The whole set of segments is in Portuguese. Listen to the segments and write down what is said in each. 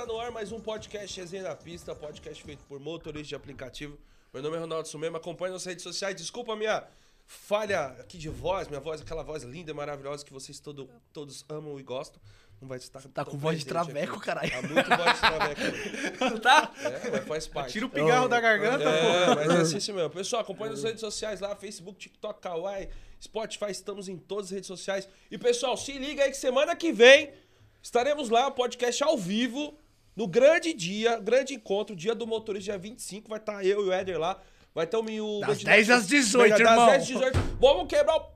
Tá no ar mais um podcast Resenha na Pista, podcast feito por motoristas de aplicativo. Meu nome é Ronaldo Sumema, acompanhe nas redes sociais. Desculpa a minha falha aqui de voz, minha voz, aquela voz linda e maravilhosa que vocês todo, todos amam e gostam. Não vai estar. Tá com voz de traveco, aqui. caralho. Tá muito voz de traveco. Tá? É, mas faz parte. Tira o pigarro da garganta, É, pô. mas é assim assim mesmo. Pessoal, acompanhe nas redes sociais lá, Facebook, TikTok, Kawaii, Spotify, estamos em todas as redes sociais. E pessoal, se liga aí que semana que vem estaremos lá, podcast ao vivo, no grande dia, grande encontro, dia do motorista, dia 25, vai estar eu e o Éder lá. Vai ter o meu... Das 10 às 18, das irmão. 10 às 18. Vamos quebrar o...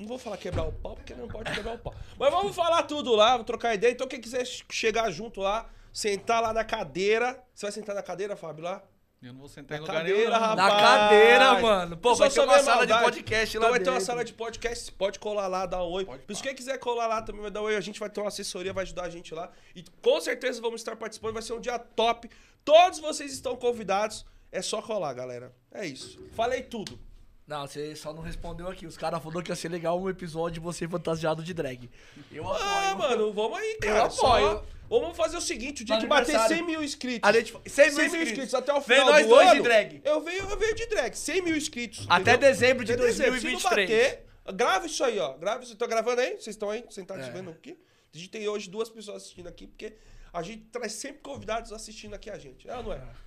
Não vou falar quebrar o pau, porque não pode quebrar o pau. Mas vamos falar tudo lá, vamos trocar ideia. Então quem quiser chegar junto lá, sentar lá na cadeira... Você vai sentar na cadeira, Fábio, lá? Eu não vou sentar em Na lugar cadeira, nenhum. rapaz. Na cadeira, mano. Pô, vai ter uma sala de maldade. podcast lá Então vai ter uma sala de podcast, pode colar lá, dar um oi. Pode Por isso quem quiser colar lá também vai dar um oi, a gente vai ter uma assessoria, vai ajudar a gente lá. E com certeza vamos estar participando, vai ser um dia top. Todos vocês estão convidados, é só colar, galera. É isso. Falei tudo. Não, você só não respondeu aqui. Os caras falaram que ia ser legal um episódio de você fantasiado de drag. Eu apoio. Ah, mano, vamos aí, cara. Eu apoio. Só- Vamos fazer o seguinte, o dia que bater aniversário. 100 mil inscritos. A gente- 100 mil inscritos. até o Vem final nós do dois de ano, drag. Eu venho, eu venho de drag, 100 mil inscritos. Até entendeu? dezembro de Até dezembro. 2023. Se bater, grava isso aí, ó. Grava isso. Tô gravando aí? Vocês estão aí sentados É. vendo aqui? A gente tem hoje duas pessoas assistindo aqui, porque a gente traz sempre convidados assistindo aqui a gente. É ou não é?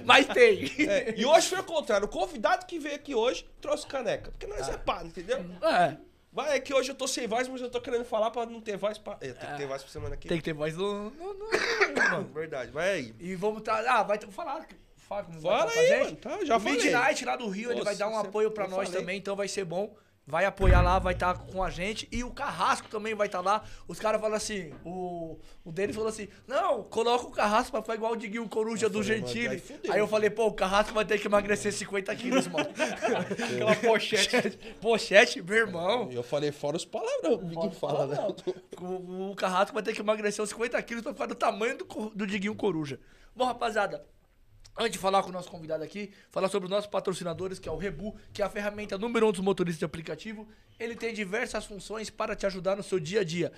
Mas tem. É, E hoje foi o contrário. O convidado que veio aqui hoje trouxe caneca. Porque nós é pá, entendeu? É, Vai, é que hoje eu tô sem voz, mas eu tô querendo falar pra não ter voz pra. É, tem que ter voz pra semana aqui. tem que ter voz no... no- no- Mano, verdade. Vai aí. E vamos tá... Ah, vai ter... falar... Fala Fala aí, gente. mano. Tá, já o falei. Midnight lá do Rio, ele Nossa, vai dar um você- apoio pra nós falei. também, então vai ser bom. Vai apoiar lá, vai estar com a gente. E o Carrasco também vai estar lá. Os caras falam assim, o, o deles falou assim, não, coloca o Carrasco pra ficar igual o Diguinho Coruja do falei, Gentili. aí eu falei, pô, o Carrasco vai ter que emagrecer 50 quilos, mano. Aquela pochete. Pochete, meu irmão. Eu falei fora os palavrão. Ninguém fala, né? O, o Carrasco vai ter que emagrecer uns 50 quilos pra ficar do tamanho do, do Diguinho Coruja. Bom, rapaziada, antes de falar com o nosso convidado aqui, falar sobre os nossos patrocinadores, que é o Rebu, que é a ferramenta número um dos motoristas de aplicativo. Ele tem diversas funções para te ajudar no seu dia a dia.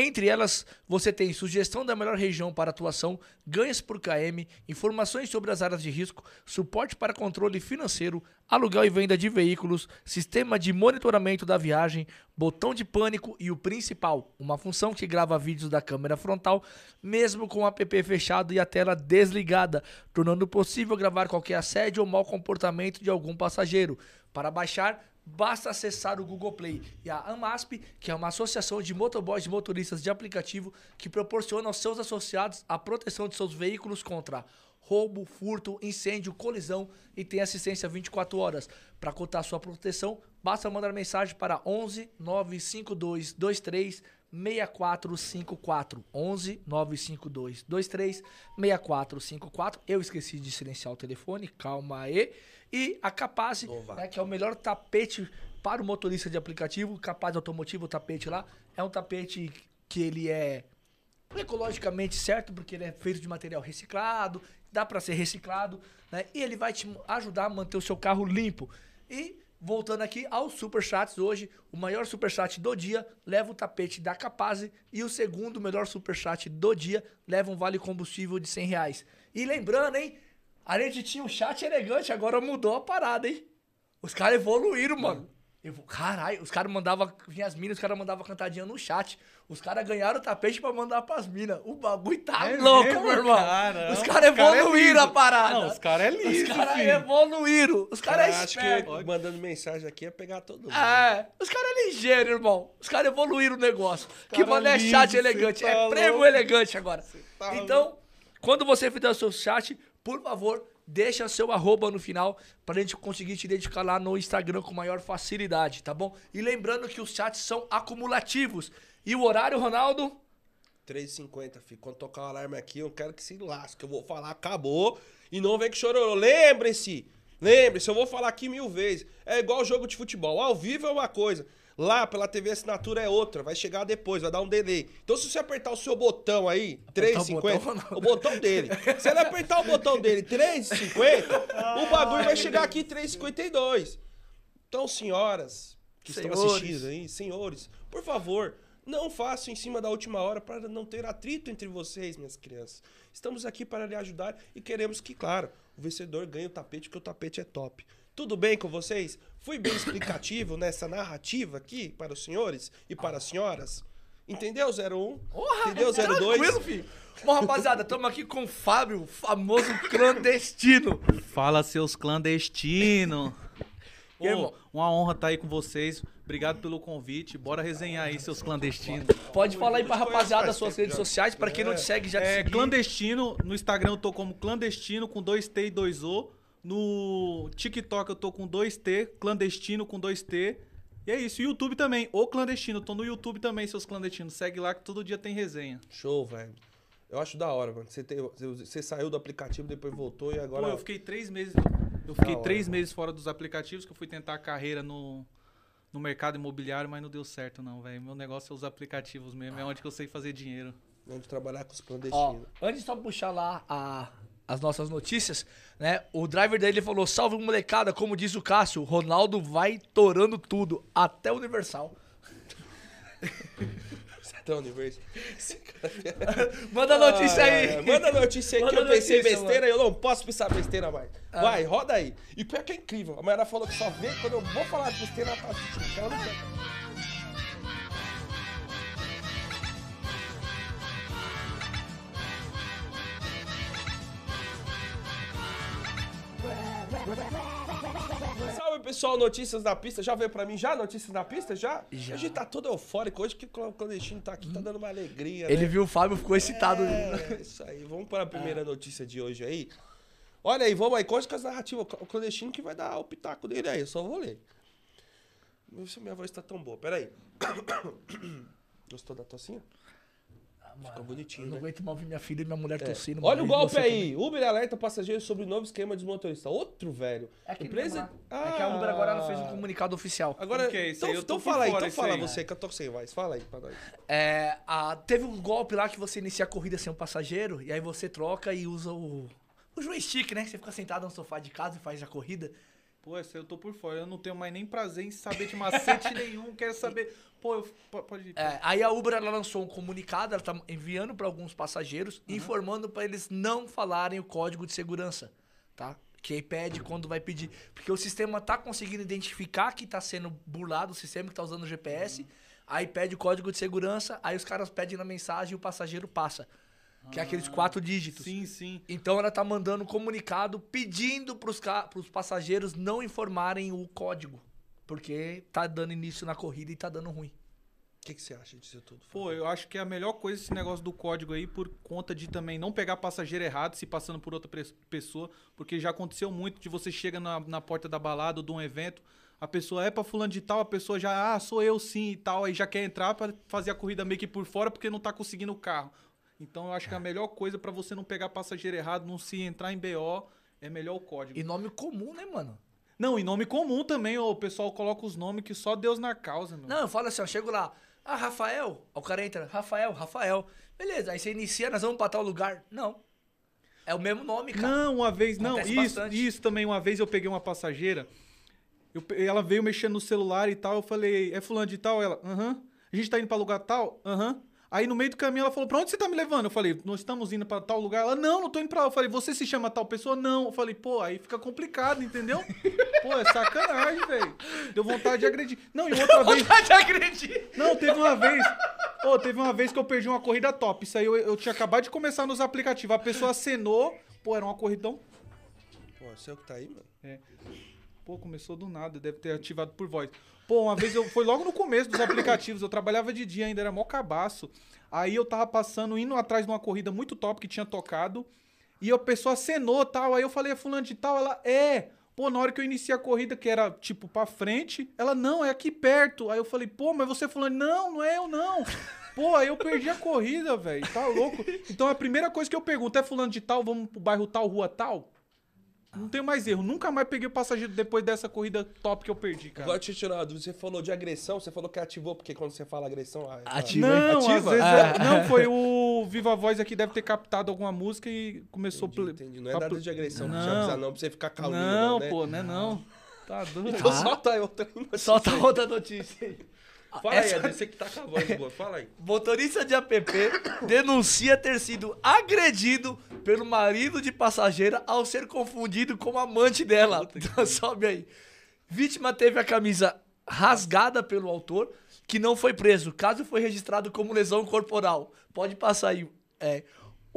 Entre elas, você tem sugestão da melhor região para atuação, ganhos por KM, informações sobre as áreas de risco, suporte para controle financeiro, aluguel e venda de veículos, sistema de monitoramento da viagem, botão de pânico e o principal, uma função que grava vídeos da câmera frontal, mesmo com o app fechado e a tela desligada, tornando possível gravar qualquer assédio ou mau comportamento de algum passageiro. Para baixar, basta acessar o Google Play e a AMASP, que é uma associação de motoboys e motoristas de aplicativo que proporciona aos seus associados a proteção de seus veículos contra roubo, furto, incêndio, colisão e tem assistência 24 horas. Para cotar sua proteção, basta mandar mensagem para 11 952 23 6454 11 952 23 6454. Eu esqueci de silenciar o telefone, calma aí. E a Capaz, né, que é o melhor tapete para o motorista de aplicativo, Capaz Automotivo, o tapete lá, é um tapete que ele é ecologicamente certo, porque ele é feito de material reciclado, dá para ser reciclado, né? E ele vai te ajudar a manter o seu carro limpo. E voltando aqui aos superchats hoje, o maior superchat do dia leva o tapete da Capaz e o segundo melhor superchat do dia leva um vale combustível de 100 reais. E lembrando, hein? A gente tinha um chat elegante, agora mudou a parada, hein? Os caras evoluíram, mano. Eu, caralho, os caras mandavam. Vinha as minas, os caras mandavam cantadinha no chat. Os caras ganharam o tapete pra mandar pras minas. O bagulho tá É louco, meu irmão. cara? Os caras cara é evoluíram liso. a parada. Não, os caras é liso, Os caras evoluíram. Os caras é Cara, acho esperto. que mandando mensagem aqui é pegar todo mundo. É, os caras é ligeiro, irmão. Os caras evoluíram o negócio. que, mano, é chat elegante. tá é prêmio louco. elegante agora. tá então, quando você fizer o seu chat, por favor, deixa seu arroba no final pra gente conseguir te identificar lá no Instagram com maior facilidade, tá bom? E lembrando que os chats são acumulativos. E o horário, Ronaldo? 3,50, filho. Quando tocar o alarme aqui, eu quero que se lasque. Eu vou falar, acabou. E não vem que chororô. Lembre-se! Lembre-se, eu vou falar aqui mil vezes. É igual jogo de futebol. Ao vivo é uma coisa. Lá, pela TV assinatura é outra. Vai chegar depois, vai dar um delay. Então, se você apertar o seu botão aí, Apertar o 3,50, botão, não. o botão dele. Se ele apertar o botão dele, 3,50, o bagulho vai chegar aqui 3,52. Então, senhoras que estão Senhores. assistindo aí, senhores, por favor, Não façam em cima da última hora para não ter atrito entre vocês, minhas crianças. Estamos aqui para lhe ajudar e queremos que, claro, o vencedor ganhe o tapete, porque o tapete é top. Tudo bem com vocês? Fui bem explicativo nessa narrativa aqui para os senhores e para as senhoras? Entendeu, 01? Porra, Entendeu, é tranquilo, 02? filho. Bom, rapaziada, estamos aqui com o Fábio, o famoso clandestino. Fala, seus clandestinos. Ô, irmão? uma honra estar aí com vocês. Obrigado pelo convite. Bora resenhar aí, seus clandestinos. Pode falar aí pra rapaziada suas redes sociais, pra quem não te segue, já te É seguir. clandestino. No Instagram eu tô como clandestino com 2T e 2O. No TikTok eu tô com 2T, clandestino com 2T. E é isso. YouTube também, o clandestino. Tô no YouTube também, seus clandestinos. Segue lá que todo dia tem resenha. Show, velho. Eu acho da hora, mano. Você, tem- você- saiu do aplicativo, depois voltou e agora. Pô, eu fiquei três meses. Eu fiquei hora. três meses fora dos aplicativos que eu fui tentar a carreira no, no mercado imobiliário, mas não deu certo, não, velho. Meu negócio é os aplicativos mesmo, é onde que eu sei fazer dinheiro. Onde trabalhar com os Ó, clandestinos. antes de só puxar lá a- as nossas notícias, né? O driver dele falou: salve molecada, como diz o Cássio, Ronaldo vai torando tudo, até o Universal. Você tá no universo. Manda a notícia Ah, aí. é. Manda a notícia aí Manda que eu pensei notícia, besteira e eu não posso pensar besteira mais. Ah. Vai, roda aí. E pior que é incrível. A Mayara falou que só vê quando eu vou falar de besteira, ela tá assistindo. Ela não quer. Salve pessoal, notícias na pista. Já veio pra mim já notícias na pista? Já? Já. A gente tá todo eufórico hoje que o clandestino tá aqui, tá dando uma alegria. Ele né? viu o Fábio, ficou excitado. É, isso aí. Vamos para a primeira notícia de hoje aí. Olha aí, vamos aí. Conte com as narrativas. O clandestino que vai dar o pitaco dele aí. Eu só vou ler. Vamos ver se minha voz tá tão boa. Pera aí. Gostou da tocinha? Ficou Eu bonitinho, não né? aguento mais ouvir minha filha e minha mulher É. tossindo. Olha o golpe aí. Uber alerta passageiros sobre novo esquema dos motoristas. Outro, velho. É, aquele Empresa... mesmo lá. É que a Uber agora ela fez um comunicado oficial. Agora, que é isso então? Eu então fala aí, então fala aí. você que eu tô sem voz. Fala aí pra nós. É, a- teve um golpe lá que você inicia a corrida sem um passageiro, e aí você troca e usa o, o joystick, né? Você fica sentado no sofá de casa e faz a corrida. Pô, essa eu tô por fora. Eu não tenho mais nem prazer em saber de macete nenhum. Quero saber. Pô, eu, po- pode ir. É, aí a Uber ela lançou um comunicado, ela tá enviando para alguns passageiros, informando para eles não falarem o código de segurança, tá? Que aí pede quando vai pedir. Porque o sistema tá conseguindo identificar que tá sendo burlado, o sistema que tá usando o GPS, aí pede o código de segurança, aí os caras pedem na mensagem e o passageiro passa. Que é aqueles quatro dígitos. Sim, sim. Então ela tá mandando um comunicado pedindo pros, pros passageiros não informarem o código. Porque tá dando início na corrida e tá dando ruim. O que, que você acha disso tudo? Pô, eu acho que é a melhor coisa esse negócio do código aí, por conta de também não pegar passageiro errado se passando por outra pessoa, porque já aconteceu muito de você chega na, na porta da balada ou de um evento, a pessoa é pra fulano de tal, a pessoa já, ah, sou eu sim e tal, aí já quer entrar pra fazer a corrida meio que por fora porque não tá conseguindo o carro. Então eu acho que a melhor coisa pra você não pegar passageiro errado, não se entrar em BO, é melhor o código. E nome comum, né, mano? Não, e nome comum também, ó, o pessoal coloca os nomes que só Deus na causa, meu. Não, eu falo assim, ó, chego lá, ah, Rafael, o cara entra, Rafael, Rafael. Beleza, aí você inicia, nós vamos pra tal lugar. Não. É o mesmo nome, cara. Não, uma vez, não, Acontece isso, bastante. isso também, uma vez eu peguei uma passageira, eu ela veio mexendo no celular e tal, eu falei, é fulano de tal? Ela, aham, a gente tá indo pra lugar tal? Aham. Aí no meio do caminho ela falou, pra onde você tá me levando? Eu falei, nós estamos indo pra tal lugar. Ela, não, não tô indo pra lá. Eu falei, você se chama tal pessoa? Não. Eu falei, pô, aí fica complicado, entendeu? pô, é sacanagem, velho. Deu vontade de agredir. Não, e outra vez... Vontade de agredir. Não, teve uma vez. Ô, teve uma vez que eu perdi uma corrida top. Isso aí eu, eu tinha acabado de começar nos aplicativos. A pessoa acenou. Pô, era uma corridão. Pô, você é o que tá aí, mano? Pô, começou do nada, deve ter ativado por voz. Pô, uma vez eu. Foi logo no começo dos aplicativos. Eu trabalhava de dia ainda, era mó cabaço. Aí eu tava passando, indo atrás de uma corrida muito top que tinha tocado. E a pessoa acenou tal. Aí eu falei, é fulano de tal? Ela, é. Pô, na hora que eu iniciei a corrida, que era tipo pra frente, ela, não, é aqui perto. Aí eu falei, pô, mas você é fulano? Não, não é eu não. Pô, aí eu perdi a corrida, velho. Tá louco? Então a primeira coisa que eu pergunto é fulano de tal, vamos pro bairro tal, rua tal? Não tenho mais erro. Nunca mais peguei o passageiro depois dessa corrida top que eu perdi, cara. Agora, deixa eu tirar uma dúvida. Você falou de agressão, você falou que ativou, porque quando você fala agressão... ah, fala- Ativa. Não, Ativa? às vezes Ah. é- não foi o Viva Voz aqui deve ter captado alguma música e começou Entendi, entendi. Não é nada de agressão, Não. avisar não, pra você ficar calminho, Não, né? pô, não é não. Tá doido. Então Ah. solta aí outra aí. Solta outra notícia aí. Fala aí, Essa- Ed, você que tá com a voz boa. Fala aí. Motorista de app denuncia ter sido agredido pelo marido de passageira ao ser confundido com o amante dela. Então, sobe aí. Vítima teve a camisa rasgada pelo autor, que não foi preso. Caso foi registrado como lesão corporal. Pode passar aí. É.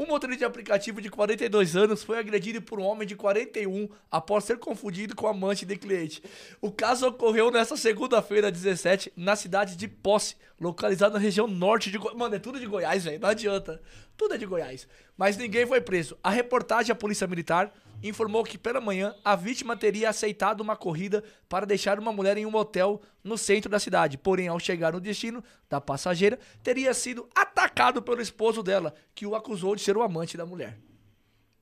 Um motorista de aplicativo de 42 anos foi agredido por um homem de 41 após ser confundido com amante de cliente. O caso ocorreu nesta segunda-feira, 17, na cidade de Posse, localizada na região norte de Goiás. Mano, é tudo de Goiás, velho. Não adianta. Tudo é de Goiás. Mas ninguém foi preso. A reportagem à Polícia Militar informou que pela manhã a vítima teria aceitado uma corrida para deixar uma mulher em um motel no centro da cidade. Porém, ao chegar no destino da passageira, teria sido atacado pelo esposo dela, que o acusou de ser o amante da mulher.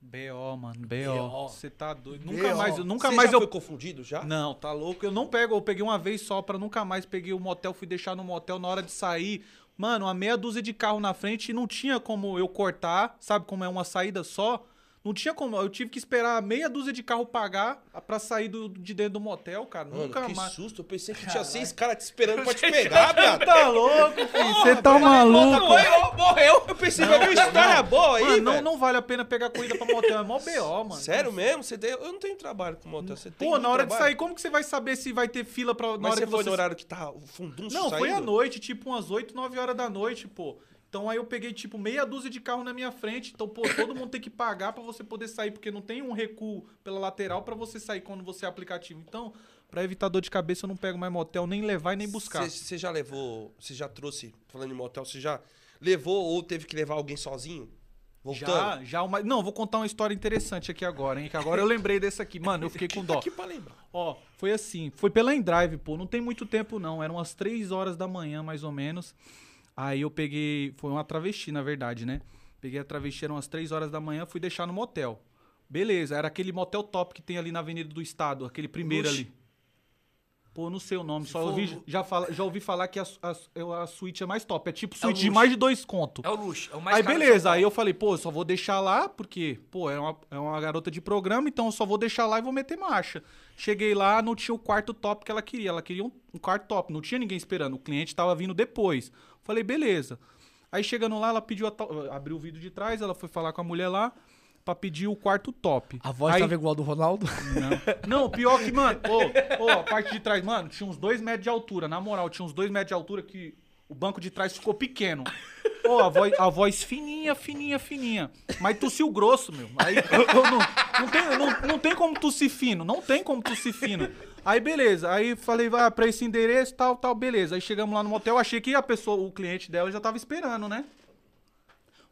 B.O., mano, BO. Você tá doido. Nunca mais, eu- nunca Você mais já eu foi confundido já? Não, tá louco. Eu não pego, eu peguei uma vez só pra nunca mais. Peguei o motel, fui deixar no motel na hora de sair. Mano, uma meia dúzia de carro na frente não tinha como eu cortar, sabe como é uma saída só? Não tinha como, eu tive que esperar meia dúzia de carro pagar pra sair do- de dentro do motel, cara. Mano, nunca que mais. susto. Eu pensei que tinha seis caras te esperando pra te pegar, viado. Tá louco, filho? Você tá maluco? Morreu, morreu. Eu pensei, vai uma história boa aí, Mano, não, velho. não vale a pena pegar corrida pra motel, é mó B.O., mano. Sério mesmo? Você tem... Eu não tenho trabalho com motel. Você tem Pô, na hora de trabalho? sair, como que você vai saber se vai ter fila pra, na Mas hora você que foi você no horário que tá o fundunço Não, foi à saindo? noite, tipo umas 8, 9 horas da noite, pô. Então aí eu peguei, tipo, meia dúzia de carro na minha frente. Então, pô, todo mundo tem que pagar pra você poder sair, porque não tem um recuo pela lateral pra você sair quando você é aplicativo. Então, pra evitar dor de cabeça, eu não pego mais motel, nem levar e nem buscar. Você você já levou... Você já trouxe, falando em motel, você já levou ou teve que levar alguém sozinho? Voltando? Já, já uma... Não, vou contar uma história interessante aqui agora, hein? Que agora eu lembrei desse aqui. Mano, eu fiquei com dó. Aqui pra lembrar. Ó, foi assim, foi pela Endrive, pô, não tem muito tempo não, eram umas 3 horas da manhã, mais ou menos. Aí eu peguei, foi uma travesti, na verdade, né? Peguei a travesti, eram umas 3 horas da manhã, fui deixar no motel. Beleza, era aquele motel top que tem ali na Avenida do Estado, aquele primeiro Luxo. ali. Pô, não sei o nome, Se só for ouvi, já, fala, já ouvi falar que a, a, a suíte é mais top. É tipo É suíte de luxo. mais de dois conto. É o luxo. É o mais Aí de beleza, aí eu falei, pô, eu só vou deixar lá, porque, pô, é uma, é uma garota de programa, então eu só vou deixar lá e vou meter marcha. Cheguei lá, não tinha o quarto top que ela queria, ela queria um, um quarto top, não tinha ninguém esperando, o cliente tava vindo depois. Falei, beleza. Aí chegando lá, ela pediu, a to- abriu o vidro de trás, ela foi falar com a mulher lá pra pedir o quarto top. A voz aí, tava igual a do Ronaldo. não, não, pior que, mano, ô, ô, a parte de trás, mano, tinha uns dois metros de altura, na moral, tinha uns dois metros de altura que o banco de trás ficou pequeno. Ô, a voz, a voz fininha, fininha, fininha. Mas tossiu grosso, meu. Aí eu, eu não, não, tem, não, não tem como tossir fino, não tem como tossir fino. Aí beleza, aí falei, vai pra esse endereço, tal, tal, beleza. Aí chegamos lá no motel, achei que a pessoa, o cliente dela já tava esperando, né?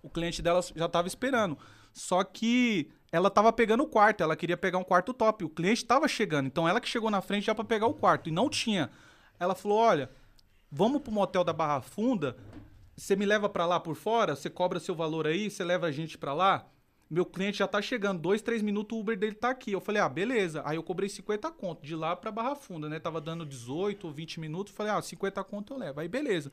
O cliente dela já tava esperando. Só que ela tava pegando o quarto, ela queria pegar um quarto top. O cliente tava chegando, então ela que chegou na frente já pra pegar o quarto. E não tinha. Ela falou: olha, vamos pro motel da Barra Funda. Você me leva pra lá por fora, você cobra seu valor aí, você leva a gente pra lá. Meu cliente já tá chegando, dois, três minutos o Uber dele tá aqui. Eu falei, ah, beleza. Aí eu cobrei 50 conto, de lá pra Barra Funda, né? Tava dando 18 ou 20 minutos. Falei, ah, 50 conto eu levo. Aí beleza.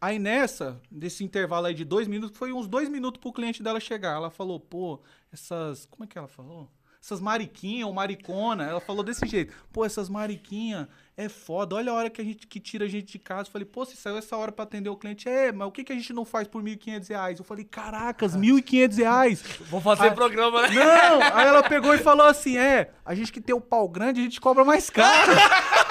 Aí nessa, desse intervalo aí de dois minutos, foi uns dois minutos pro cliente dela chegar. Ela falou, pô, essas. Como é que ela falou? Essas mariquinhas ou maricona. Ela falou desse jeito. Pô, essas mariquinhas é foda. Olha a hora que a gente que tira a gente de casa. Eu falei, pô, você saiu essa hora pra atender o cliente. É, mas o que, que a gente não faz por 1.500 reais? Eu falei, caracas, 1.500 reais. Vou fazer Ah. programa, né? Não! Aí ela pegou e falou assim: é, a gente que tem o pau grande, a gente cobra mais caro.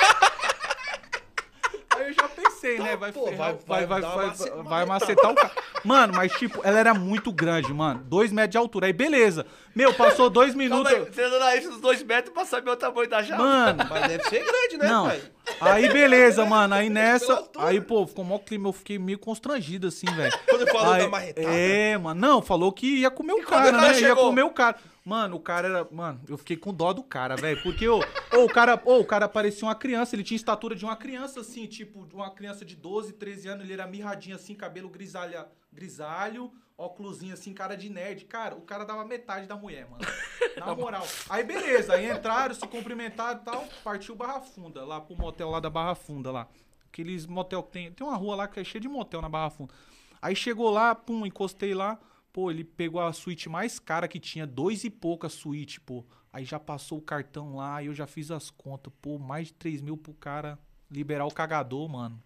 Né? Vai, pô, ferrar, vai- vai, vai vai, vai, macetar o cara. Mano, mas tipo, ela era muito grande, mano. Dois metros de altura. Aí beleza. Meu, passou dois Calma minutos. aí, você isso uns dois metros pra saber o tamanho da chave. Mano, Mas deve ser grande, né, não. pai? Aí beleza, mano. Aí nessa. Aí, pô, ficou mó clima. Eu fiquei meio constrangido assim, velho. Quando falou Aí- da marretada. É, mano. Não, falou que ia comer o cara, né? Ia comer o cara. Mano, o cara era. Mano, eu fiquei com dó do cara, velho. Porque ô, ô, o cara, ô, o cara parecia uma criança. Ele tinha estatura de uma criança, assim, tipo, de uma criança de 12, 13 anos. Ele era mirradinho, assim, cabelo grisalha, grisalho, óculosinho, assim, cara de nerd. Cara, o cara dava metade da mulher, mano. Na moral. Aí beleza, aí entraram, se cumprimentaram e tal. Partiu Barra Funda, lá pro motel lá da Barra Funda, lá. Aqueles motel que tem. Tem uma rua lá que é cheia de motel na Barra Funda. Aí chegou lá, pum, encostei lá. Pô, ele pegou a suíte mais cara que tinha, dois e pouca suíte, pô. Aí já passou o cartão lá, eu já fiz as contas. Pô, mais de 3 mil pro cara liberar o cagador, mano.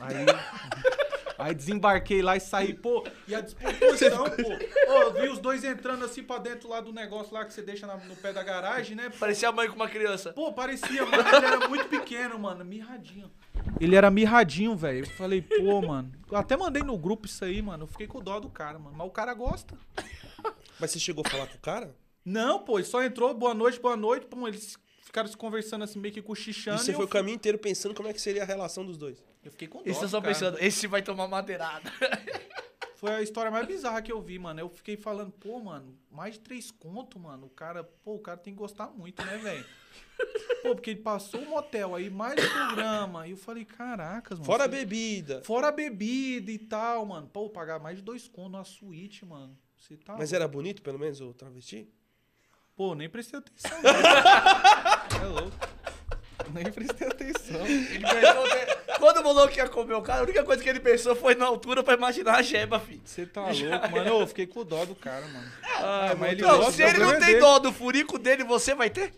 Aí, aí desembarquei lá e saí, pô, e a disposição, pô. Ô, vi os dois entrando assim pra dentro lá do negócio lá que você deixa na- no pé da garagem, né? Parecia a mãe com uma criança. Pô, parecia, mano. Ele era muito pequeno, mano. Mirradinho. Ele era mirradinho, velho. Eu falei, pô, mano. Eu até mandei no grupo isso aí, mano. Eu fiquei com dó do cara, mano. Mas o cara gosta. Mas você chegou a falar com o cara? Não, pô, ele só entrou, boa noite, boa noite. Pô, eles ficaram se conversando assim, meio que cochichando. E você e foi o caminho inteiro pensando como é que seria a relação dos dois. eu fiquei com dó. Esse eu só cara. pensando, esse vai tomar madeirada. Foi a história mais bizarra que eu vi, mano. Eu fiquei falando, pô, mano, mais de três conto, mano. O cara, pô, o cara tem que gostar muito, né, velho? Pô, porque ele passou o motel aí, mais o programa. E eu falei, caracas, mano. Fora a bebida. Fora a bebida e tal, mano. Pô, pagar mais de dois contos numa suíte, mano. Você tá. Mas era bonito, pelo menos, o travesti? Pô, nem prestei atenção. é louco. Nem prestei atenção. Ele pensou que- Quando falou que ia comer o cara, a única coisa que ele pensou foi na altura pra imaginar a jeba, filho. Você tá louco, mano. Eu fiquei com dó do cara, mano. Ah, mas ele Não, gosta, se o ele não problema é tem dele. dó do furico dele, você vai ter?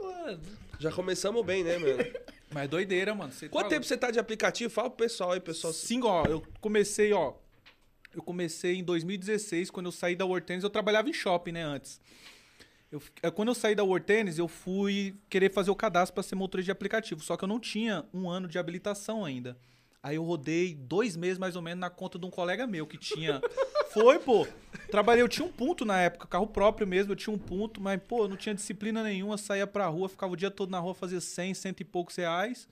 Mano, Já começamos bem, né, mano? Mas é doideira, mano. Você Quanto tá tempo você tá de aplicativo? Fala pro pessoal aí, pessoal. Sim, ó, eu comecei, ó. Eu comecei em 2016, quando eu saí da World Tennis, eu trabalhava em shopping, né, antes. Eu, eh, quando eu saí da World Tennis, eu fui querer fazer o cadastro para ser motorista de aplicativo, só que eu não tinha um ano de habilitação ainda. Aí eu rodei dois meses mais ou menos na conta de um colega meu que tinha. Foi, pô. Trabalhei, eu tinha um ponto na época, carro próprio mesmo, eu tinha um ponto, mas, pô, não tinha disciplina nenhuma, saía pra rua, ficava o dia todo na rua, fazia 100, cento e poucos reais.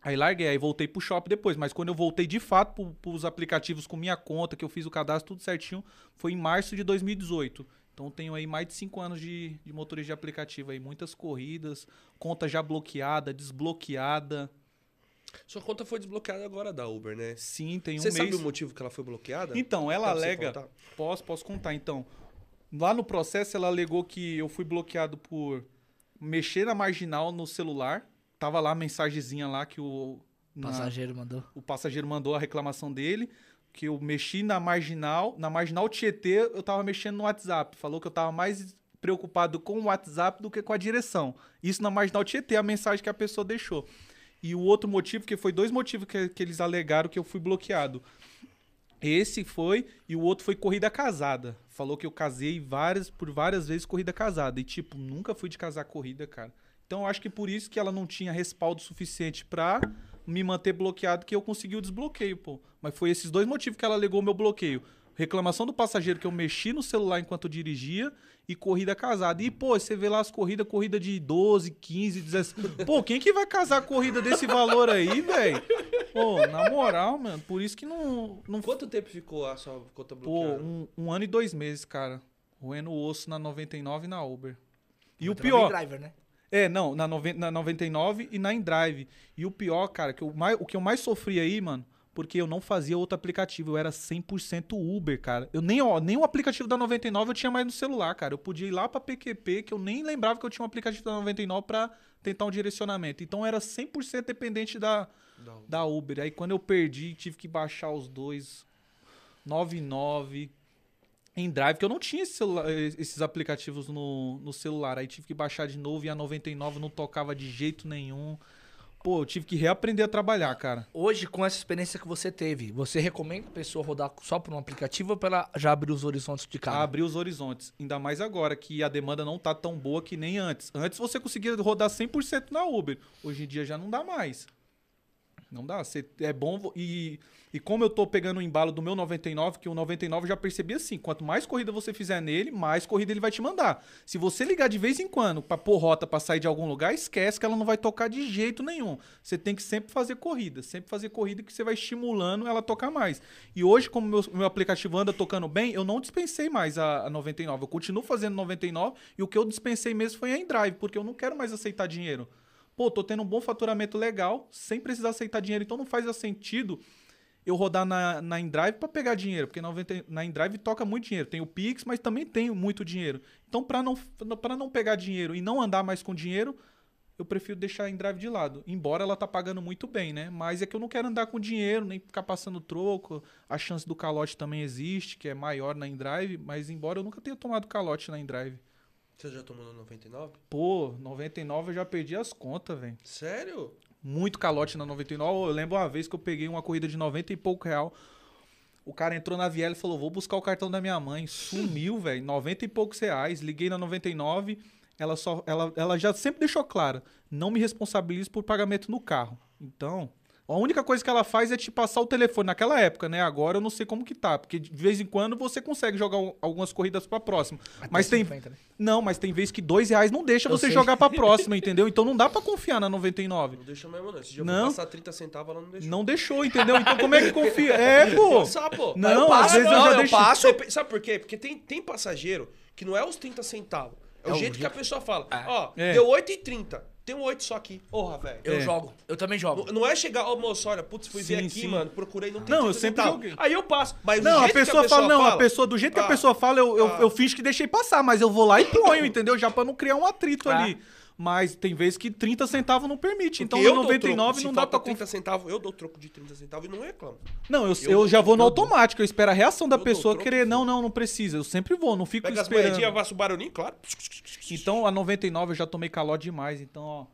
Aí larguei, aí voltei pro shopping depois. Mas quando eu voltei de fato pro, pros aplicativos com minha conta, que eu fiz o cadastro tudo certinho, foi em março de 2018. Então tenho aí mais de cinco anos de, de motorista de aplicativo aí. Muitas corridas, conta já bloqueada, desbloqueada. Sua conta foi desbloqueada agora da Uber, né? Sim, tem um Você mês. sabe o motivo que ela foi bloqueada? Então, ela você alega. Posso, posso contar. Então, lá no processo, ela alegou que eu fui bloqueado por mexer na marginal no celular. Tava lá a mensagenzinha lá que o. na- passageiro mandou. o passageiro mandou a reclamação dele, que eu mexi na marginal, na marginal Tietê, eu tava mexendo no WhatsApp. Falou que eu tava mais preocupado com o WhatsApp do que com a direção. Isso na marginal Tietê, a mensagem que a pessoa deixou. E o outro motivo, que foi dois motivos que, que eles alegaram que eu fui bloqueado. Esse foi, e o outro foi corrida casada. Falou que eu casei várias, por várias vezes corrida casada. E, tipo, nunca fui de casar corrida, cara. Então, eu acho que por isso que ela não tinha respaldo suficiente pra me manter bloqueado, que eu consegui o desbloqueio, pô. Mas foi esses dois motivos que ela alegou o meu bloqueio. Reclamação do passageiro que eu mexi no celular enquanto dirigia e corrida casada. E, pô, você vê lá as corridas, corrida de 12, 15, 16. Pô, quem que vai casar corrida desse valor aí, velho? Pô, na moral, mano, por isso que não, não Quanto tempo ficou a sua conta Pô, bloqueada? um, um ano e dois meses, cara. Roendo o osso na 99 e na Uber. E o Tava pior. driver, né? É, não, na, noven- na 99 e na InDrive. E o pior, cara, que eu mais, o que eu mais sofri aí, mano, porque eu não fazia outro aplicativo, eu era 100% Uber, cara. Eu nem, ó, nem o aplicativo da 99 eu tinha mais no celular, cara. Eu podia ir lá pra PQP, que eu nem lembrava que eu tinha um aplicativo da 99 pra tentar um direcionamento. Então eu era 100% dependente da, da Uber. Aí quando eu perdi, tive que baixar os dois. 99 em Drive, que eu não tinha esse celular- esses aplicativos no, no celular. Aí tive que baixar de novo e a 99 não tocava de jeito nenhum. Pô, eu tive que reaprender a trabalhar, cara. Hoje, com essa experiência que você teve, você recomenda a pessoa rodar só por um aplicativo ou pra ela já abrir os horizontes de cara? abrir os horizontes. Ainda mais agora, que a demanda não tá tão boa que nem antes. Antes você conseguia rodar 100% na Uber. Hoje em dia já não dá mais. Não dá. Você, é bom. E, e como eu tô pegando o embalo do meu 99, que o 99 eu já percebi assim: quanto mais corrida você fizer nele, mais corrida ele vai te mandar. Se você ligar de vez em quando pra pôr rota pra sair de algum lugar, esquece que ela não vai tocar de jeito nenhum. Você tem que sempre fazer corrida. Sempre fazer corrida que você vai estimulando ela a tocar mais. E hoje, como meu, meu aplicativo anda tocando bem, eu não dispensei mais a, a 99. Eu continuo fazendo 99 e o que eu dispensei mesmo foi a InDrive, porque eu não quero mais aceitar dinheiro. Pô, tô tendo um bom faturamento legal, sem precisar aceitar dinheiro. Então não faz sentido eu rodar na, na InDrive para pegar dinheiro, porque 90, na InDrive toca muito dinheiro. Tem o Pix, mas também tem muito dinheiro. Então, para não, pra não pegar dinheiro e não andar mais com dinheiro, eu prefiro deixar a InDrive de lado. Embora ela tá pagando muito bem, né? Mas é que eu não quero andar com dinheiro, nem ficar passando troco. A chance do calote também existe, que é maior na InDrive, mas embora eu nunca tenha tomado calote na InDrive. Você já tomou no 99? Pô, 99 eu já perdi as contas, velho. Sério? Muito calote na 99. Eu lembro uma vez que eu peguei uma corrida de 90 e pouco real. O cara entrou na Viela e falou: Vou buscar o cartão da minha mãe. Sumiu, velho. 90 e poucos reais. Liguei na 99. Ela, só, ela, ela já sempre deixou claro: Não me responsabilizo por pagamento no carro. Então, a única coisa que ela faz é te passar o telefone. Naquela época, né? Agora eu não sei como que tá. Porque de vez em quando você consegue jogar um- algumas corridas pra próxima. Mas tem. 50, né? Não, mas tem vez que dois reais não deixa Eu você sei. jogar pra próxima, entendeu? Então não dá pra confiar na 99. Não deixa mesmo, não. Esse dia eu Não. vou passar 30 centavos, ela não deixou. Não deixou, entendeu? Então como é que confia? É, pô. Passar, pô. Não, eu às vezes eu não, já deixo- passo. Sabe por quê? Porque tem, tem passageiro que não é os 30 centavos. É, É o jeito que a pessoa fala. Ó, É. deu 8,30. Tem um 8 só aqui. Porra, velho. Eu É. jogo. Eu também jogo. Não- Não é chegar, ô moço, olha, putz, fui ver Sim, aqui, sim. mano, procurei, não tem Não, eu 30 sempre joguei. Aí eu passo. Mas do Não, a jeito que pessoa, fala, não, a pessoa, do jeito que a Ah, pessoa fala, eu, eu, ah. eu finjo que deixei passar, mas eu vou lá e ponho, entendeu? Já pra não criar um atrito Ah. ali. Mas tem vezes que 30 centavos não permite. Então eu no dou 99 troco. não dá pra 30 confiar. centavos, eu dou troco de 30 centavos e não reclamo. Não, eu, Eu eu, já vou no automático, eu espero a reação da pessoa troco, querer. Não, não, não precisa. Eu sempre vou, não fico Pega as esperando. moedinhas, passa o barulhinho, claro. Então a 99 eu já tomei calote demais. Então, ó.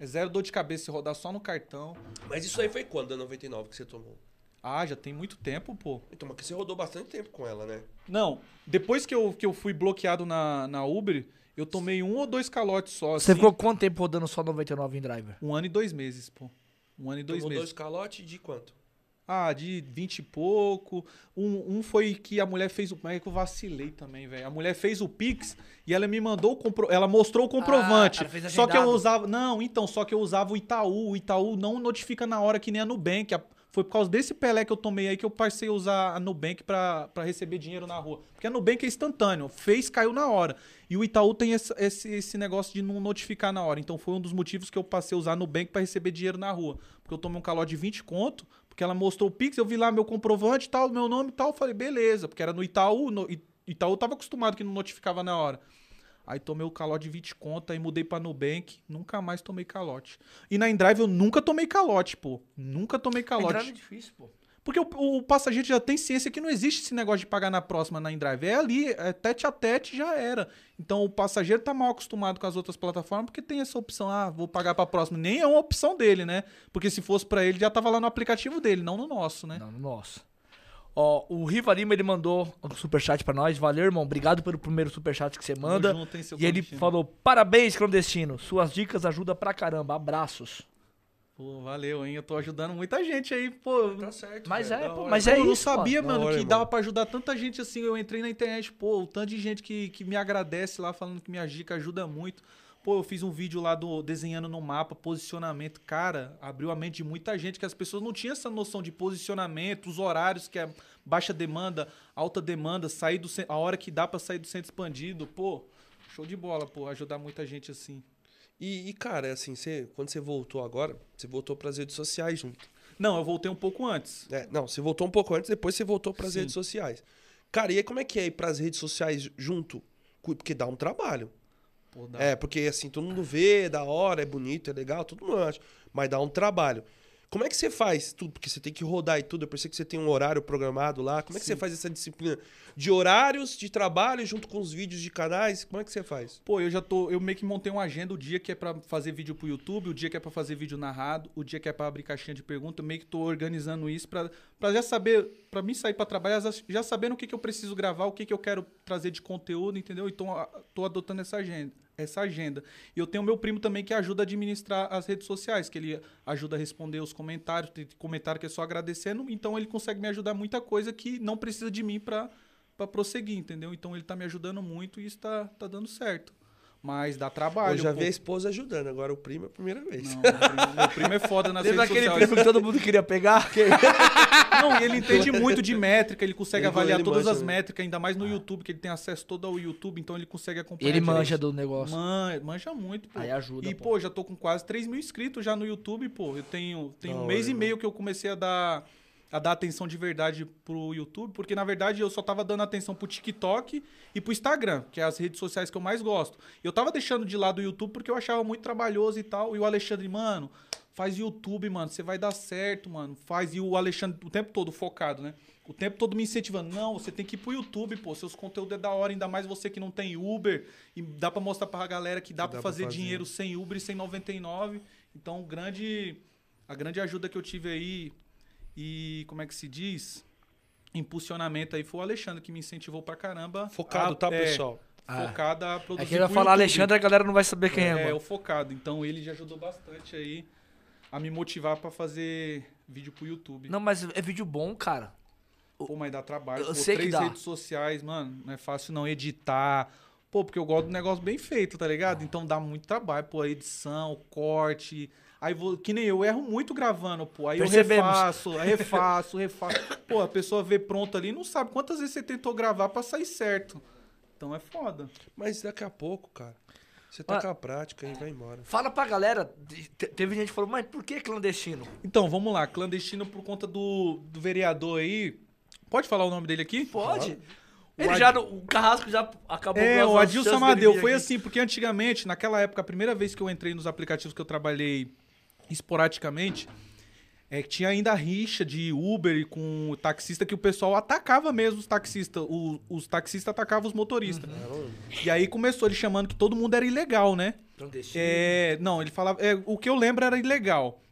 É zero dor de cabeça se rodar só no cartão. Mas isso aí foi quando, a 99 que você tomou? Ah, já tem muito tempo, pô. Então, mas que você rodou bastante tempo com ela, né? Não, depois que eu, que eu fui bloqueado na, na Uber, eu tomei um ou dois calotes só. Você assim. ficou quanto tempo rodando só 99 em driver? Um ano e dois meses, pô. Um ano e dois Tomou meses. dois calotes de quanto? Ah, de 20 e pouco. Um, um foi que a mulher fez o. Mas é que eu vacilei também, velho. A mulher fez o Pix e ela me mandou o compro... Ela mostrou o comprovante. ela fez só que eu usava. Não, então, só que eu usava o Itaú. O Itaú não notifica na hora que nem a Nubank. A- Foi por causa desse Pelé que eu tomei aí que eu passei a usar a Nubank pra receber dinheiro na rua. Porque a Nubank é instantâneo. Fez, caiu na hora. E o Itaú tem esse, esse, esse negócio de não notificar na hora. Então foi um dos motivos que eu passei a usar a Nubank pra receber dinheiro na rua. Porque eu tomei um calote de 20 conto. Porque ela mostrou o Pix, eu vi lá meu comprovante tal, meu nome e tal. eu Falei, beleza. Porque era no Itaú. No, Itaú tava acostumado que não notificava na hora. Aí tomei o calote de 20 conto, aí mudei pra Nubank, nunca mais tomei calote. E na Endrive eu nunca tomei calote, pô. Nunca tomei calote. Driver é difícil, pô. Porque o, o passageiro já tem ciência que não existe esse negócio de pagar na próxima na Endrive. É ali, é tete a tete já era. Então o passageiro tá mal acostumado com as outras plataformas porque tem essa opção, ah, vou pagar pra próxima. Nem é uma opção dele, né? Porque se fosse pra ele já tava lá no aplicativo dele, não no nosso, né? Não, nossa. Ó, o Riva Lima, ele mandou um superchat pra nós. Valeu, irmão. Obrigado pelo primeiro superchat que você manda. junto, hein, seu e ele falou, parabéns, clandestino. Suas dicas ajudam pra caramba. Abraços. Pô, valeu, hein? Eu tô ajudando muita gente aí, pô. Tá certo. Mas velho, é, pô, mas Pô, é eu não isso, sabia, pô. mano, hora, que irmão. dava pra ajudar tanta gente assim. Eu entrei na internet, pô, o tanto de gente que, que me agradece lá, falando que minha dica ajuda muito. Pô, eu fiz um vídeo lá do desenhando no mapa, posicionamento. Cara, abriu a mente de muita gente que as pessoas não tinham essa noção de posicionamento, os horários que é baixa demanda, alta demanda, sair do a hora que dá pra sair do centro expandido. Pô, show de bola, pô, ajudar muita gente assim. E, e, cara, assim, você, quando você voltou agora, você voltou pras redes sociais junto. Não, eu voltei um pouco antes. É, não, você voltou um pouco antes, depois você voltou pras Sim. redes sociais. Cara, e aí como é que é ir pras redes sociais junto? Porque dá um trabalho. Pô. É, porque assim, todo mundo vê, é da hora, é bonito, é legal, todo mundo acha. Mas dá um trabalho. Como é que você faz tudo? Porque você tem que rodar e tudo. Eu pensei que você tem um horário programado lá. Como é que você faz essa disciplina de horários de trabalho junto com os vídeos de canais? Como é que você faz? Pô, eu já tô. Eu meio que montei uma agenda o dia que é pra fazer vídeo pro YouTube, o dia que é pra fazer vídeo narrado, o dia que é pra abrir caixinha de pergunta. Eu meio que tô organizando isso pra, pra já saber, pra mim sair pra trabalhar, já- sabendo o que, que eu preciso gravar, o que, que eu quero trazer de conteúdo, entendeu? Então tô adotando essa agenda. Essa agenda. E eu tenho meu primo também que ajuda a administrar as redes sociais, que ele ajuda a responder os comentários, tem comentário que é só agradecendo, então ele consegue me ajudar muita coisa que não precisa de mim pra prosseguir, entendeu? Então ele tá me ajudando muito e isso tá, tá dando certo. Mas dá trabalho. eu já pô. vi a esposa ajudando, agora o primo é a primeira vez. Não, meu primo, meu primo é foda nas Lembra redes aquele sociais. primo que todo mundo queria pegar? Não, e ele entende muito de métrica, ele consegue Ele- avaliar ele todas as mesmo. métricas, ainda mais no YouTube, que ele tem acesso todo ao YouTube, então ele consegue acompanhar. Ele direito. manja do negócio. Man- manja muito, pô. Aí ajuda, E, pô. pô, já tô com quase 3 mil inscritos já no YouTube, pô. Eu tenho, tenho um mês e meio que eu comecei a dar, a dar atenção de verdade pro YouTube, porque na verdade eu só tava dando atenção pro TikTok e pro Instagram, que é as redes sociais que eu mais gosto. Eu tava deixando de lado o YouTube porque eu achava muito trabalhoso e tal. E o Alexandre, mano, faz YouTube, mano, você vai dar certo, mano. Faz. E o Alexandre o tempo todo focado, né? O tempo todo me incentivando. Não, você tem que ir pro YouTube, pô. Seus conteúdos é da hora, ainda mais você que não tem Uber. E dá pra mostrar pra galera que dá, dá pra fazer, fazer. dinheiro sem Uber e sem 99. Então, grande A grande ajuda que eu tive aí e como é que se diz? Impulsionamento aí foi o Alexandre que me incentivou pra caramba. Focado, a- tá, é, pessoal? Ah. Focado a produzir É que ele vai falar YouTube. Alexandre, a galera não vai saber quem é, É, mano. o focado. Então ele já ajudou bastante aí a me motivar pra fazer vídeo pro YouTube. Não, mas é vídeo bom, cara. Pô, mas dá trabalho. Eu Pô, sei que três dá. redes sociais, mano, não é fácil não editar. Pô, porque eu gosto do negócio bem feito, tá ligado? Então dá muito trabalho, pô, a edição, corte. Aí vou, que nem eu, eu erro muito gravando, pô. Aí Percebemos. eu refaço, refaço, refaço. Pô, a pessoa vê pronto ali e não sabe quantas vezes você tentou gravar pra sair certo. Então é foda. Mas daqui a pouco, cara, você tá Ah. com a prática e vai embora. Fala pra galera. te- Teve gente que falou, mas por que clandestino? Então, vamos lá. Clandestino por conta do, do vereador aí. Pode falar o nome dele aqui? Pode. O Ele Ad- já, o Carrasco já acabou É, o Adilson Amadeu. Foi aqui. assim, porque antigamente, naquela época, a primeira vez que eu entrei nos aplicativos que eu trabalhei esporadicamente, é que tinha ainda a rixa de Uber e com o taxista que o pessoal atacava mesmo os taxistas. O- os taxistas atacavam os motoristas. Uhum. E aí começou ele chamando que todo mundo era ilegal, né? É, não, ele falava. é, o que eu lembro era ilegal.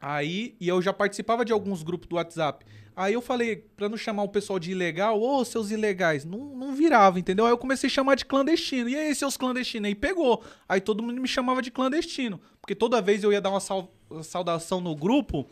Aí, e eu já participava de alguns grupos do WhatsApp. Aí eu falei, pra não chamar o pessoal de ilegal, ô, seus ilegais, não, não virava, entendeu? Aí eu comecei a chamar de clandestino. E aí, seus clandestinos? Aí pegou. Aí todo mundo me chamava de clandestino. Porque toda vez eu ia dar uma sau- saudação no grupo,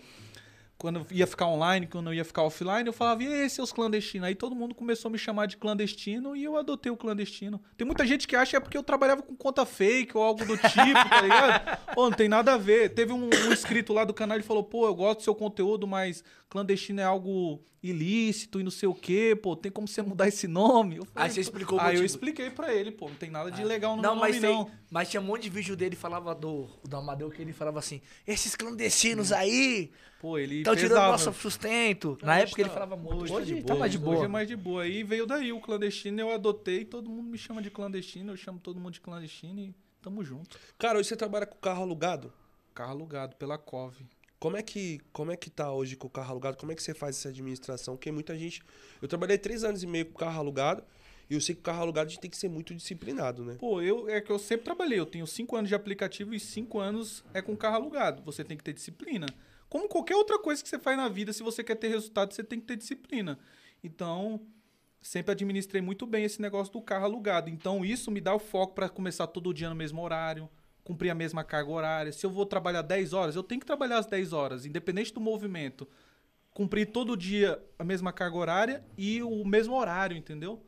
quando ia ficar online, quando eu ia ficar offline, eu falava, e aí, seus clandestinos? Aí todo mundo começou a me chamar de clandestino e eu adotei o clandestino. Tem muita gente que acha que é porque eu trabalhava com conta fake ou algo do tipo, tá ligado? Pô, não tem nada a ver. Teve um, um inscrito lá do canal, ele falou, pô, eu gosto do seu conteúdo, mas clandestino é algo ilícito e não sei o quê, pô, tem como você mudar esse nome? Eu falei, Aí você explicou o Aí eu motivo. expliquei pra ele, pô, não tem nada de ilegal no Não, meu mas, nome, tem, não. mas tinha um monte de vídeo dele falava do, do Amadeu que ele falava assim: esses clandestinos aí Pô, ele estão tirando nosso sustento. Não, Na época ele tá- falava muito. hoje Hoje, tá de tá boa, mais de boa. Hoje é mais de boa. Aí veio daí o clandestino, eu adotei, todo mundo me chama de clandestino, eu chamo todo mundo de clandestino e tamo junto. Cara, hoje você trabalha com carro alugado? Carro alugado pela Cove. Como é que como é que tá hoje com o carro alugado? Como é que você faz essa administração? Porque muita gente. Eu trabalhei três anos e meio com carro alugado. E eu sei que o carro alugado a gente tem que ser muito disciplinado, né? Pô, eu é que eu sempre trabalhei, eu tenho cinco anos de aplicativo e cinco anos é com carro alugado. Você tem que ter disciplina. Como qualquer outra coisa que você faz na vida, se você quer ter resultado, você tem que ter disciplina. Então, sempre administrei muito bem esse negócio do carro alugado. Então, isso me dá o foco para começar todo dia no mesmo horário, cumprir a mesma carga horária. Se eu vou trabalhar 10 horas, eu tenho que trabalhar as 10 horas, independente do movimento. Cumprir todo dia a mesma carga horária e o mesmo horário, entendeu?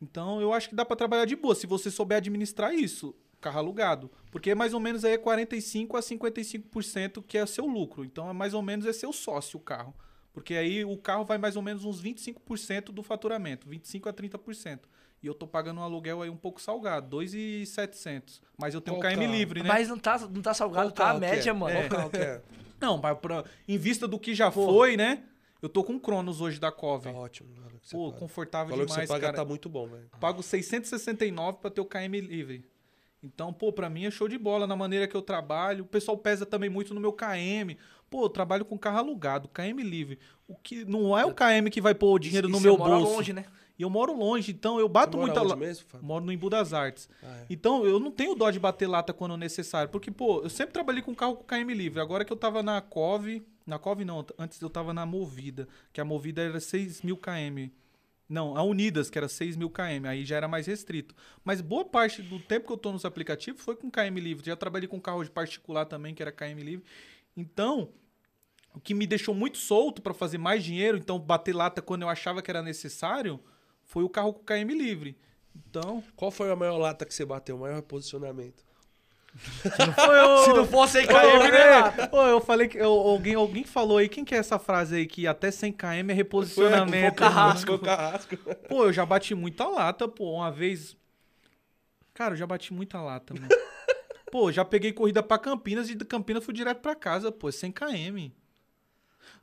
Então, eu acho que dá para trabalhar de boa, se você souber administrar isso, carro alugado. Porque mais ou menos aí é 45 a 55% que é seu lucro. Então, é mais ou menos é seu sócio o carro. Porque aí o carro vai mais ou menos uns 25% do faturamento, 25 a 30%. E eu tô pagando um aluguel aí um pouco salgado, 2,700. Mas eu tenho Qual um KM carro? livre, né? Mas não tá, não tá salgado, Qual tá a média, é? mano. Qual carro que é? Não, mas pra, em vista do que já foi, né? Eu tô com o Cronos hoje da Tá Cove. ótimo. o valor que você Pô, paga. confortável O valor que demais, você paga cara. tá muito bom, velho. Pago 669 para ter o KM livre. Então, pô, pra mim é show de bola na maneira que eu trabalho. O pessoal pesa também muito no meu KM. Pô, eu trabalho com carro alugado, KM livre. O que não é o KM que vai pôr o dinheiro E no meu bolso. longe, né? E eu moro longe, então eu bato Você mora muita onde la- mesmo, Fábio? Moro no Embu das Artes. Ah, é. Então, eu não tenho dó de bater lata quando necessário. Porque, pô, eu sempre trabalhei com carro com KM livre. Agora que eu tava na Cove. Na Cove não, antes eu tava na Movida. Que a Movida era 6 mil km. Não, a Unidas, que era 6 mil km. Aí já era mais restrito. Mas boa parte do tempo que eu tô nos aplicativos foi com KM livre. Já trabalhei com carro de particular também, que era KM livre. Então, o que me deixou muito solto para fazer mais dinheiro, então bater lata quando eu achava que era necessário, foi o carro com KM livre. Então, Qual foi a maior lata que você bateu? O maior reposicionamento? Se não fosse aí, Ô, KM, né? é, ô, eu falei que eu- alguém, alguém falou aí, quem que é essa frase aí que até 100 km é reposicionamento? Foi o Carrasco. Foi o Carrasco. Pô, eu já bati muita lata, pô, uma vez. Cara, eu já bati muita lata, mano. Pô, já peguei corrida pra Campinas e de Campinas fui direto pra casa, pô, 100 km.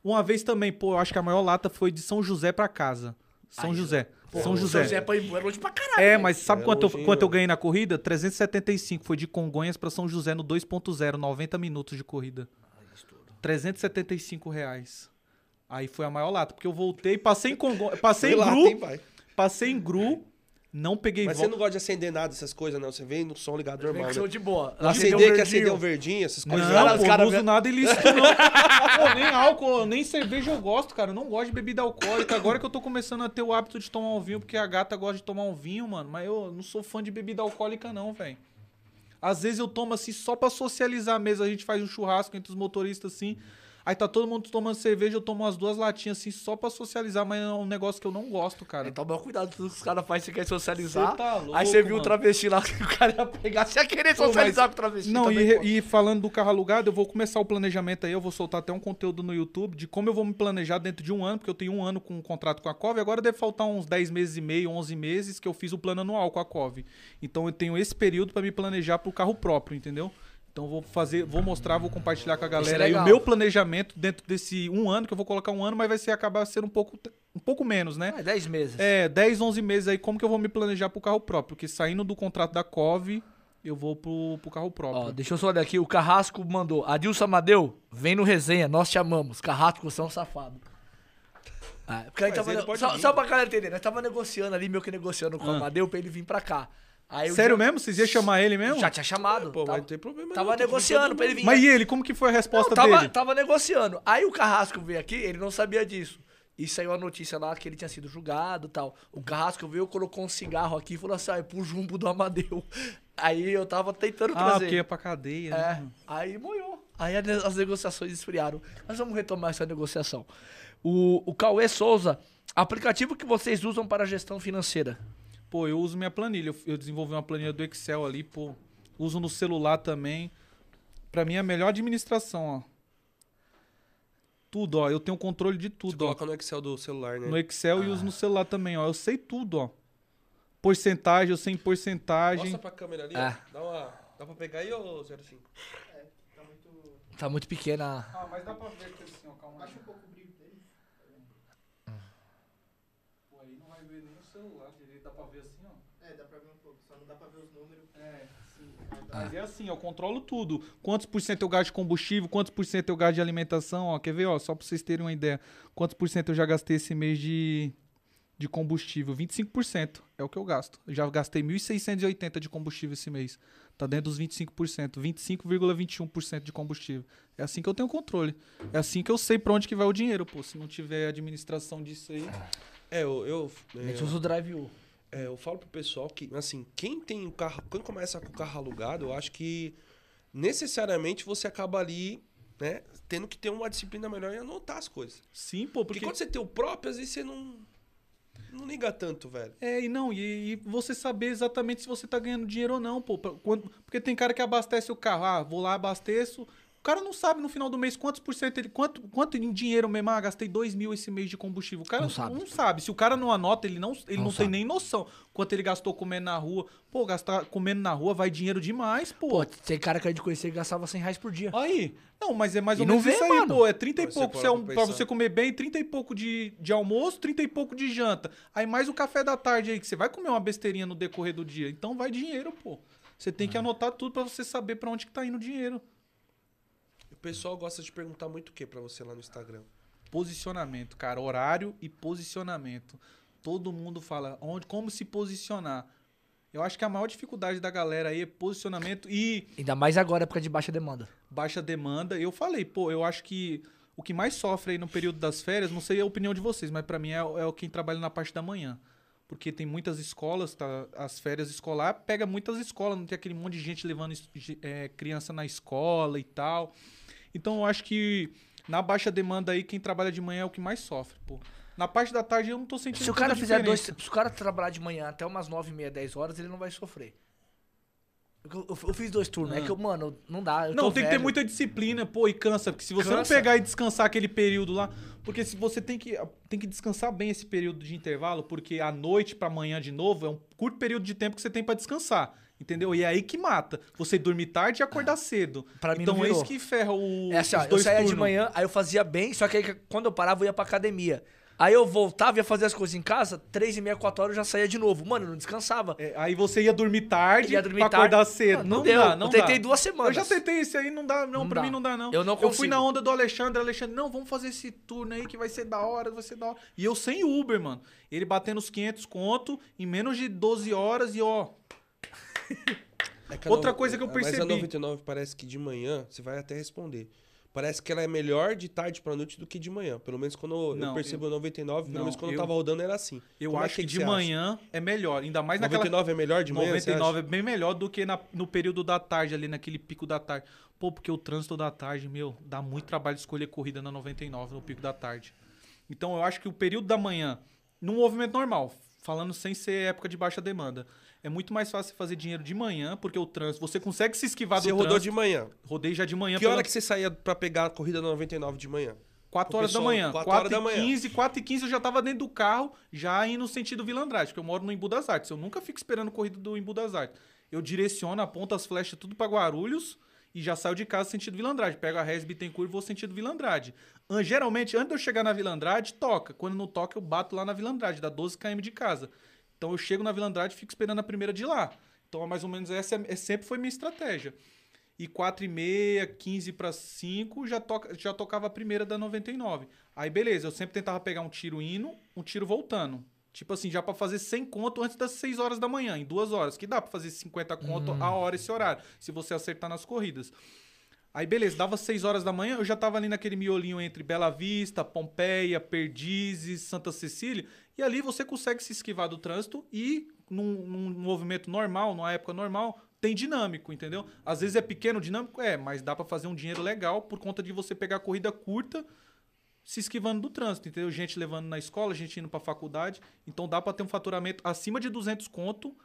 Uma vez também, pô, eu acho que a maior lata foi de São José pra casa. São José. Pô, São José. São José pra ir é longe pra caralho. É, mas sabe É quanto, eu, quanto eu ganhei na corrida? 375. Foi de Congonhas pra São José no 2.0, 90 minutos de corrida. 375 reais. Aí foi a maior lata, porque eu voltei, passei em Congonhas, passei em Gru, passei em Gru, Não peguei Mas você volta. não gosta de acender nada, essas coisas, não. Você vem no som ligado Vem normal, que sou né? de boa. Não Acendeu acender, um que acender verdinho. um verdinho, essas Não, coisas. Pô, cara não vê- uso nada ilícito, não. pô, nem álcool, nem cerveja eu gosto, cara. Eu não gosto de bebida alcoólica. Agora que eu tô começando a ter o hábito de tomar um vinho, porque a gata gosta de tomar um vinho, mano. Mas eu não sou fã de bebida alcoólica, não, velho. Às vezes eu tomo assim só pra socializar mesmo. A gente faz um churrasco entre os motoristas assim. Aí tá todo mundo tomando cerveja, eu tomo umas duas latinhas assim só pra socializar, mas é um negócio que eu não gosto, cara. Então, toma cuidado com tudo que os caras fazem, você quer socializar. Cê tá louco, aí você viu mano. o travesti lá que o cara ia pegar, você ia querer Pô, mas- socializar com o travesti. Não, e, também, pô. e falando do carro alugado, eu vou começar o planejamento aí, eu vou soltar até um conteúdo no YouTube de como eu vou me planejar dentro de um ano, porque eu tenho um ano com um contrato com a COV, agora deve faltar uns 10 meses e meio, 11 meses que eu fiz o plano anual com a COV. Então eu tenho esse período para me planejar pro carro próprio, entendeu? Então vou fazer, vou mostrar, vou compartilhar com a galera aí o meu planejamento dentro desse um ano, que eu vou colocar um ano, mas vai ser acabar sendo um pouco, um pouco menos, né? É, 10 meses. É, 10, 11 meses aí, como que eu vou me planejar pro carro próprio? Porque saindo do contrato da COV, eu vou pro, pro carro próprio. Ó, deixa eu só olhar aqui, o Carrasco mandou. Adilson Amadeu, vem no resenha, nós te amamos. Carrasco, você é um safado. Ah, porque a gente tava só, vir. só pra galera entender, nós tava negociando ali, meio que negociando com o Ah. Amadeu pra ele vir pra cá. Sério dia- mesmo? Vocês iam chamar ele mesmo? Já tinha chamado. Pô, mas tava não tem problema tava não, negociando pra ele vir. Mas e ele, como que foi a resposta Não, tava, dele? tava negociando. Aí o Carrasco veio aqui, ele não sabia disso. E saiu a notícia lá que ele tinha sido julgado e tal. O Carrasco veio, colocou um cigarro aqui e falou assim: ah, é pro jumbo do Amadeu. Aí eu tava tentando Ah, trazer. porque é pra cadeia, É, né? aí moiou. Aí as negociações esfriaram. Mas vamos retomar essa negociação. O, o Cauê Souza, aplicativo que vocês usam para gestão financeira? Pô, eu uso minha planilha. Eu, desenvolvi uma planilha do Excel ali, pô. Uso no celular também. Pra mim é a melhor administração, ó. Tudo, ó. Eu tenho controle de Você tudo, ó. coloca no Excel do celular, né? No Excel e uso no celular também, ó. Eu sei tudo, ó. Porcentagem, eu sei em porcentagem. Mostra pra câmera ali, É. ó. Dá, uma... Dá pra pegar aí, ô 05? Tá muito pequena. Ah, mas dá pra ver aqui assim, ó. Calma aí. Pô, aí não vai ver nem o celular. Dá pra ver assim, ó. É, dá pra ver um pouco, só não dá pra ver os números. É, sim. Mas é assim, eu controlo tudo. Quantos por cento eu gasto de combustível, quantos por cento eu gasto de alimentação, ó. Quer ver, ó, só pra vocês terem uma ideia. Quantos por cento eu já gastei esse mês de, de combustível? 25% é o que eu gasto. Eu já gastei 1.680 de combustível esse mês. Tá dentro dos 25%. 25,21% de combustível. É assim que eu tenho controle. É assim que eu sei pra onde que vai o dinheiro, pô. Se não tiver administração disso aí... É, eu... eu A é, gente usa o Drive-U. É, eu falo pro pessoal que, assim, quem tem o carro, quem começa com o carro alugado, eu acho que necessariamente você acaba ali, né, tendo que ter uma disciplina melhor em anotar as coisas. Sim, pô, Porque, porque... quando você tem o próprio, às vezes você não, não liga tanto, velho. É, e não, e, e você saber exatamente se você tá ganhando dinheiro ou não, pô. Quando- porque tem cara que abastece o carro, ah, vou lá, abasteço. O cara não sabe no final do mês quantos por cento ele. Quanto, quanto em dinheiro mesmo, ah, gastei dois mil esse mês de combustível. O cara Não não sabe. sabe. Se o cara não anota, ele não, ele Não não, sabe. tem nem noção quanto ele gastou comendo na rua. Pô, gastar comendo na rua vai dinheiro demais, pô. Pô, tem cara que a gente conhecia que gastava 100 reais por dia. Aí. Não, mas é mais E ou não menos vê, isso aí, mano. pô. É 30 e Você pouco parar pra, pra pra você comer bem, 30 e pouco de, de almoço, 30 e pouco de janta. Aí mais o café da tarde aí, que você vai comer uma besteirinha no decorrer do dia. Então vai dinheiro, pô. Você tem que É. anotar tudo pra você saber pra onde que tá indo o dinheiro. O pessoal gosta de perguntar muito o que pra você lá no Instagram? Posicionamento, cara. Horário e posicionamento. Todo mundo fala onde, como se posicionar. Eu acho que a maior dificuldade da galera aí é posicionamento e Ainda mais agora, época de baixa demanda. baixa demanda. Eu falei, pô, eu acho que o que mais sofre aí no período das férias, não sei a opinião de vocês, mas pra mim é, é o quem trabalha na parte da manhã. Porque tem muitas escolas, tá? As férias escolar pega muitas escolas, não tem aquele monte de gente levando é, criança na escola e tal. Então eu acho que na baixa demanda aí, quem trabalha de manhã é o que mais sofre, pô. Na parte da tarde eu não tô sentindo Se o cara fizer dois. Se o cara trabalhar de manhã até umas 9 e meia, 10 horas, ele não vai sofrer. Eu, eu- eu fiz dois turnos. É Ah. que eu, mano, não dá. Não, tem que ter velho. muita disciplina, pô, e cansa. Porque se você não Cansa. pegar e descansar aquele período lá. Porque se você tem que, tem que descansar bem esse período de intervalo, porque à noite pra manhã de novo é um curto período de tempo que você tem pra descansar. Entendeu? E é aí que mata. Você dormir tarde e acordar cedo. Pra mim então não é isso que ferra o, É assim, ó, eu saía de manhã, aí eu fazia bem, só que aí quando eu parava eu ia pra academia. Aí eu voltava, ia fazer as coisas em casa, três e meia, quatro horas eu já saía de novo. Mano, eu não descansava. É, aí você ia dormir tarde Ia dormir pra tarde. acordar cedo. Não Não, deu. dá, não Eu tentei dá. duas semanas. Eu já tentei esse aí, não dá, não, Não pra dá. mim não dá, não. Eu não Eu fui consigo. na onda do Alexandre, Alexandre, não, vamos fazer esse turno aí que vai ser da hora, vai ser da hora. E eu sem Uber, mano. Ele batendo os 500 conto em menos de 12 horas e ó, É Outra no- coisa que eu Mas a percebi. 99 parece que de manhã, você vai até responder. Parece que ela é melhor de tarde pra noite do que de manhã. Pelo menos quando eu, eu Não, percebo a 99, pelo não, menos quando eu eu- tava rodando era assim. eu Como é acho que que, de você acha? manhã é melhor, ainda mais naquela 99 é melhor de manhã, você 99 acha? é bem melhor do que na- no período da tarde, ali naquele pico da tarde. Pô, porque o trânsito da tarde, meu, dá muito trabalho de escolher corrida na 99, no pico da tarde. Então eu acho que o período da manhã, num movimento normal, falando sem ser época de baixa demanda, é muito mais fácil fazer dinheiro de manhã, porque o trânsito, você consegue se esquivar Você do rodou trânsito. de manhã. Rodei já de manhã Que hora pela- que você saía pra pegar a corrida 99 de manhã? 4 O horas da pessoal, manhã. quatro 4 horas da manhã. 15, 4 e 15 eu já tava dentro do carro, já indo no sentido Vila Andrade, porque eu moro no Embu das Artes. Eu nunca fico esperando corrida do Embu das Artes. Eu direciono, aponto as flechas tudo pra Guarulhos e já saio de casa sentido Vila Andrade. Pego a Res Bittencourt e vou sentido Vila Andrade. An- Geralmente, antes de eu chegar na Vila Andrade, toca. Quando não toca, eu bato lá na Vila Andrade, dá 12 km de casa. Então eu chego na Vila Andrade e fico esperando a primeira de lá. Então, mais ou menos, essa é- é, sempre foi minha estratégia. E 4 e meia, 15 para 5, já, toca, já tocava a primeira da 99. Aí, beleza, eu sempre tentava pegar um tiro indo, um tiro voltando. Tipo assim, já pra fazer 100 conto antes das 6 horas da manhã, em duas horas. Que dá pra fazer 50 conto a hora esse horário, se você acertar nas corridas. Aí, beleza, dava 6 horas da manhã, eu já tava ali naquele miolinho entre Bela Vista, Pompeia, Perdizes, Santa Cecília. E ali você consegue se esquivar do trânsito e, num, num movimento normal, numa época normal, tem dinâmico, entendeu? Às vezes é pequeno dinâmico, é, mas dá pra fazer um dinheiro legal por conta de você pegar corrida curta se esquivando do trânsito, entendeu? Gente levando na escola, gente indo pra faculdade. Então dá pra ter um faturamento acima de 200 conto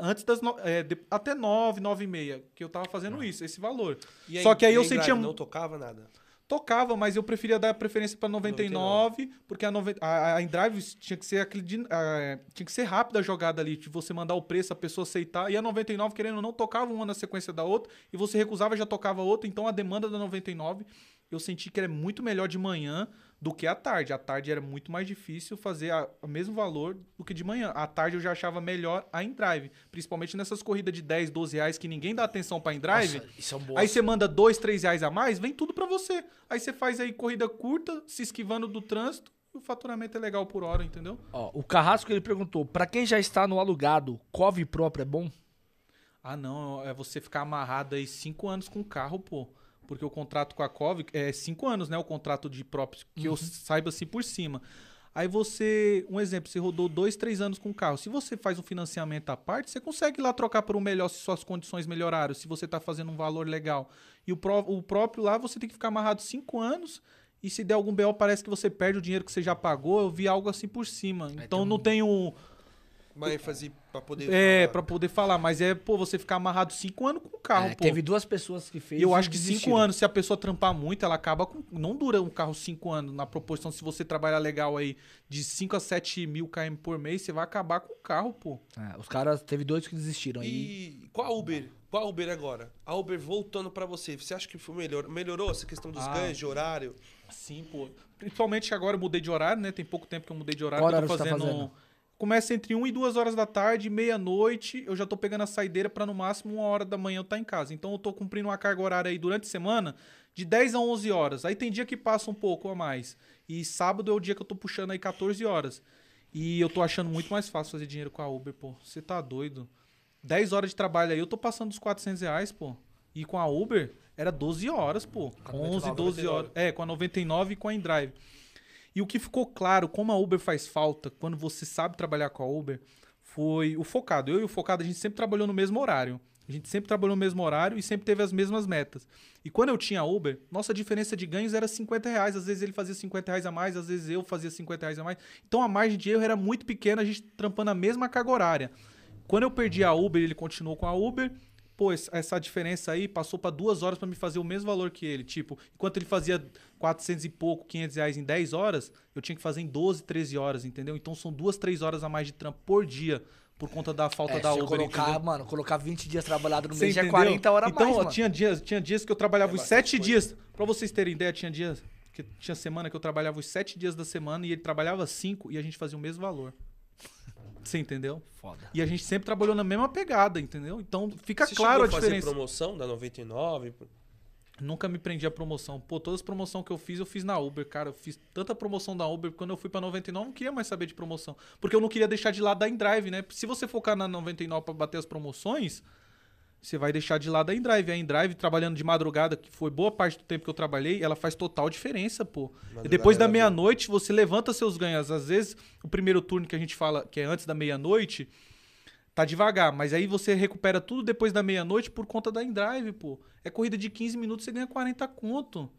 antes das no- é, de- até 9, 9 e meia, que eu tava fazendo isso, esse valor. Só que aí eu em sentia Não tocava nada. Tocava, mas eu preferia dar preferência pra 99, porque a, noven- a, a InDrive tinha que ser aquele din- a- tinha que ser rápida a jogada ali, de você mandar o preço, a pessoa aceitar, e a 99 querendo ou não tocava uma na sequência da outra, e você recusava já tocava outra, então a demanda da 99 eu senti que era muito melhor de manhã do que à tarde. À tarde era muito mais difícil fazer o mesmo valor do que de manhã. À tarde eu já achava melhor a InDrive, principalmente nessas corridas de 10, 12 reais que ninguém dá atenção pra InDrive. Isso é um boa. Aí você manda dois, três reais a mais, vem tudo pra você. Aí você faz aí corrida curta, se esquivando do trânsito, e o faturamento é legal por hora, entendeu? Ó, o Carrasco ele perguntou: pra quem já está no alugado, Cove próprio é bom? Ah, não, é você ficar amarrado aí cinco anos com o carro, pô. Porque o contrato com a Cove é cinco anos, né? O contrato de próprios, que eu saiba assim por cima. Aí você, um exemplo, você rodou dois, três anos com o carro. Se você faz um financiamento à parte, você consegue lá trocar por um melhor se suas condições melhoraram, se você tá fazendo um valor legal. E o, pró- o próprio lá, você tem que ficar amarrado cinco anos. E se der algum BO, parece que você perde o dinheiro que você já pagou. Eu vi algo assim por cima. então tem um- não tenho. Uma ênfase pra poder. É, falar. pra poder falar, mas é, pô, você ficar amarrado cinco anos com o carro, É, pô. teve duas pessoas que fez. E eu acho que desistiram. cinco anos, se a pessoa trampar muito, ela acaba com. Não dura um carro cinco anos. Na proporção, se você trabalhar legal aí de 5 a 7 mil km por mês, você vai acabar com o carro, pô. É, os caras, teve dois que desistiram. aí. E qual a Uber? Qual a Uber agora? A Uber voltando pra você. Você acha que foi melhor? Melhorou essa questão dos Ah. ganhos de horário? Sim, pô. Principalmente que agora eu mudei de horário, né? Tem pouco tempo que eu mudei de horário. Qual horário tô você tá fazendo. Começa entre 1 e 2 horas da tarde, meia-noite, eu já tô pegando a saideira pra no máximo uma hora da manhã eu estar em casa. Então eu tô cumprindo uma carga horária aí durante a semana de 10 a 11 horas. Aí tem dia que passa um pouco a mais. E sábado é o dia que eu tô puxando aí 14 horas. E eu tô achando muito mais fácil fazer dinheiro com a Uber, pô. Você tá doido. 10 horas de trabalho aí, eu tô passando dos 400 reais, pô. E com a Uber, era 12 horas, pô. a 11, 99, 12 horas. É, com a 99 e com a InDrive. E o que ficou claro, como a Uber faz falta quando você sabe trabalhar com a Uber, foi o focado. Eu e o focado, a gente sempre trabalhou no mesmo horário. A gente sempre trabalhou no mesmo horário e sempre teve as mesmas metas. E quando eu tinha Uber, nossa diferença de ganhos era 50 reais. Às vezes ele fazia 50 reais a mais, às vezes eu fazia 50 reais a mais. Então a margem de erro era muito pequena, a gente trampando a mesma carga horária. Quando eu perdi a Uber, ele continuou com a Uber. Pô, essa diferença aí passou pra duas horas pra me fazer o mesmo valor que ele. Tipo, enquanto ele fazia 400 e pouco, 500 reais em 10 horas, eu tinha que fazer em 12, 13 horas, entendeu? Então são duas, três horas a mais de trampo por dia por conta da falta É, da Uber, colocar, entendeu? mano, colocar 20 dias trabalhado no Você mês já é entendeu? 40 horas então, mais, mano. tinha dias, tinha dias que eu trabalhava É os bastante sete coisa. dias. Pra vocês terem ideia, tinha dias Porque tinha semana que eu trabalhava os sete dias da semana e ele trabalhava cinco e a gente fazia o mesmo valor. Você entendeu? Foda. E a gente sempre trabalhou na mesma pegada, entendeu? Então fica Você claro a chegou a fazer diferença. promoção da 99? Nunca me prendi a promoção. Pô, todas as promoções que eu fiz, eu fiz na Uber, cara. Eu fiz tanta promoção da Uber. Quando eu fui pra 99, eu não queria mais saber de promoção. Porque eu não queria deixar de lado a InDrive, né? Se você focar na 99 pra bater as promoções, você vai deixar de lado a InDrive. A InDrive, trabalhando de madrugada, que foi boa parte do tempo que eu trabalhei, ela faz total diferença, pô. E Madrugada depois da meia-noite, você levanta seus ganhos. Às vezes, o primeiro turno que a gente fala, que é antes da meia-noite, tá devagar. Mas aí você recupera tudo depois da meia-noite por conta da InDrive, pô. É corrida de 15 minutos, você ganha 40 conto.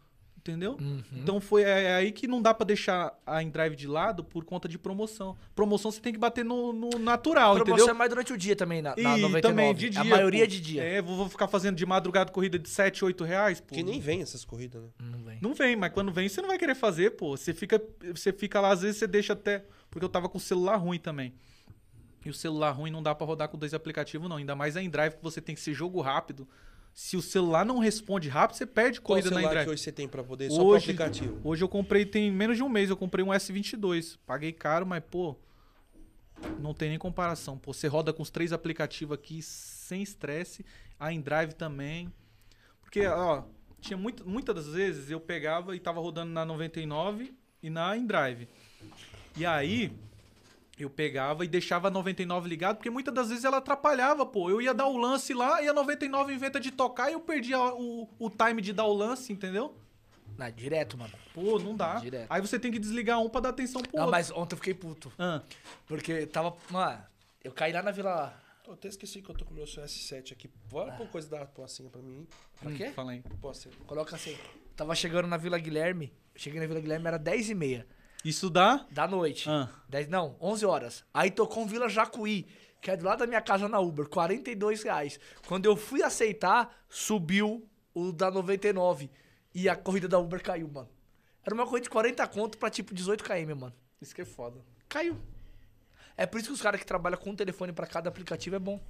Entendeu? Uhum. Então foi é, é aí que não dá pra deixar a InDrive de lado por conta de promoção. Promoção você tem que bater no, no natural, Promoção entendeu? é mais durante o dia também, na, na e 99. também de dia. A maioria pô. de dia. É, vou, vou ficar fazendo de madrugada corrida de 7, 8 reais, pô. Que nem vem essas corridas, né? Não vem. Não vem, mas quando vem você não vai querer fazer, pô. Você fica, você fica lá, às vezes você deixa até. Porque eu tava com o celular ruim também. E o celular ruim não dá pra rodar com dois aplicativos, não. Ainda mais a InDrive, que você tem que ser jogo rápido. Se o celular não responde rápido, você perde Qual corrida na celular InDrive. que hoje você tem pra poder? Só pro Hoje, aplicativo. hoje eu comprei, tem menos de um mês, eu comprei um S22. Paguei caro, mas, pô, não tem nem comparação. Pô, você roda com os três aplicativos aqui sem estresse. A InDrive também. Porque, ó, tinha muito, muitas das vezes eu pegava e tava rodando na 99 e na InDrive. E aí, eu pegava e deixava a 99 ligado, porque muitas das vezes ela atrapalhava, pô. Eu ia dar o lance lá e a 99 inventa de tocar e eu perdia o, o time de dar o lance, entendeu? Não, direto, mano. Pô, não dá. Direto. Aí você tem que desligar um pra dar atenção pro Não, outro. mas ontem eu fiquei puto. Ah, Porque tava. Mano, eu caí lá na Vila. Eu até esqueci que eu tô com o meu S7 aqui. Bora pôr coisa da pocinha pra mim. Pra quê? hum, fala aí. Posso Coloca assim. Tava chegando na Vila Guilherme. Cheguei na Vila Guilherme, era 10 e meia Isso dá? da noite. Ah. 10, não, 11 horas. Aí tocou um Vila Jacuí, que é do lado da minha casa na Uber, 42 reais. Quando eu fui aceitar, subiu o da 99. E a corrida da Uber caiu, mano. Era uma corrida de 40 conto pra tipo 18 km, mano. Isso que é foda. Caiu. É por isso que os caras que trabalham com um telefone pra cada aplicativo é bom.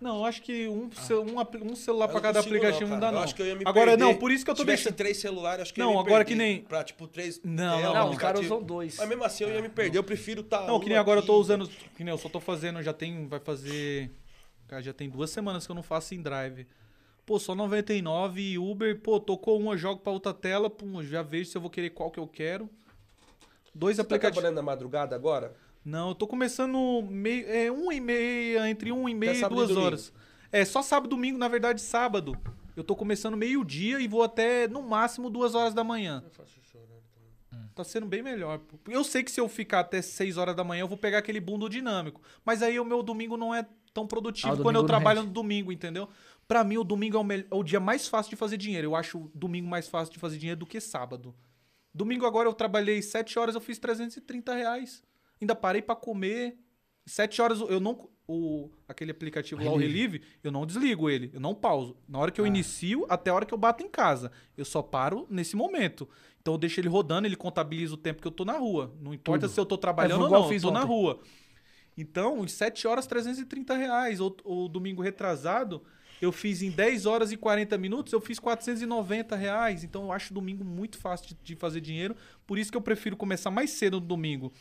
Não, eu acho que um, um, um celular não cada consigo aplicativo não, não, cara. dá, não. acho que eu ia me Agora, perder. não, por isso que eu tô deixando. três celulares, acho que Não, eu ia me agora perder. que nem- Pra, tipo, três... Não, não, Não, não. os caras aplicativo. usam dois. Mas mesmo assim eu ia me perder, eu prefiro tá Não, que nem um agora eu tô aqui. usando. Que nem eu só tô fazendo, já tem. Vai fazer. Cara, já tem duas semanas que eu não faço em drive. Pô, só 99 e Uber, pô, tocou uma, jogo pra outra tela, pum, já vejo se eu vou querer qual que eu quero. Dois Você tá aplicativos. trabalhando na madrugada agora? Não, eu tô começando meio, é, uma e meia, entre uma e meia e duas horas. É, só sábado e domingo, na verdade, sábado. Eu tô começando meio-dia e vou até, no máximo, duas horas da manhã. Tá sendo bem melhor. Eu sei que se eu ficar até 6 horas da manhã, eu vou pegar aquele bundo dinâmico. Mas aí o meu domingo não é tão produtivo Ah, quando eu não trabalho rende. no domingo, entendeu? Pra mim, o domingo é o, é o dia mais fácil de fazer dinheiro. Eu acho o domingo mais fácil de fazer dinheiro do que sábado. Domingo agora eu trabalhei 7 horas, eu fiz 330 reais. Ainda parei pra comer. 7 horas eu não. O, aquele aplicativo lá, o Relive, eu não desligo ele, eu não pauso. Na hora Ah. que eu inicio, até a hora que eu bato em casa. Eu só paro nesse momento. Então eu deixo ele rodando, ele contabiliza o tempo que eu tô na rua. Não importa Tudo. se eu tô trabalhando É, ou não, eu eu fiz tô na ontem. rua. Então, em 7 horas, 330 reais. O, o domingo retrasado, eu fiz em 10 horas e 40 minutos, eu fiz 490 reais. Então, eu acho domingo muito fácil de, de fazer dinheiro. Por isso que eu prefiro começar mais cedo no domingo,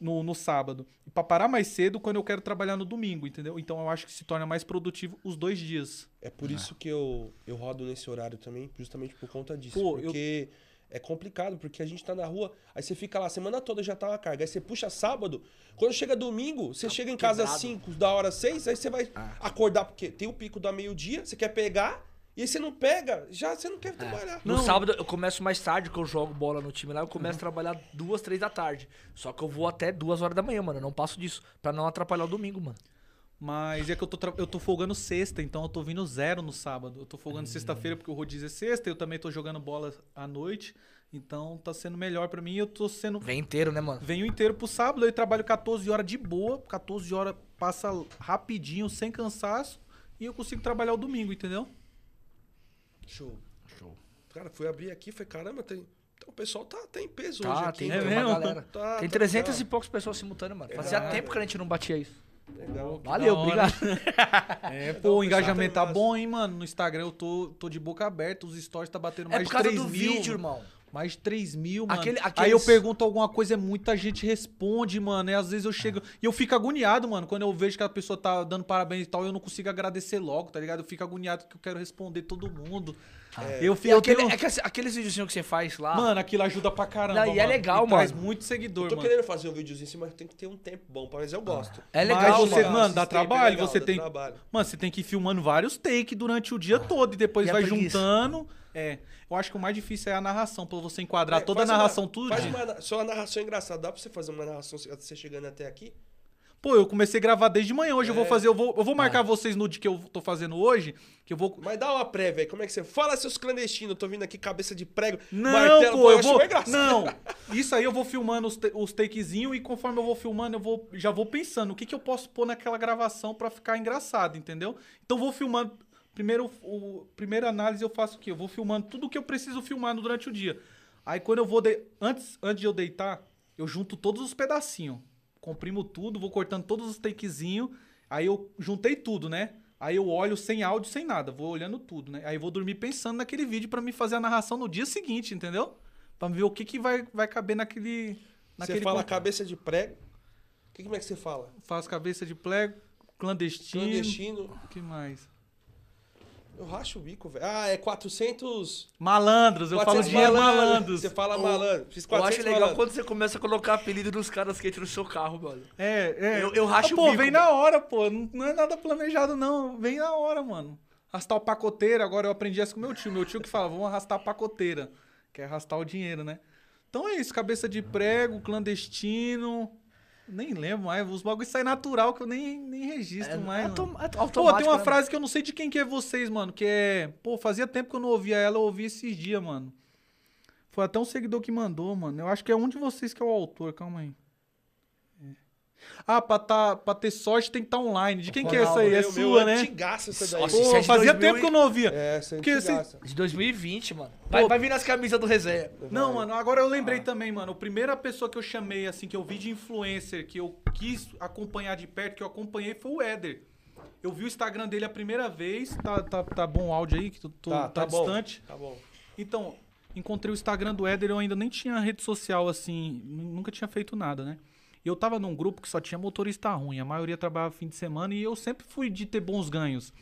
no, no sábado. E pra parar mais cedo quando eu quero trabalhar no domingo, entendeu? Então, eu acho que se torna mais produtivo os dois dias. É por isso que eu, eu rodo nesse horário também, justamente por conta disso. Pô, eu- porque é complicado, porque a gente tá na rua, aí você fica lá a semana toda já tá uma carga. Aí você puxa sábado, quando chega domingo, você chega em casa às Tá quebrado. 5 da hora 6, aí você vai Ah. acordar, porque tem o pico da meio-dia, você quer pegar, e aí você não pega, já você não quer trabalhar. No Não. sábado eu começo mais tarde, que eu jogo bola no time lá, eu começo a trabalhar duas, três da tarde. Só que eu vou até duas horas da manhã, mano. Eu não passo disso. Pra não atrapalhar o domingo, mano. Mas é que eu tô, tra- eu tô folgando sexta, então eu tô vindo zero no sábado. Eu tô folgando sexta-feira porque o rodízio é sexta, eu também tô jogando bola à noite. Então tá sendo melhor pra mim. Eu tô sendo. Vem inteiro, né, mano? Venho inteiro pro sábado, eu trabalho 14 horas de boa. 14 horas passa rapidinho, sem cansaço. E eu consigo trabalhar o domingo, entendeu? Show. Show. Cara, fui abrir aqui, falei, caramba, tem. Então o pessoal tá, tá em peso Tá, hoje aqui. tem, É tem uma mesmo? galera. Tá, tem tá 300 e legal. poucas pessoas simultâneas, mano. Fazia Legal. tempo que a gente não batia isso. Legal. Valeu, obrigado. É, pô, o engajamento tá tem bom, hein, mano? No Instagram eu tô, tô de boca aberta, os stories tá batendo É mais por de causa 3 do mil. vídeo, irmão. Mais de 3 mil, mano. Aquele- Aí eu aqueles- pergunto alguma coisa, é muita gente responde, mano. E às vezes eu chego. E eu fico agoniado, mano. Quando eu vejo que a pessoa tá dando parabéns e tal, eu não consigo agradecer logo, tá ligado? Eu fico agoniado que eu quero responder todo mundo. Eu, E eu aquele, tenho- é que aqueles videozinhos que você faz lá. Mano, aquilo ajuda pra caramba. Não, e é mano. legal, E Traz mano. muito seguidor, Tô mano. querendo fazer um videozinho assim, mas tem que ter um tempo bom, mas eu gosto. é legal, Mas você, mano. mano, dá é trabalho, legal, você dá tem. trabalho. Mano, você tem que ir filmando vários takes durante o dia todo e depois E a vai preguiça? juntando. É. Eu acho que o mais difícil é a narração, pra você enquadrar É, toda a faz uma- narração, tudo. Faz uma, só uma narração engraçada. Dá pra você fazer uma narração você chegando até aqui? Pô, eu comecei a gravar desde manhã. Hoje eu vou É. fazer, eu vou, eu vou Ah. marcar vocês no dia que eu tô fazendo hoje, que eu vou. Mas dá uma prévia aí, como é que você. Fala, seus clandestinos, tô vindo aqui cabeça de prego. Não, martelo, pô, eu acho vou. Não, isso aí eu vou filmando os, os takezinhos e conforme eu vou filmando, eu vou, já vou pensando o que, que eu posso pôr naquela gravação pra ficar engraçado, entendeu? Então eu vou filmando. Primeiro, o, primeira análise eu faço o quê? Eu vou filmando tudo que eu preciso filmar durante o dia. Aí quando eu vou. de- antes, antes de eu deitar, eu junto todos os pedacinhos. Comprimo tudo, vou cortando todos os takezinhos. Aí eu juntei tudo, né? Aí eu olho sem áudio, sem nada. Vou olhando tudo, né? Aí eu vou dormir pensando naquele vídeo pra me fazer a narração no dia seguinte, entendeu? Pra ver o que, que vai, vai caber naquele. Você naquele fala con- cabeça de prego. Que, como é que você fala? Faço cabeça de plego, clandestino. Clandestino. O que mais? Eu racho o bico, velho. Ah, é 400. Malandros, eu falo 400 dinheiro malandros. malandros. Você fala Eu- malandro. Fiz Eu 400 acho legal malandros. quando você começa a colocar apelido dos caras que entram no seu carro, mano. É, é. Eu- eu racho Ah, o Pô, bico, vem mano. na hora, pô. Não, não é nada planejado, não. Vem na hora, mano. Arrastar o pacoteiro, agora eu aprendi isso com meu tio. Meu tio que fala, vamos arrastar a pacoteira. Que é arrastar o dinheiro, né? Então é isso, cabeça de prego, clandestino. Nem lembro mais. Os bagulhos saem natural que eu nem, nem registro mais. autom- mano. é Pô, tem uma né? frase que eu não sei de quem que é vocês, mano. Que é. Pô, fazia tempo que eu não ouvia ela, eu ouvi esses dias, mano. Foi até um seguidor que mandou, mano. Eu acho que é um de vocês que é o autor, calma aí. Ah, pra, tá, pra ter sorte tem que estar online. De quem que é essa aí? É Meu- meu sua, né? antigaço essa daí. Nossa, Pô, é fazia 2000 tempo que eu não ouvia. É, essa é Porque esse- antigaça. De 2020, mano. Vai, Pô. vai vir nas camisas do resenha. Não, mano, agora eu lembrei também, mano. A primeira pessoa que eu chamei, assim, que eu vi de influencer, que eu quis acompanhar de perto, que eu acompanhei, foi o Éder. Eu vi o Instagram dele a primeira vez. Tá, tá, tá bom o áudio aí, que tu, tu tá, bom. distante. Tá bom. Então, encontrei o Instagram do Éder, eu ainda nem tinha rede social assim, nu- nunca tinha feito nada, né? Eu tava num grupo que só tinha motorista ruim, a maioria trabalhava fim de semana e eu sempre fui de ter bons ganhos.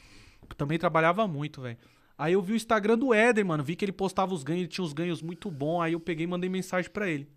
Também trabalhava muito, velho. Aí eu vi o Instagram do Éder, mano, vi que ele postava os ganhos, ele tinha os ganhos muito bons, aí eu peguei e mandei mensagem pra ele.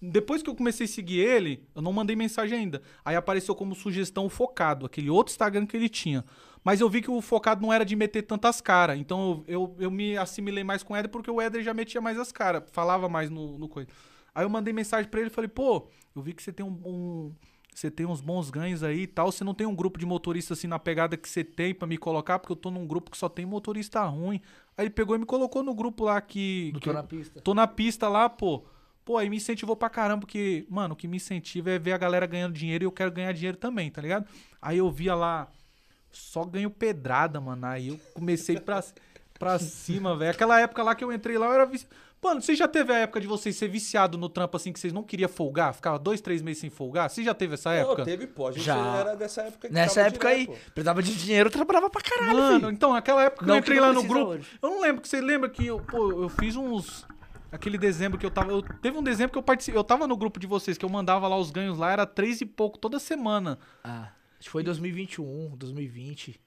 Depois que eu comecei a seguir ele, eu não mandei mensagem ainda. Aí apareceu como sugestão o focado, aquele outro Instagram que ele tinha. Mas eu vi que o focado não era de meter tantas caras. Então eu, eu, eu me assimilei mais com o Éder porque o Éder já metia mais as caras, falava mais no, no coisa. Aí eu mandei mensagem pra ele e falei, pô, eu vi que você tem um, um- Você tem uns bons ganhos aí e tal. Você não tem um grupo de motorista assim na pegada que você tem pra me colocar, porque eu tô num grupo que só tem motorista ruim. Aí ele pegou e me colocou no grupo lá que. Do que Tô na Pista. Tô na pista lá, pô. Pô, aí me incentivou pra caramba, porque, mano, o que me incentiva é ver a galera ganhando dinheiro e eu quero ganhar dinheiro também, tá ligado? Aí eu via lá, só ganho pedrada, mano. Aí eu comecei pra, pra cima, velho. Aquela época lá que eu entrei lá, eu era vici... Mano, você já teve a época de vocês ser viciado no trampo assim, que vocês não queriam folgar? Ficava dois, três meses sem folgar? Você já teve essa época? Não, teve, pô. A gente Já. era dessa época que Nessa época direto, aí, pô. precisava de dinheiro, eu trabalhava pra caralho, Mano, filho. então, aquela época que Não eu que entrei não lá no grupo. hoje. Eu não lembro que você lembra que eu, pô, eu fiz uns. Aquele dezembro que eu tava. Eu, teve um dezembro que eu participei. Eu tava no grupo de vocês, que eu mandava lá os ganhos lá, era três e pouco toda semana. Ah, acho que foi 2021, 2020.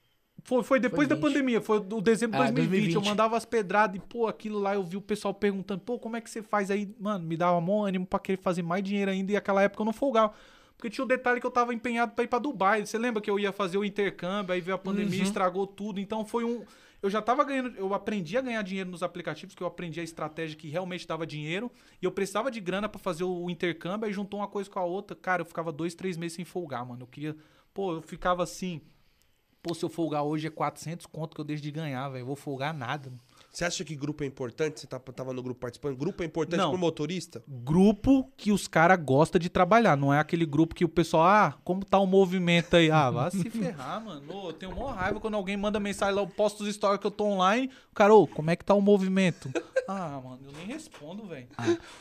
Foi, foi depois Foi da 20. pandemia, foi o dezembro de Ah, 2020. Eu 2020. mandava as pedradas e, pô, aquilo lá eu vi o pessoal perguntando, pô, como é que você faz aí? Mano, me dava mó ânimo pra querer fazer mais dinheiro ainda e aquela época eu não folgava. Porque tinha o detalhe que eu tava empenhado pra ir pra Dubai. Você lembra que eu ia fazer o intercâmbio, aí veio a pandemia, Uhum. estragou tudo. Então foi um. Eu já tava ganhando, eu aprendi a ganhar dinheiro nos aplicativos, que eu aprendi a estratégia que realmente dava dinheiro. E eu precisava de grana pra fazer o intercâmbio, aí juntou uma coisa com a outra. Cara, eu ficava dois, três meses sem folgar, mano. Eu queria. Pô, eu ficava assim. Pô, se eu folgar hoje é 400 conto que eu deixo de ganhar, velho. Vou folgar nada. mano. Você acha que grupo é importante? Você tá- tava no grupo participando? Grupo é importante Não. pro motorista? Grupo que os caras gostam de trabalhar. Não é aquele grupo que o pessoal, ah, como tá o movimento aí? Ah, vai se ferrar, mano. Ô, eu tenho maior raiva quando alguém manda mensagem lá, eu posto os stories que eu tô online. O cara, ô, como é que tá o movimento? Ah, mano, eu nem respondo, velho.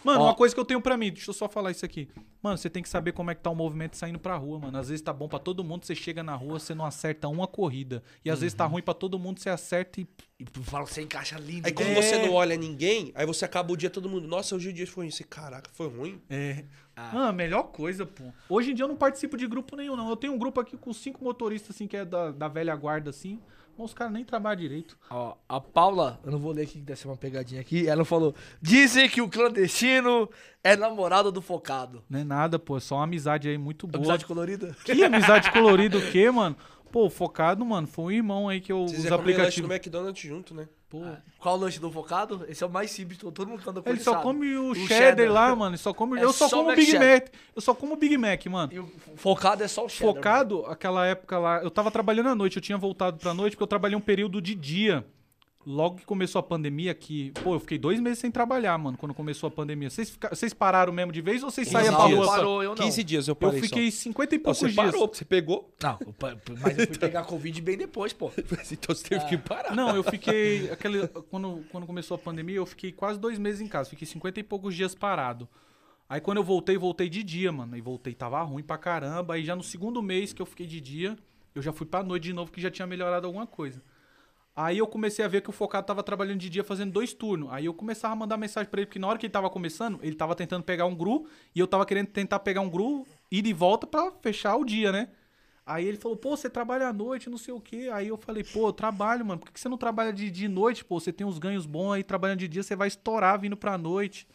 Mano, Ó. uma coisa que eu tenho pra mim, deixa eu só falar isso aqui. Mano, você tem que saber como é que tá o movimento saindo pra rua, mano. Às vezes tá bom pra todo mundo, você chega na rua, você não acerta uma corrida. E às vezes tá ruim pra todo mundo, você acerta e E fala, você encaixa lindo. Aí quando né? você não olha ninguém, aí você acaba o dia todo mundo. Nossa, hoje o dia foi ruim. Você, caraca, foi ruim. É. Ah. Ah, melhor coisa, pô. Hoje em dia eu não participo de grupo nenhum, não. Eu tenho um grupo aqui com cinco motoristas, assim, que é da, da velha guarda, assim. Mas os caras nem trabalham direito. Ó, a Paula, eu não vou ler aqui que deve ser uma pegadinha aqui. Ela falou: Dizem que o clandestino é namorado do focado. Não é nada, pô. É só uma amizade aí muito boa. Amizade colorida? Que amizade colorida o quê, mano? Pô, focado, mano, foi um irmão aí que eu Vocês os aplicativos. no McDonald's junto, né? Pô, Qual o lanche do focado? Esse é o mais simples, todo mundo que anda com ele só sabe. come o, O cheddar, cheddar. lá, mano. Ele só come, É eu só só como o Big. Mac. Eu só como o Big Mac, mano. E o focado é só o cheddar. Focado, aquela época lá, eu tava trabalhando à noite, eu tinha voltado pra noite porque eu trabalhei um período de dia. Logo que começou a pandemia, que, pô, eu fiquei dois meses sem trabalhar, mano, quando começou a pandemia. Vocês, fica- vocês pararam mesmo de vez ou vocês saíam pra rua? parou, eu não. 15 dias eu Eu parei fiquei 50 e só. Poucos você dias. parou, porque você pegou. Não, eu mas eu fui pegar Covid bem depois, pô. então você teve que parar. Não, eu fiquei. Aquele, quando, quando começou a pandemia, eu fiquei quase dois meses em casa. Fiquei 50 e poucos dias parado. Aí quando eu voltei, voltei de dia, mano. E voltei, tava ruim pra caramba. Aí já no segundo mês que eu fiquei de dia, eu já fui pra noite de novo, que já tinha melhorado alguma coisa. Aí eu comecei a ver que o Focado tava trabalhando de dia fazendo dois turnos. Aí eu começava a mandar mensagem pra ele, porque na hora que ele tava começando, ele tava tentando pegar um gru, e eu tava querendo tentar pegar um gru, ir de volta pra fechar o dia, né? Aí ele falou, pô, você trabalha à noite, não sei o quê. Aí eu falei, pô, eu trabalho, mano. Por que você não trabalha de, de noite, pô? Você tem uns ganhos bons aí, trabalhando de dia, você vai estourar vindo pra noite.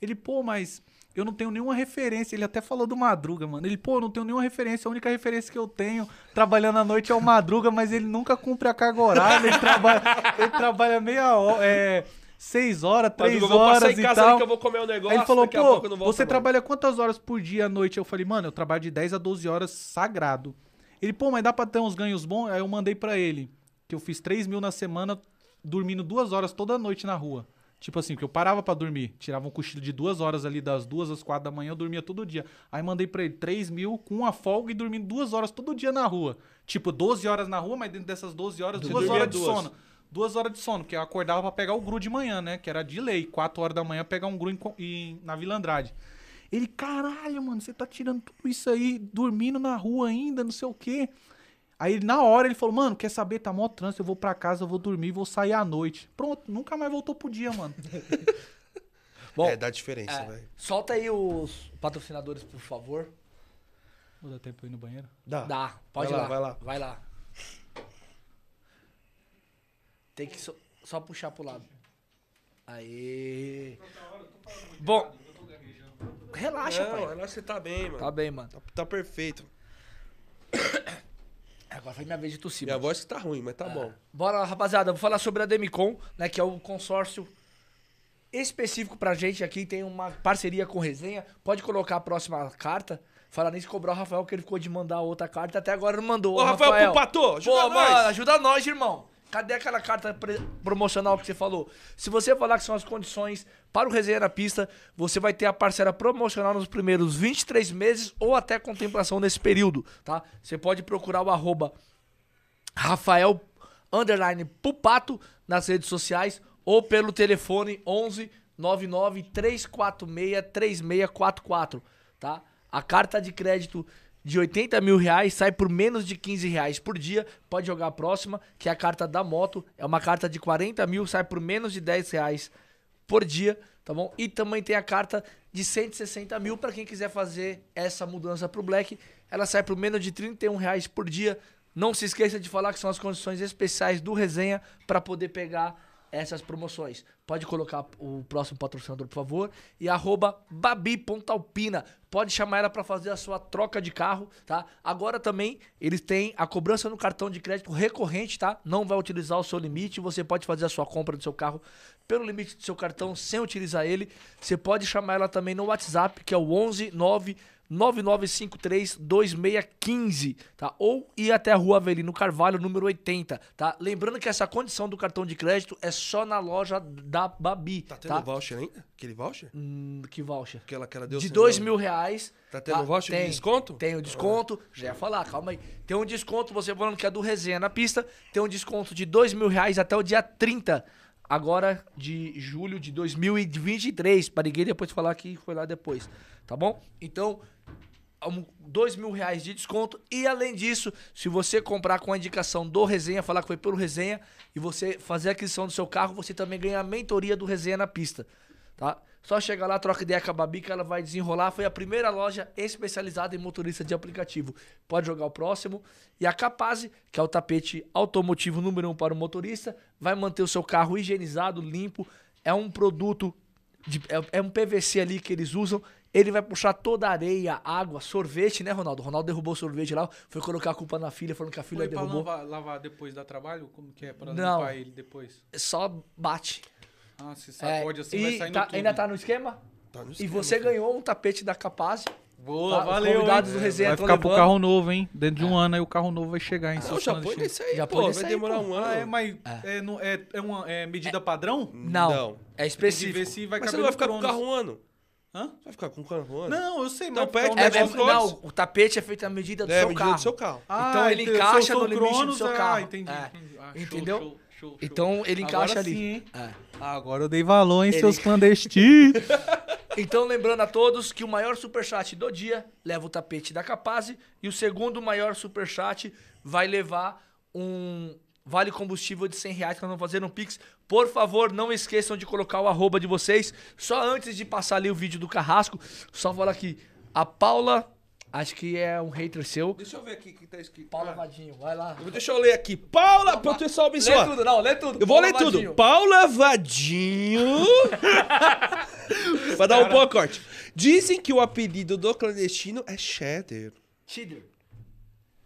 Ele, pô, mas eu não tenho nenhuma referência. Ele até falou do Madruga, mano. Ele, pô, eu não tenho nenhuma referência. A única referência que eu tenho trabalhando à noite é o Madruga, mas ele nunca cumpre a carga horária. Ele trabalha, ele trabalha meia hora, é, seis horas, três eu vou passar horas em e casa tal. ali que eu vou comer um negócio. Aí ele falou, pô, você mais. trabalha quantas horas por dia à noite? Eu falei, mano, eu trabalho de 10 a 12 horas sagrado. Ele, pô, mas dá pra ter uns ganhos bons? Aí eu mandei pra ele, que eu fiz 3 mil na semana, dormindo duas horas toda noite na rua. Tipo assim, que eu parava pra dormir, tirava um cochilo de duas horas ali, das duas às quatro da manhã, eu dormia todo dia. Aí mandei pra ele 3 mil com uma folga e dormindo duas horas todo dia na rua. Tipo, 12 horas na rua, mas dentro dessas 12 horas, Você duas horas de duas. sono. Duas horas de sono, porque eu acordava pra pegar o gru de manhã, né? Que era de lei. Quatro horas da manhã pegar um gru em em- na Vila Andrade. Ele, caralho, mano, você tá tirando tudo isso aí, dormindo na rua ainda, não sei o quê. Aí na hora ele falou, mano, quer saber, tá mó trânsito, eu vou pra casa, eu vou dormir, vou sair à noite. Pronto, nunca mais voltou pro dia, mano. Bom, É, dá diferença, É, velho. solta aí os patrocinadores, por favor. Vou dar tempo pra ir no banheiro. Dá. Dá, pode Vai ir lá, vai lá. Vai lá. Tem que só, só puxar pro lado. Aê. Bom. Relaxa, Não, pai. relaxa, você tá bem, mano. Tá bem, mano. Tá, tá perfeito. Agora foi minha vez de tossir. Minha mano. voz que tá ruim, mas tá bom. Bora, rapaziada. Vou falar sobre a Demicon, né? Que é o consórcio específico pra gente aqui. Tem uma parceria com resenha. Pode colocar a próxima carta. Falar nisso, cobrar o Rafael, que ele ficou de mandar outra carta. Até agora não mandou. Ô, Rafael, Pupatô, ajuda Pô, nós. mano, ajuda nós, irmão. Cadê aquela carta promocional que você falou? Se você falar que são as condições para o Resenha na Pista, você vai ter a parcela promocional nos primeiros 23 meses ou até contemplação nesse período, tá? Você pode procurar o arroba Rafael underline Pupato nas redes sociais ou pelo telefone 11 99 346 3644, tá? A carta de crédito de 80 mil reais sai por menos de 15 reais por dia. Pode jogar a próxima, que é a carta da moto. É uma carta de 40 mil, sai por menos de 10 reais por dia, tá bom? E também tem a carta de 160 mil para quem quiser fazer essa mudança pro Black. Ela sai por menos de 31 reais por dia. Não se esqueça de falar que são as condições especiais do resenha para poder pegar essas promoções. Pode colocar o próximo patrocinador, por favor. E arroba babi.alpina. Pode chamar ela para fazer a sua troca de carro, tá? Agora também eles têm a cobrança no cartão de crédito recorrente, tá? Não vai utilizar o seu limite. Você pode fazer a sua compra do seu carro pelo limite do seu cartão sem utilizar ele. Você pode chamar ela também no WhatsApp, que é o 11 9 9953-2615, tá? Ou ir até a rua Avelino Carvalho, número 80, tá? Lembrando que essa condição do cartão de crédito é só na loja da Babi, Tá tá? tendo voucher ainda? Aquele voucher? Hum, que voucher? Aquela que ela deu De dois mil reais. Tá tendo voucher de tem, desconto? Tem o desconto. Já ia falar, calma aí. Tem um desconto, você falando que é do Resenha na pista. Tem um desconto de dois mil reais até o dia 30. Agora de julho de 2023. Para ninguém depois falar que foi lá depois. Tá bom? Então, dois mil reais de desconto. E além disso, se você comprar com a indicação do Resenha, falar que foi pelo Resenha, e você fazer a aquisição do seu carro, você também ganha a mentoria do Resenha na pista. Tá? Só chega lá, troca ideia com a Babi que ela vai desenrolar. Foi a primeira loja especializada em motorista de aplicativo. Pode jogar o próximo. E a Capaz, que é o tapete automotivo número um para o motorista, vai manter o seu carro higienizado, limpo. É um produto, de- é, é um PVC ali que eles usam. Ele vai puxar toda a areia, água, sorvete, né, Ronaldo? O Ronaldo derrubou o sorvete lá, foi colocar a culpa na filha, falando que a filha Foi pra derrubou. lavar, lavar depois da trabalho? Como que é? Pra Não. limpar ele depois? Só bate. Ah, se É, sacode assim, e vai saindo tá- tudo. ainda tá no esquema? Tá no E esquema, você filho. ganhou um tapete da Capaz. Boa, Tá, valeu. convidados hein? do Resenha vai ficar pro levando. carro novo, hein? Dentro de um ano aí o carro novo vai chegar em seus já Chico. nesse aí, Já pô. Vai aí, demorar pô. um ano. Ah, é, mas é, não- é, é uma é medida padrão? Não. Não. É Tem que ver específico. se vai Mas você não vai ficar com o carro um ano. Hã? Vai ficar com o um? Não, eu sei, Então mas um É, é- não, o tapete é feito à medida do É, seu medida carro. do seu carro. Então ele encaixa sou no limite do Cronos, seu ah, carro. entendi. É. entendi. Ah, show, Entendeu? show, show, show. Então ele encaixa Agora ali. sim, hein? É. Agora eu dei valor em Ele- seus clandestinos. Então, lembrando a todos que o maior superchat do dia leva o tapete da Capaz e o segundo maior superchat vai levar um vale combustível de 100 reais que nós vamos fazer no Pix. Por favor, não esqueçam de colocar o arroba de vocês. Só antes de passar ali o vídeo do Carrasco, só falar aqui. A Paula, acho que é um hater seu. Deixa eu ver aqui o que tá escrito. Paula Vadinho, vai lá. Deixa eu ler aqui. Paula, pro pessoal Lê abençoar. tudo, não, lê tudo. Eu vou Paula ler tudo. Vadinho. Paula Vadinho. Vai dar um pouco corte. Dizem que o apelido do clandestino é Cheddar. Cheater.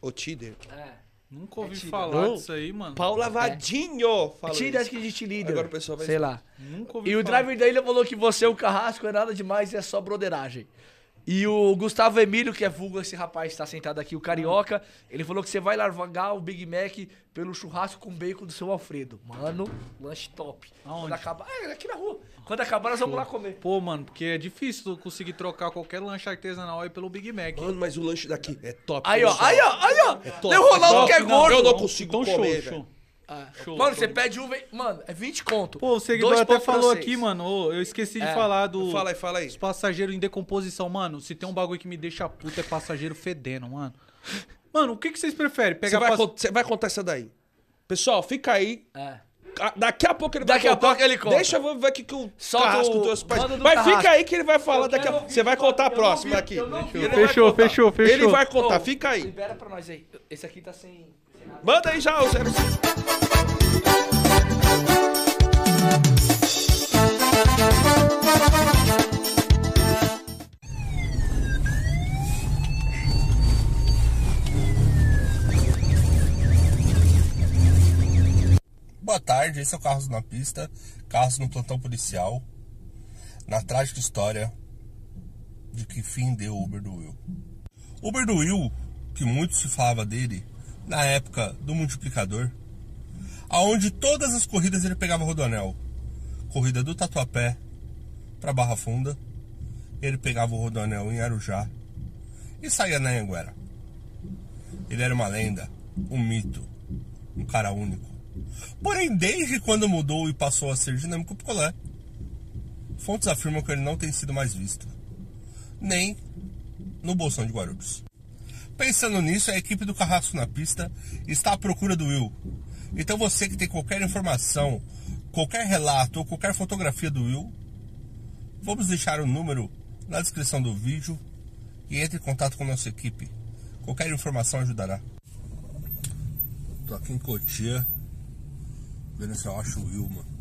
Ou Tider. É. Nunca ouvi Tida. falar Não. disso aí, mano. Paula Vadinho. Fala Cheater, isso. acho que de cheerleader. Agora o pessoal vai Sei lá. Nunca ouvi E o falar. driver da ilha falou que você, o carrasco, é nada demais, é só broderagem. E o Gustavo Emílio, que é vulgo esse rapaz que está sentado aqui, o carioca, ele falou que você vai largar o Big Mac pelo churrasco com bacon do seu Alfredo. Mano, lanche top. Aonde? Acabar, é aqui na rua. Quando acabar, nós vamos lá comer. Pô, mano, porque é difícil tu conseguir trocar qualquer lanche artesanal aí pelo Big Mac. Mano, mas o lanche daqui é top. Aí, ó, aí, ó, aí, ó. top, Tem o Ronaldo top. que é Não, gordo. eu não consigo então comer, show. Ah, Show, mano, show. você pede um, vem... mano, é 20 conto. Pô, o seguidor até falou francês. aqui, mano. eu esqueci de É. falar do. Fala aí, fala aí. Os passageiros em decomposição, mano. Se tem um bagulho que me deixa puto é passageiro fedendo, mano. Mano, o que, que vocês preferem? Você Pegar vai, pass- você vai contar essa daí. Pessoal, fica aí. É. Daqui a pouco ele Daqui vai a contar. pouco ele conta. Deixa eu ver o que, o Solta Carrasco o- trouxe pra Mas Carrasco. fica aí que ele vai falar Eu daqui a pouco. Você vai contar a próxima aqui. Fechou, fechou, fechou. Ele vai contar, fica aí. Libera pra nós aí. Esse aqui tá sem... Manda aí já o 05. Boa tarde, esse é o Carros na Pista, Carros no Plantão Policial, na trágica história de que fim deu o Uber do Will. Uber do Will, que muito se falava dele na época do multiplicador, aonde todas as corridas ele pegava rodoanel. Corrida do Tatuapé para Barra Funda, ele pegava o rodoanel em Arujá e saía na Anguera. Ele era uma lenda, um mito, um cara único. Porém, desde quando mudou e passou a ser dinâmico picolé, fontes afirmam que ele não tem sido mais visto, nem no Bolsão de Guarulhos. Pensando nisso, a equipe do Carrasco na pista está à procura do Will. Então você que tem qualquer informação, qualquer relato ou qualquer fotografia do Will, vamos deixar o número na descrição do vídeo e entre em contato com nossa equipe. Qualquer informação ajudará. Tô aqui em Cotia, vendo se eu acho o Will, mano.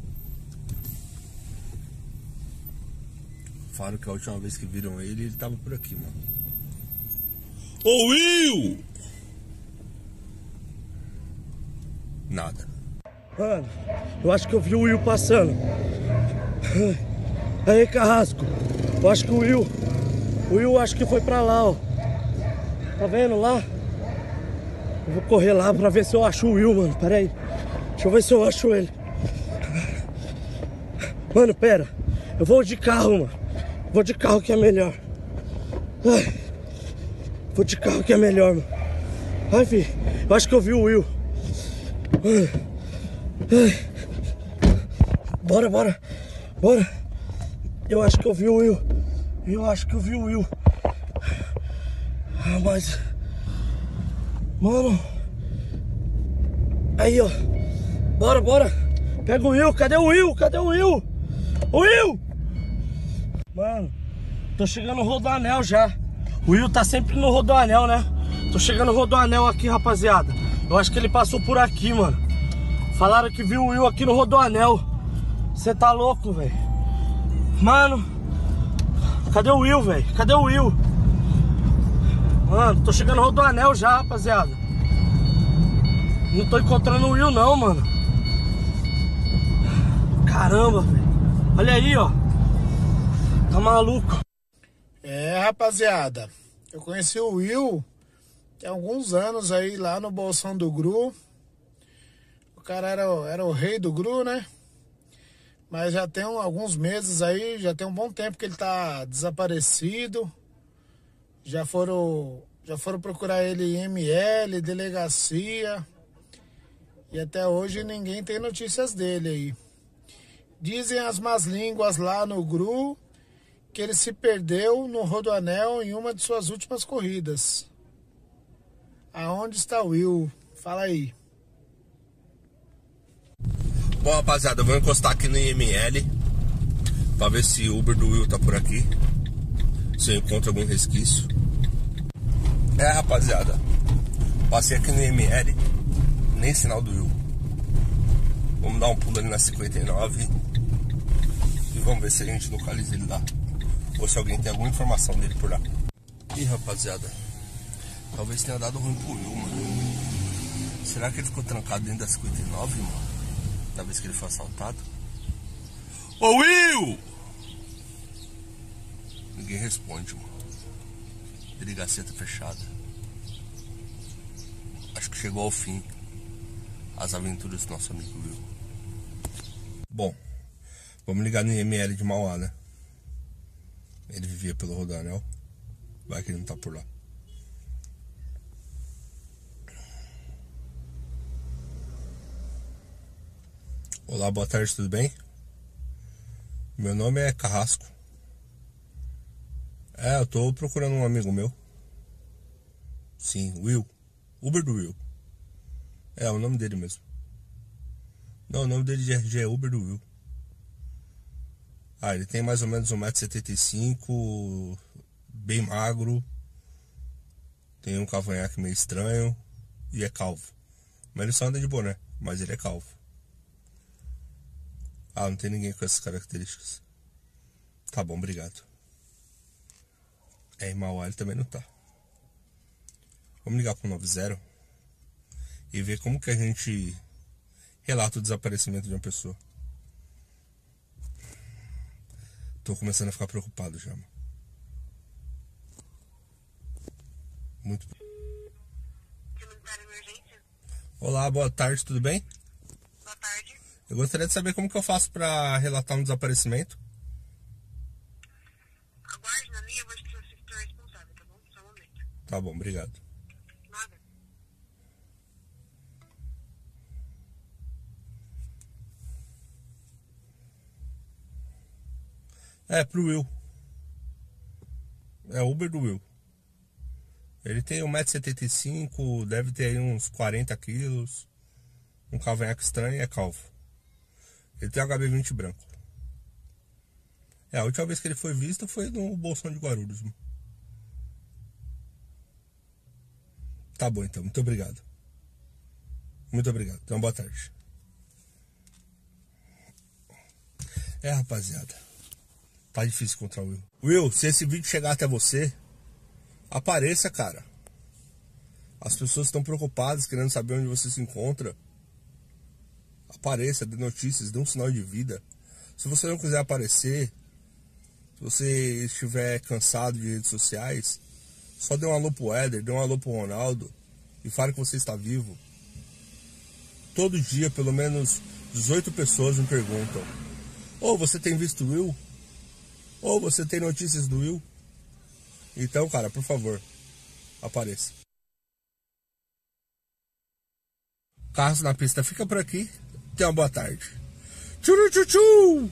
Falaram que a última vez que viram ele, ele tava por aqui, mano. Ô Will! Nada. Mano, eu acho que eu vi o Will passando. Aí, Carrasco, eu acho que o Will. O Will acho que foi pra lá, ó. Tá vendo lá? Eu vou correr lá pra ver se eu acho o Will, mano. Pera aí. Deixa eu ver se eu acho ele. Mano, pera. Eu vou de carro, mano. Vou de carro que é melhor. Ai. Vou de carro que é melhor, mano. Ai, filho. Eu acho que eu vi o Will. Bora, bora, bora. Eu acho que eu vi o Will. Eu acho que eu vi o Will. Ah, mas. Mano. Aí, ó. Bora, bora. Pega o Will. Cadê o Will? Cadê o Will? O Will! Mano, tô chegando no Rodoanel já. O Will tá sempre no Rodoanel, né? Tô chegando no Rodoanel aqui, rapaziada. Eu acho que ele passou por aqui, mano. Falaram que viu o Will aqui no Rodoanel. Você tá louco, velho? Mano, cadê o Will, velho? Cadê o Will? Mano, tô chegando no Rodoanel já, rapaziada. Não tô encontrando o Will, não, mano. Caramba. Olha aí, ó. Tá maluco. É, rapaziada, eu conheci o Will tem alguns anos aí lá no Bolsão do Gru. O cara era, era o rei do Gru, né? Mas já tem alguns meses aí, já tem um bom tempo que ele tá desaparecido. Já foram, já foram procurar ele em ML, delegacia. E até hoje ninguém tem notícias dele aí. Dizem as más línguas lá no Gru que ele se perdeu no Rodoanel em uma de suas últimas corridas. Aonde está o Will? Fala aí. Bom, rapaziada, eu vou encostar aqui no IML pra ver se o Uber do Will tá por aqui. Se eu encontro algum resquício. É, rapaziada. Passei aqui no IML, nem sinal do Will. Vamos dar um pulo ali na 59 e vamos ver se a gente localiza ele lá. Ou se alguém tem alguma informação dele por lá. Ih, rapaziada. Talvez tenha dado ruim pro Will, mano. Será que ele ficou trancado dentro da 59, mano? da vez que ele foi assaltado. Ô Will! Ninguém responde, mano. Delegacia tá fechada. Acho que chegou ao fim as aventuras do nosso amigo Will. Bom, vamos ligar no IML de Mauá, né? Ele vivia pelo Rodanel. Vai que ele não tá por lá. Olá, boa tarde, tudo bem? Meu nome é Carrasco. É, eu tô procurando um amigo meu. Sim, Will. Uber do Will. É, o nome dele mesmo. Não, o nome dele de RG é Uber do Will. Ah, ele tem mais ou menos 1,75m, bem magro, tem um cavanhaque meio estranho e é calvo. Mas ele só anda de boné, mas ele é calvo. Ah, não tem ninguém com essas características. Tá bom, obrigado. É, em Mauá ele também não tá. Vamos ligar pro 90 e ver como que a gente relata o desaparecimento de uma pessoa. Tô começando a ficar preocupado já. mano. Muito. Olá, boa tarde, tudo bem? Boa tarde. Eu gostaria de saber como que eu faço pra relatar um desaparecimento. Aguarde na linha, eu vou te o responsável, tá bom? Só um momento. Tá bom, obrigado. Nada. É, pro Will. É Uber do Will. Ele tem 1,75m, deve ter uns 40 quilos. Um cavanhaque estranho e é calvo. Ele tem HB20 branco. É, a última vez que ele foi visto foi no Bolsão de Guarulhos. Tá bom então, muito obrigado. Muito obrigado. Então, boa tarde. É, rapaziada. Tá difícil encontrar o Will. Will, se esse vídeo chegar até você, apareça, cara. As pessoas estão preocupadas, querendo saber onde você se encontra. Apareça, dê notícias, dê um sinal de vida. Se você não quiser aparecer, se você estiver cansado de redes sociais, só dê um alô pro Éder, dê um alô pro Ronaldo e fale que você está vivo. Todo dia, pelo menos 18 pessoas me perguntam: Ou você tem visto Will? Ou você tem notícias do Will? Então, cara, por favor, apareça. Carros na pista fica por aqui. Tenha uma boa tarde. Tchuru tchu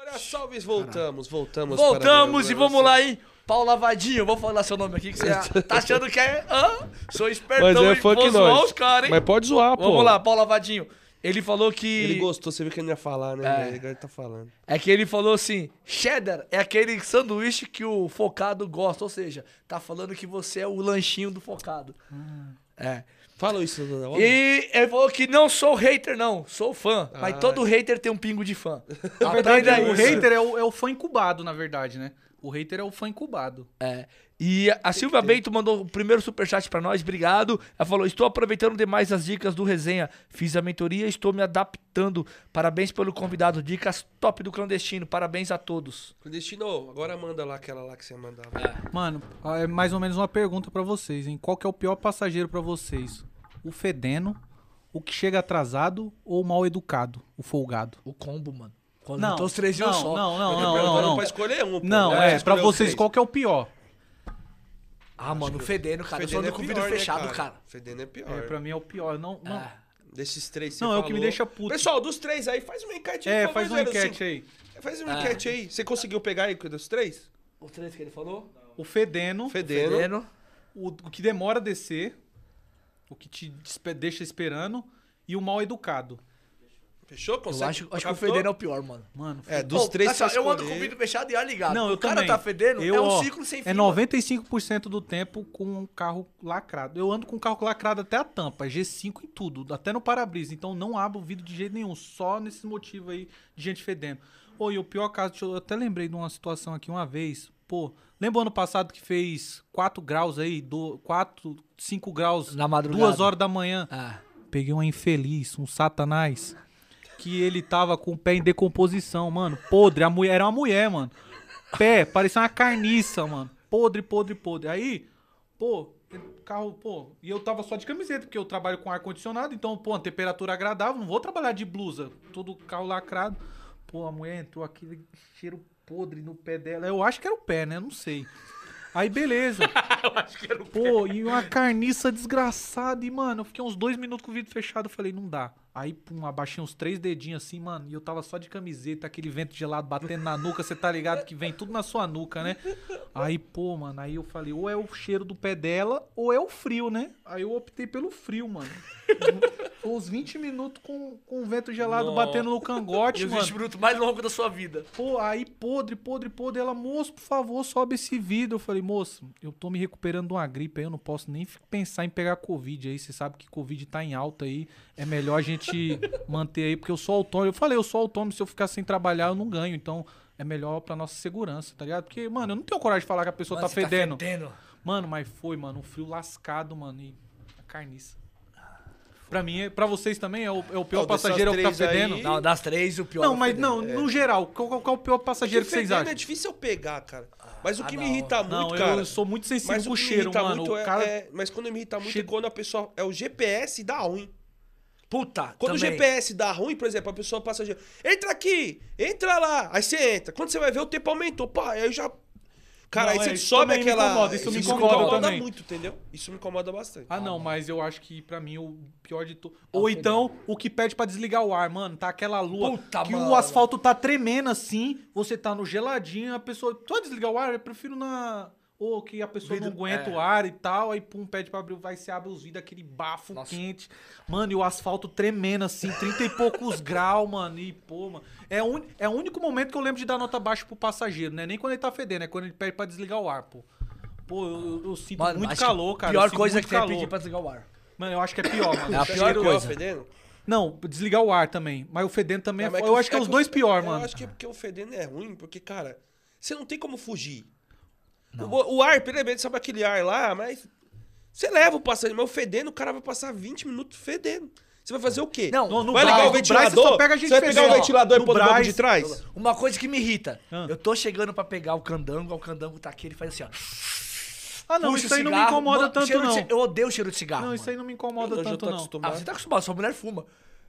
Ora, Salves, voltamos, voltamos. Voltamos para e vamos lá, hein? Paulo Lavadinho, vou falar seu nome aqui, que você tá achando que é. Hã? Sou espertão Mas é funk vou zoar nós. os caras, hein? Mas pode zoar, pô. Vamos lá, Paulo Lavadinho. Ele falou que. Ele gostou, você viu que ele não ia falar, né? É. ele tá falando. É que ele falou assim: cheddar é aquele sanduíche que o focado gosta. Ou seja, tá falando que você é o lanchinho do focado. É. Fala isso hora. E ele falou que não sou hater, não, sou fã. Mas Ah. todo hater tem um pingo de fã. Na verdade, o hater é o, é o fã incubado, na verdade, né? O hater é o fã incubado. É. E a Silvia Bento mandou o primeiro superchat pra nós, obrigado. Ela falou: Estou aproveitando demais as dicas do resenha. Fiz a mentoria e estou me adaptando. Parabéns pelo convidado. Dicas top do clandestino. Parabéns a todos. Destino, agora manda lá aquela lá que você mandava. Mano, é mais ou menos uma pergunta pra vocês, hein? Qual que é o pior passageiro pra vocês? O fedendo, o que chega atrasado ou o mal educado, o folgado? O combo, mano. Quando Não, os três um não, só. não, não, não, perguntou não, não. pra escolher um, pô. Não, Né? é, pra vocês, qual que é o pior? Ah, mano, fedendo, cara. eu sou Fedendo ando com é o vidro pior, né, fechado, cara. Fedendo é pior. É, pra mim é o pior. Não, não, Ah. Desses três você não é o que me falou. deixa puto. Pessoal, dos três aí, faz uma enquete aí, é, faz uma Zero enquete aí. Faz uma Ah. enquete aí. Você conseguiu pegar aí dos três? Os três que ele falou? O fedendo, Fedendo. Fedendo. o, o que demora a descer, o que te deixa esperando e o mal educado. Fechou? Eu Consegue? acho, acho que o fedendo é o pior, mano. Mano, É, dos Pô, três assim, você eu ando com o vidro fechado e ar ligado. Não, eu o cara também. tá fedendo, Eu, é um ó, ciclo sem fim. É mano. 95% do tempo com um carro lacrado. Eu ando com um carro lacrado até a tampa, G5 em tudo, até no para-brisa. Então não abro o vidro de jeito nenhum, só nesse motivo aí de gente fedendo. Pô, e o pior caso, eu eu até lembrei de uma situação aqui uma vez. Pô, lembra o ano passado que fez 4 graus aí, do, 4, 5 graus, Na madrugada. 2 horas da manhã. Ah. Peguei um infeliz, um satanás, que ele tava com o pé em decomposição, mano. Podre, a mulher era uma mulher, mano. Pé, parecia uma carniça, mano. Podre, podre, podre. Aí, pô, carro, pô, e eu tava só de camiseta, porque eu trabalho com ar-condicionado, então, pô, uma temperatura agradável, não vou trabalhar de blusa, todo carro lacrado. Pô, a mulher entrou aquele cheiro podre no pé dela. Eu acho que era o pé, né? Não sei. Aí, beleza. Eu acho que era o Pô, e uma carniça desgraçada. E, mano, eu fiquei uns dois minutos com o vidro fechado. Eu falei, não dá. Aí, pum, abaixei uns três dedinhos assim, mano. E eu tava só de camiseta, aquele vento gelado batendo na nuca. Você tá ligado que vem tudo na sua nuca, né? Aí, pô, mano, aí eu falei, ou é o cheiro do pé dela, ou é o frio, né? Aí eu optei pelo frio, mano. Foi uns 20 minutos com, com o vento gelado Nossa. batendo no cangote, E os mano. 20 minutos mais longos da sua vida. Pô, aí podre, podre, podre. Ela, moço, por favor, sobe esse vidro. Eu falei, moço, eu tô me recuperando de uma gripe aí, eu não posso nem pensar em pegar Covid aí. Você sabe que Covid tá em alta aí. É melhor a gente manter aí, porque eu sou autônomo. Eu falei, eu sou autônomo, se eu ficar sem trabalhar, eu não ganho. Então, é melhor pra nossa segurança, tá ligado? Porque, mano, eu não tenho coragem de falar que a pessoa Mano, tá você fedendo. fedendo. Mano, mas foi, mano, um frio lascado, mano, e a carniça. Pra mim, é- pra vocês também, é o, é o pior Não, passageiro é o que tá três aí- fedendo? Não, das três, o pior. é Não, o mas fedendo. não, no geral, qual, qual- qual é o pior passageiro que vocês fedendo acham? é difícil eu pegar, cara. Mas o Ah, que me não. irrita muito, Não, cara... eu sou muito sensível Mas com o o que me cheiro, mano. muito o é, cara... é- Mas quando me irrita muito é Chega- quando a pessoa... É o GPS dá ruim. Puta, Quando também. o GPS dá ruim, por exemplo, a pessoa passageiro... Entra aqui! Entra lá! Aí você entra. Quando você vai ver, o tempo aumentou. Pá, aí já... Cara, Não, aí é, você isso sobe também me aquela... incomoda, isso me incomoda também. muito, entendeu? Isso me incomoda bastante. Ah, não, mas eu acho que pra mim o pior de tudo. Ou então, o que pede pra desligar o ar, mano. Tá aquela lua Puta, que mano. o asfalto tá tremendo assim, você tá no geladinho, a pessoa. Tu vai desligar o ar? Eu prefiro na. Ou que a pessoa não Vidro- aguenta é. o ar e tal, aí pum, pede pra abrir, vai se abre os vidros, aquele bafo Nossa. quente. Mano, e o asfalto tremendo assim, 30 e poucos graus, mano. E pô, mano. É, un... é o único momento que eu lembro de dar nota baixa pro passageiro, né? Nem quando ele tá fedendo, é quando ele pede pra desligar o ar, pô. Pô, eu, eu- eu sinto Mano, muito calor, cara. eu Pior coisa que tem é calor. pedir pra desligar o ar. Mano, eu acho que é pior, mano. É a pior é coisa. fedendo? Não, desligar o ar também. Mas o fedendo também é foda. Eu acho que é os dois o- pior, eu mano. acho que é porque o fedendo é ruim, porque, cara, você não tem como fugir. O, o ar, pelo menos, sabe aquele ar lá, mas você leva o passageiro, mas o fedendo, o cara vai passar 20 minutos fedendo. Você vai fazer o quê? Não, no vai ligar o você ventilador? só pega a gente você vai pegar o ventilador e No pôr no banco de trás? Uma coisa que me irrita. Ah. Eu tô chegando pra pegar o candango, o candango tá aqui, ele faz assim, ó. Ah, não, puxa isso o aí não me cigarro. incomoda Mano, tanto, de não. Eu odeio o cheiro de cigarro. Não, isso aí mano. não me incomoda Eu já tanto, tô não. Ah, acostumado. você tá acostumado, sua mulher fuma.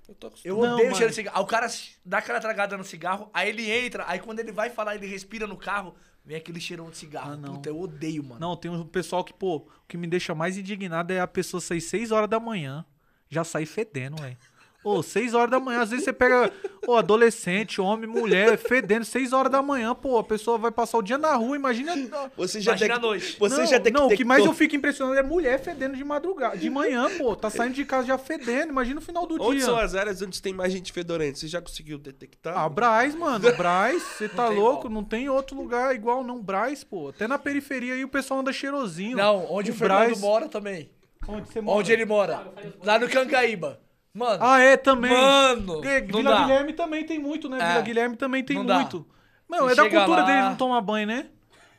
Eu tô Eu acostumado. odeio Não, o cheiro mano. de cigarro. Aí o cara dá aquela tragada no cigarro, aí ele entra, aí quando ele vai falar, ele respira no carro, vem aquele cheirão de cigarro. Ah, não. Puta, eu odeio, mano. Não, tem um pessoal que, pô, o que me deixa mais indignado é a pessoa sair 6 horas da manhã, já sair fedendo, velho. Ô, 6 horas da manhã, às vezes você pega, ô, adolescente, homem, mulher, fedendo, 6 horas da manhã, pô, a pessoa vai passar o dia na rua, imagina. Você já Imagina tem a noite. Você não, já tem que não, o que mais eu fico impressionado é mulher fedendo de madrugada, de manhã, pô, tá saindo de casa já fedendo, imagina o final do Onde dia. são as áreas onde tem mais gente fedorenta? Você já conseguiu detectar? Ah, Braz, mano, Braz, você tá louco? igual. Não tem outro lugar igual não, Braz, pô. Até na periferia aí o pessoal anda cheirosinho. Não, onde o, Fernando Brás- mora também. Onde você mora? Onde ele mora? Lá no Cangaíba. Mano, Ah, é, também. Mano, É, Vila dá. Guilherme também tem muito, né? É. Vila Guilherme também tem Não dá. muito. Mano, Você é da cultura lá- deles não tomar banho, né?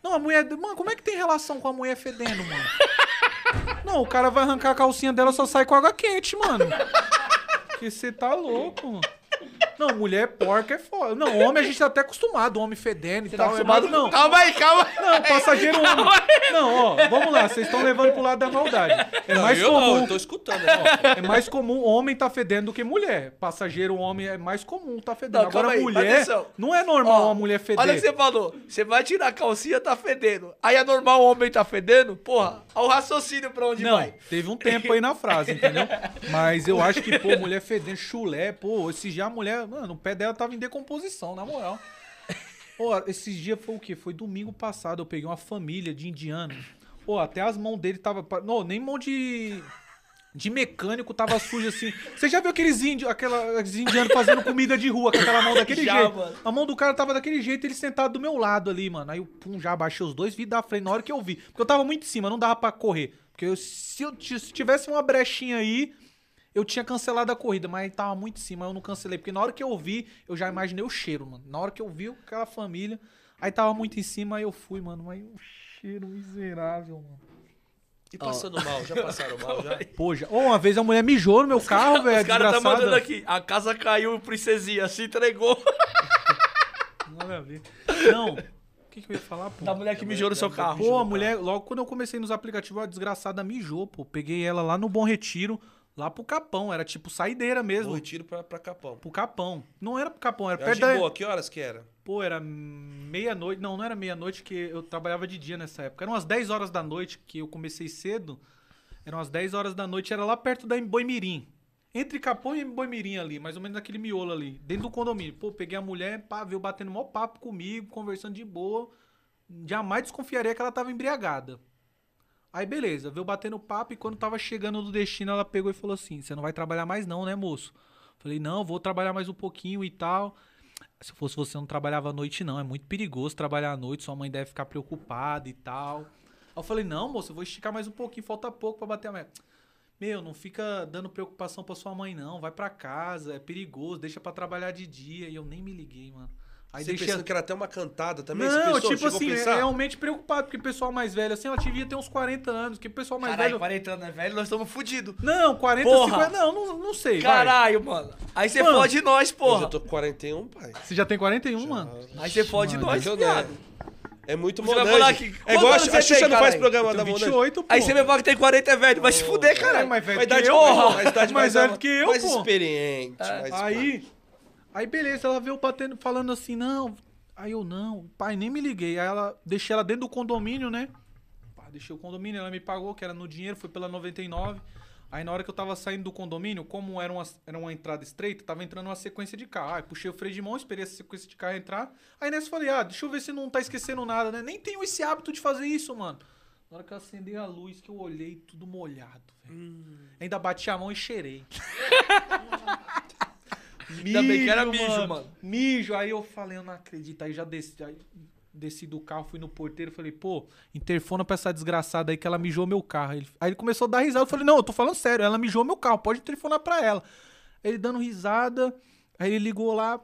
Não, a mulher. Mano, como é que tem relação com a mulher fedendo, mano? não, o cara vai arrancar a calcinha dela só sai com água quente, mano. Porque você tá louco, mano. Não, mulher porca é foda. Não, homem a gente tá até acostumado, homem fedendo e tá tal. é acostumado? não. Calma aí, calma aí. Não, passageiro homem. Não, ó, vamos lá, vocês estão levando pro lado da maldade. É Não, mais eu não, comum. eu tô escutando. ó. É mais comum homem tá fedendo do que mulher. Passageiro homem é mais comum tá fedendo. Não, calma Agora aí, mulher, atenção. não é normal Ó, uma mulher feder. Olha o que você falou. Você vai tirar a calcinha, tá fedendo. Aí é normal o homem tá fedendo? Porra, olha o raciocínio pra onde Não, vai. teve um tempo aí na frase, entendeu? Mas eu acho que, pô, mulher fedendo chulé, pô, esse dia a mulher, mano, o pé dela tava em decomposição, na moral. Pô, esses dias foi o quê? Foi domingo passado, eu peguei uma família de indianos. Pô, até as mãos dele tava. Não, nem mão de. De mecânico tava suja assim. Você já viu aqueles índios, aqueles indianos fazendo comida de rua com aquela mão daquele Já, jeito? mano. A mão do cara tava daquele jeito, ele sentado do meu lado ali, mano. Aí eu pum, já abaixei os dois vidros da frente na hora que eu vi. Porque eu tava muito em cima, não dava pra correr. Porque eu- se, eu, se tivesse uma brechinha aí, eu tinha cancelado a corrida, mas tava muito em cima, eu não cancelei. Porque na hora que eu vi, eu já imaginei o cheiro, mano. Na hora que eu vi aquela família, aí tava muito em cima, aí eu fui, mano. Mas o cheiro miserável, mano. E passando mal, já passaram mal, já? Pô, já... Ô, uma vez a mulher mijou no meu carro, velho. Os caras tá mandando aqui. A casa caiu, princesinha, se entregou. Nada a ver. Não. O que, que eu ia falar, pô? Da mulher que mijou no seu carro. Pô, a mulher, logo quando eu comecei nos aplicativos, a desgraçada mijou, pô. Peguei ela lá no Bom Retiro, lá pro Capão. Era tipo saideira mesmo. Vou retiro pra, pra Capão. Pro Capão. Não era pro Capão, era Era perto de da... boa, que horas que era? Pô, era meia-noite. Não, não era meia-noite, que eu trabalhava de dia nessa época. Eram umas 10 horas da noite, que eu comecei cedo. Aí beleza, veio batendo papo e quando tava chegando no destino, ela pegou e falou assim: Você não vai trabalhar mais, não, né, moço? Falei, não, vou trabalhar mais um pouquinho e tal. Se fosse você, não trabalhava à noite, não. É muito perigoso trabalhar à noite, sua mãe deve ficar preocupada e tal. Aí eu falei, não, moço, eu vou esticar mais um pouquinho, falta pouco pra bater a meta. Meu, não fica dando preocupação pra sua mãe, não. Vai pra casa, é perigoso, deixa pra trabalhar de dia. E eu nem me liguei, mano. Aí Você deixei. pensando que era até uma cantada também? Não, pensou? tipo assim, é realmente preocupado, porque o pessoal mais velho, assim, ela devia ter uns 40 anos, que o pessoal mais Caralho, velho. 40 anos é velho, nós estamos fudidos. Não, 40, Porra. 50. Não, não, não sei. vai. Caralho, mano. Aí você Mano. fode nós, porra. eu tô com 41, pai. Você já tem 41, mano? Aí você fode Mano, nós, viado. É muito vai Monange. É igual a, a você Xuxa tem, não faz programa da Monange. 28, pô. Aí você me fala que tem 40 é velho, vai se fuder, É caralho. mais velho que idade, eu, mais, porra. mais idade mais mais, velho que eu, mais pô. experiente. mais Aí, aí beleza, ela veio batendo, falando assim, não. Aí eu, não, pai, nem me liguei. Aí ela, deixei ela dentro do condomínio, né? Pá, deixei o condomínio, ela me pagou, que era no dinheiro, foi pela 99. Aí na hora que eu tava saindo do condomínio, como era uma, era uma entrada estreita, tava entrando uma sequência de carro. Aí puxei o freio de mão, esperei essa sequência de carro entrar. Aí nessa eu falei, ah, deixa eu ver se não tá esquecendo nada, né? Nem tenho esse hábito de fazer isso, mano. Na hora que eu acendei a luz, que eu olhei, tudo molhado, velho. Ainda bati a mão e cheirei. Ainda bem que era mijo, mano. Mijo. Aí eu falei, eu não acredito. Aí já desci, aí desci do carro, fui no porteiro, falei, pô, interfona pra essa desgraçada aí que ela mijou meu carro. Aí ele, aí ele começou a dar risada. Eu falei, não, eu tô falando sério, ela mijou meu carro, pode interfonar pra ela. Ele dando risada, aí ele ligou lá,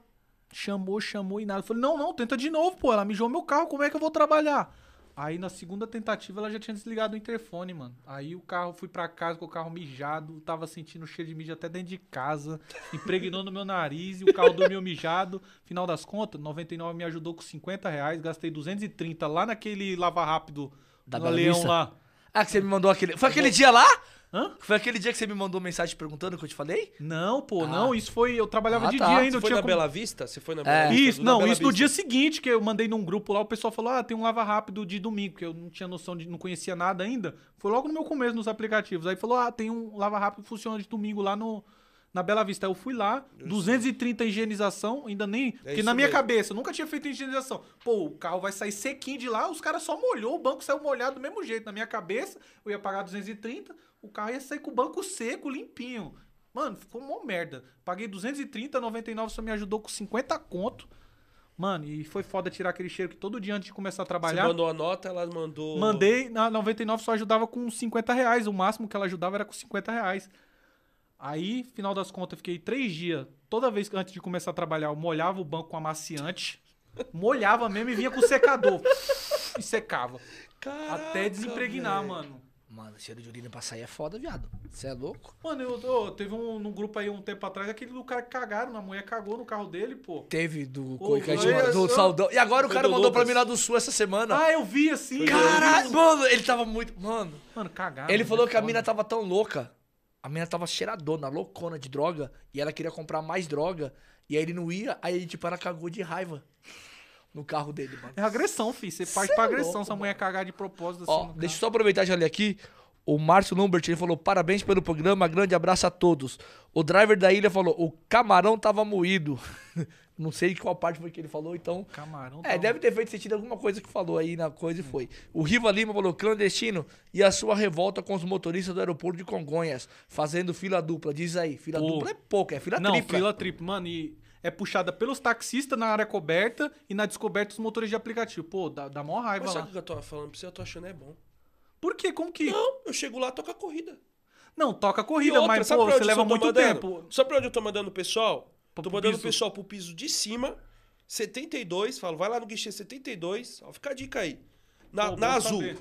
chamou, chamou e nada. Eu falei, não, não, tenta de novo, pô, ela mijou meu carro, como é que eu vou trabalhar? Aí na segunda tentativa ela já tinha desligado o interfone, mano. Aí o carro, fui pra casa com o carro mijado, tava sentindo cheiro de mijo até dentro de casa, impregnou no meu nariz e o carro dormiu mijado. Final das contas, 99 me ajudou com 50 reais, gastei 230 lá naquele lava rápido Da Leão lá. Ah, que você me mandou aquele. Foi aquele dia lá? Hã? Foi aquele dia que você me mandou mensagem perguntando que eu te falei? Não, pô, Ah. não, isso foi, eu trabalhava Ah, de tá. dia ainda, Você foi na como- Bela Vista? Você foi na É. Bela Vista? Isso, não, isso no Vista. dia seguinte que eu mandei num grupo lá, o pessoal falou: "Ah, tem um lava rápido de domingo", que eu não tinha noção de não conhecia nada ainda. Foi logo no meu começo nos aplicativos. Aí falou: "Ah, tem um lava rápido que funciona de domingo lá no Na Bela Vista eu fui lá, 230 higienização, ainda nem. porque isso na minha mesmo. cabeça, eu nunca tinha feito higienização. Pô, o carro vai sair sequinho de lá, os caras só molhou, o banco saiu molhado do mesmo jeito. Na minha cabeça, eu ia pagar 230, o carro ia sair com o banco seco, limpinho. Mano, ficou uma merda. Paguei 230, 99 só me ajudou com 50 conto. Mano, e foi foda tirar aquele cheiro que todo dia antes de começar a Você trabalhar. mandou a nota, ela mandou. Mandei, na 99 só ajudava com 50 reais. O máximo que ela ajudava era com 50 reais. Aí, final das contas, eu fiquei três dias. Toda vez que antes de começar a trabalhar, eu molhava o banco com amaciante. Molhava mesmo e vinha com secador. e secava. Caraca, até desempregnar, velho. mano. Mano, cheiro de urina pra sair é foda, viado. Você é louco? Mano, eu, eu- teve um no grupo aí um tempo atrás, aquele do cara que cagaram, a mulher cagou no carro dele, pô. Teve do, mandou, do Saldão. E agora o cara do mandou pra Lucas. mim lá do Sul essa semana. Ah, eu vi assim. Caralho, mano, ele tava muito. Mano, Mano, cagaram. ele é falou que a mina tava tão louca. A mina tava cheiradona, loucona de droga. E ela queria comprar mais droga. E aí ele não ia. Aí, tipo, ela cagou de raiva no carro dele, mano. É agressão, filho. Você parte Cê pra é agressão louco, se a mulher cagar de propósito assim. Ó, no deixa eu só aproveitar e já ler aqui. O Márcio Lumbert, ele falou, parabéns pelo programa, grande abraço a todos. O driver da ilha falou, o camarão tava moído. Não sei qual parte foi que ele falou, então... Camarão. É, tá- deve ter feito sentido alguma coisa que falou aí na coisa e foi. O Riva Lima falou, clandestino, e a sua revolta com os motoristas do aeroporto de Congonhas, fazendo fila dupla. Diz aí, fila Pô. dupla é pouco, é fila Não, tripla. fila tripla. Mano, e é puxada pelos taxistas na área coberta e na descoberta dos motores de aplicativo. Pô, dá, dá mó raiva Mas lá. sabe o que eu tô falando pra você? Eu tô achando é bom. Por quê? Como que. Não, Não, eu chego lá, toca a corrida. toca E corrida, outra, mas, pô, você leva muito mandando? tempo. Sabe pra onde eu tô mandando o pessoal? Pro tô mandando piso. o pessoal pro piso de cima, 72, falo, vai lá no guichê 72, ó, fica a dica aí. Na, Pô, na azul. saber.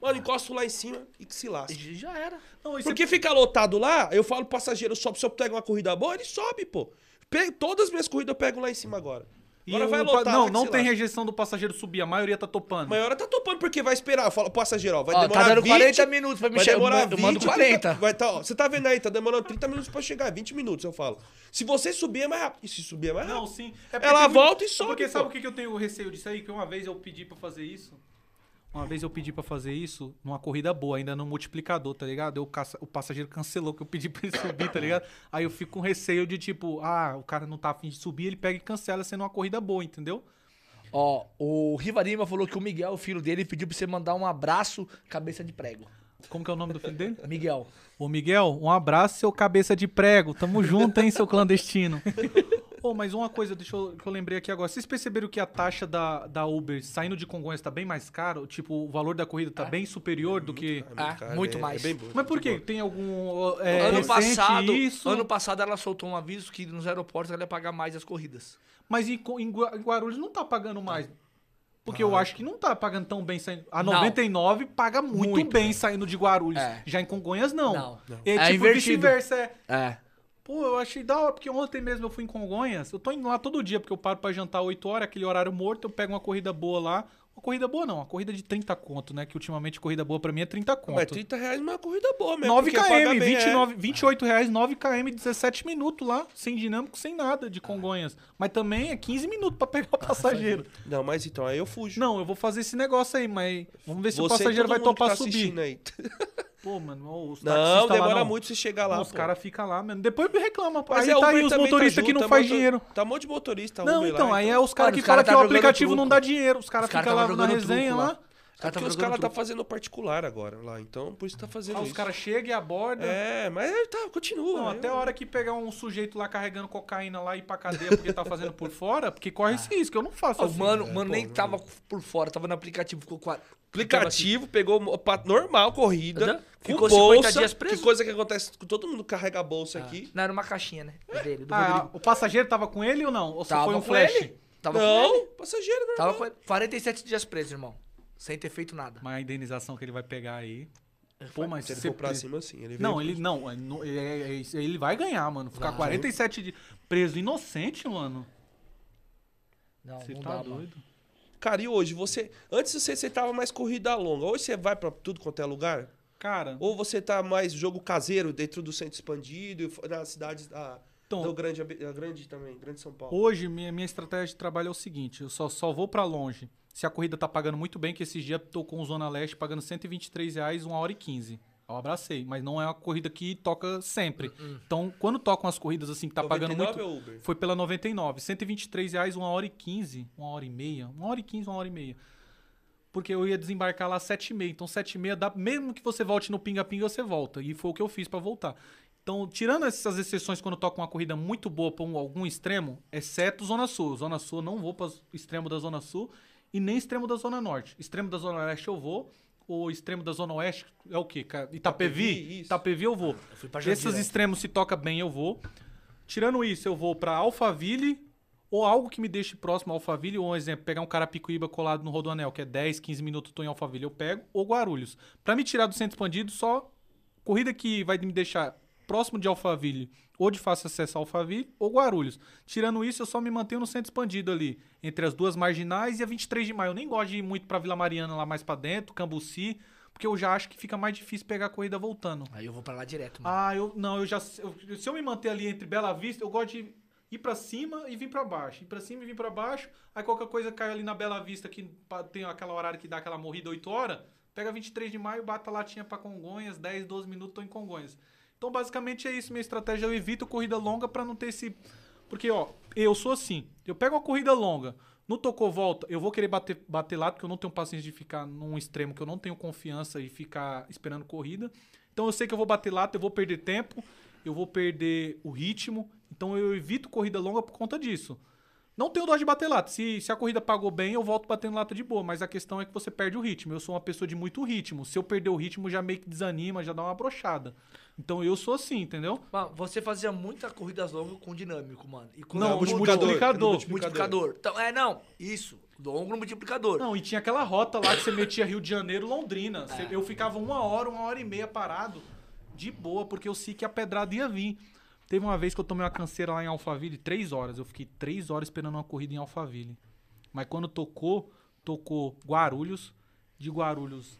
Mano, encosto lá em cima e que se lasque. E Já era. Não, e você- Porque fica lotado lá, eu falo pro passageiro, sobe, se eu pego uma corrida boa, ele sobe, pô. Pe- todas as minhas corridas eu pego lá em cima agora. e Agora o vai lotar. Não, lá não tem lasque. rejeição do passageiro subir, a maioria tá topando. A maioria tá topando porque vai esperar. Eu falo, passageiro, ó, vai Ó, demorar tá dando 20, 40 minutos pra me Vai chegar. demorar Eu 20, mando 40. 30, vai tá, ó, você tá vendo aí, tá demorando 30 minutos pra chegar, 20 minutos, eu falo. Se você subir é mais rápido. E se subir é mais rápido. Não, sim. É Ela muito- volta e é sobe, Porque pô. sabe o que que eu tenho receio disso aí? Que uma vez eu pedi pra fazer isso. Uma vez eu pedi pra fazer isso numa corrida boa, ainda no multiplicador, tá ligado? Eu, o passageiro cancelou que eu pedi pra ele subir, tá ligado? Aí eu fico com receio de tipo, ah, o cara não tá afim de subir, ele pega e cancela sendo uma corrida boa, entendeu? Ó, o Rivarima falou que o Miguel, o filho dele, pediu pra você mandar um abraço, cabeça de prego. Como que é o nome do filho dele? Miguel. Ô Miguel, um abraço, seu cabeça de prego. Tamo junto, hein, seu clandestino. Ô, mas uma coisa, deixa eu, que eu lembrei aqui agora. Vocês perceberam que a taxa da, da Uber saindo de Congonhas tá bem mais caro? Tipo, o valor da corrida tá bem superior do que. Ah, Cara, muito é- mais. É bem bom. Mas por quê? Tem algum. É, ano passado, isso? ano passado ela soltou um aviso que nos aeroportos ela ia pagar mais as corridas. Mas em, em Gua- em Guarulhos não tá pagando mais. Porque eu acho que não tá pagando tão bem saindo. A Não. 99 paga muito, Muito bem saindo de Guarulhos. É. Já em Congonhas, não. Não. É, É tipo vice-versa. É. É. Pô, eu achei da hora, porque ontem mesmo eu fui em Congonhas. Eu tô indo lá todo dia, porque eu paro pra jantar 8 horas, aquele horário morto, eu pego uma corrida boa lá. Uma corrida boa não, uma corrida de 30 conto, né? Que ultimamente corrida boa pra mim é 30 conto. Mas 30 reais é uma corrida boa mesmo. 9 porque paga km, bem, é. 29, 28 reais, 9 km, 17 minutos lá, sem dinâmico, sem nada de Congonhas. Mas também é 15 minutos pra pegar o passageiro. Não, mas então, aí eu fujo. Não, eu vou fazer esse negócio aí, mas vamos ver se o Você e passageiro todo vai topar tá subir. assistindo Aí. Pô, mano, os Não, taxistas lá demora não. muito você chegar lá. Os caras ficam lá, mano. Depois me reclama, pô. Mas Aí é tá aí os também tá motoristas que não tá faz moto- dinheiro. Tá um monte de motorista. Não, Uber então, lá, aí é os caras que os falam cara que tá o aplicativo truco. não dá dinheiro. Os caras cara ficam tava lá na resenha lá. lá. É Os porque os caras tá fazendo particular agora lá, então por isso tá fazendo Ah, isso. os caras chegam e abordam. É, mas aí tá, continua. Não, aí até a eu- hora que pegar um sujeito lá carregando cocaína lá e ir pra cadeia porque tá fazendo por fora, porque corre esse risco. Eu não faço O assim. mano, É, mano pô, nem não. tava por fora, tava no aplicativo, ficou quase. Aplicativo, pegou mo- pa- normal, corrida. Entendeu? Com Ficou bolsa, 50 dias preso. Que coisa que acontece com todo mundo carrega a bolsa aqui. Não, era uma caixinha, né? Dele, do Ah, o passageiro tava com ele ou não? Ou só Tava foi um com flash? ele. Tava com não, ele. passageiro normal. Tava com ele. 47 dias preso, irmão. Sem ter feito nada. Mas a indenização que ele vai pegar aí. Pô, mas Se ele você for pra preso- cima, assim. Ele Não, ele não, é, no- é- é ele vai ganhar, mano. Ficar Vai. 47 dias preso inocente, mano. Não, Você não tá dá, mano. doido. Cara, e hoje? Você. Antes você aceitava mais corrida longa. Hoje você vai pra tudo quanto é lugar? Cara, Ou você tá mais jogo caseiro dentro do centro expandido, e nas cidades da. Então- do grande, a grande também, grande São Paulo. hoje minha, minha estratégia de trabalho é o seguinte: eu só, só vou pra longe. Se a corrida tá pagando muito bem, que esses dias tô com o Zona Leste pagando 123 reais, 1 hora e 15. Eu abracei, mas não é uma corrida que toca sempre. Então, quando tocam as corridas assim que tá pagando 99 muito. ou Uber? Foi pela 99. 123 reais, uma hora e 15. Uma hora e meia. Uma hora e 15, uma hora e meia. Porque eu ia desembarcar lá às 7h30. Então, 7h30, dá, mesmo que você volte no pinga-pinga, você volta. E foi o que eu fiz pra voltar. Então, tirando essas exceções quando toca uma corrida muito boa pra um- algum extremo, exceto Zona Sul. Zona Sul eu não vou para extremo da Zona Sul e nem extremo da Zona Norte. Extremo da Zona Leste eu vou. O extremo da Zona Oeste é o quê? cara? Itapevi? Itapevi. Itapevi eu vou. pra Jandira. Esses extremos se toca bem, eu vou. Tirando isso, eu vou pra Alphaville ou algo que me deixe próximo a Alphaville, ou um exemplo, pegar um Carapicuíba colado no Rodoanel, que é 10, 15 minutos, eu tô em Alphaville, eu pego, ou Guarulhos. Pra me tirar do centro expandido, só corrida que vai me deixar próximo de Alphaville, ou de fácil acesso a Alphaville, ou Guarulhos. Tirando isso, eu só me mantenho no centro expandido ali, entre as duas marginais e a 23 de maio. Eu nem gosto de ir muito pra Vila Mariana lá mais pra dentro, Cambuci, porque eu já acho que fica mais difícil pegar a corrida voltando. Aí eu vou pra lá direto, mano. Ah, eu não, eu já eu- se eu me manter ali entre Bela Vista, eu gosto de ir pra cima e vir pra baixo, ir pra cima e vir pra baixo. Aí qualquer coisa cai ali na Bela Vista que tem aquela horário que dá aquela morrida 8 horas, pega 23 de maio, bata a latinha pra Congonhas, 10, 12 minutos tô em Congonhas. Então basicamente é isso, minha estratégia, eu evito corrida longa pra não ter esse porque ó, eu sou assim, eu pego uma corrida longa, não tocou volta, eu vou querer bater, bater lá, porque eu não tenho paciência de ficar num extremo que eu não tenho confiança e ficar esperando corrida. Então eu sei que eu vou bater lata, eu vou perder tempo, eu vou perder o ritmo. Então eu evito corrida longa por conta disso. Não tenho dó de bater lata. Se, se a corrida pagou bem, eu volto batendo lata de boa. Mas a questão é que você perde o ritmo. Eu sou uma pessoa de muito ritmo. Se eu perder o ritmo, já meio que desanima, já dá uma brochada. Então eu sou assim, entendeu? Mano, você fazia muita corridas longas com dinâmico, mano. E quando Não, multiplicador. multiplicador. Multiplicador. Então, é, não. Isso. Longo no multiplicador. Não, e tinha aquela rota lá que você metia Rio de Janeiro, Londrina. Você- Eu ficava uma hora, uma hora e meia parado, de boa, porque eu sei que a pedrada ia vir. Teve uma vez que eu tomei uma canseira lá em Alphaville, três horas. Eu fiquei três horas esperando uma corrida em Alphaville. Mas quando tocou, tocou Guarulhos, de Guarulhos,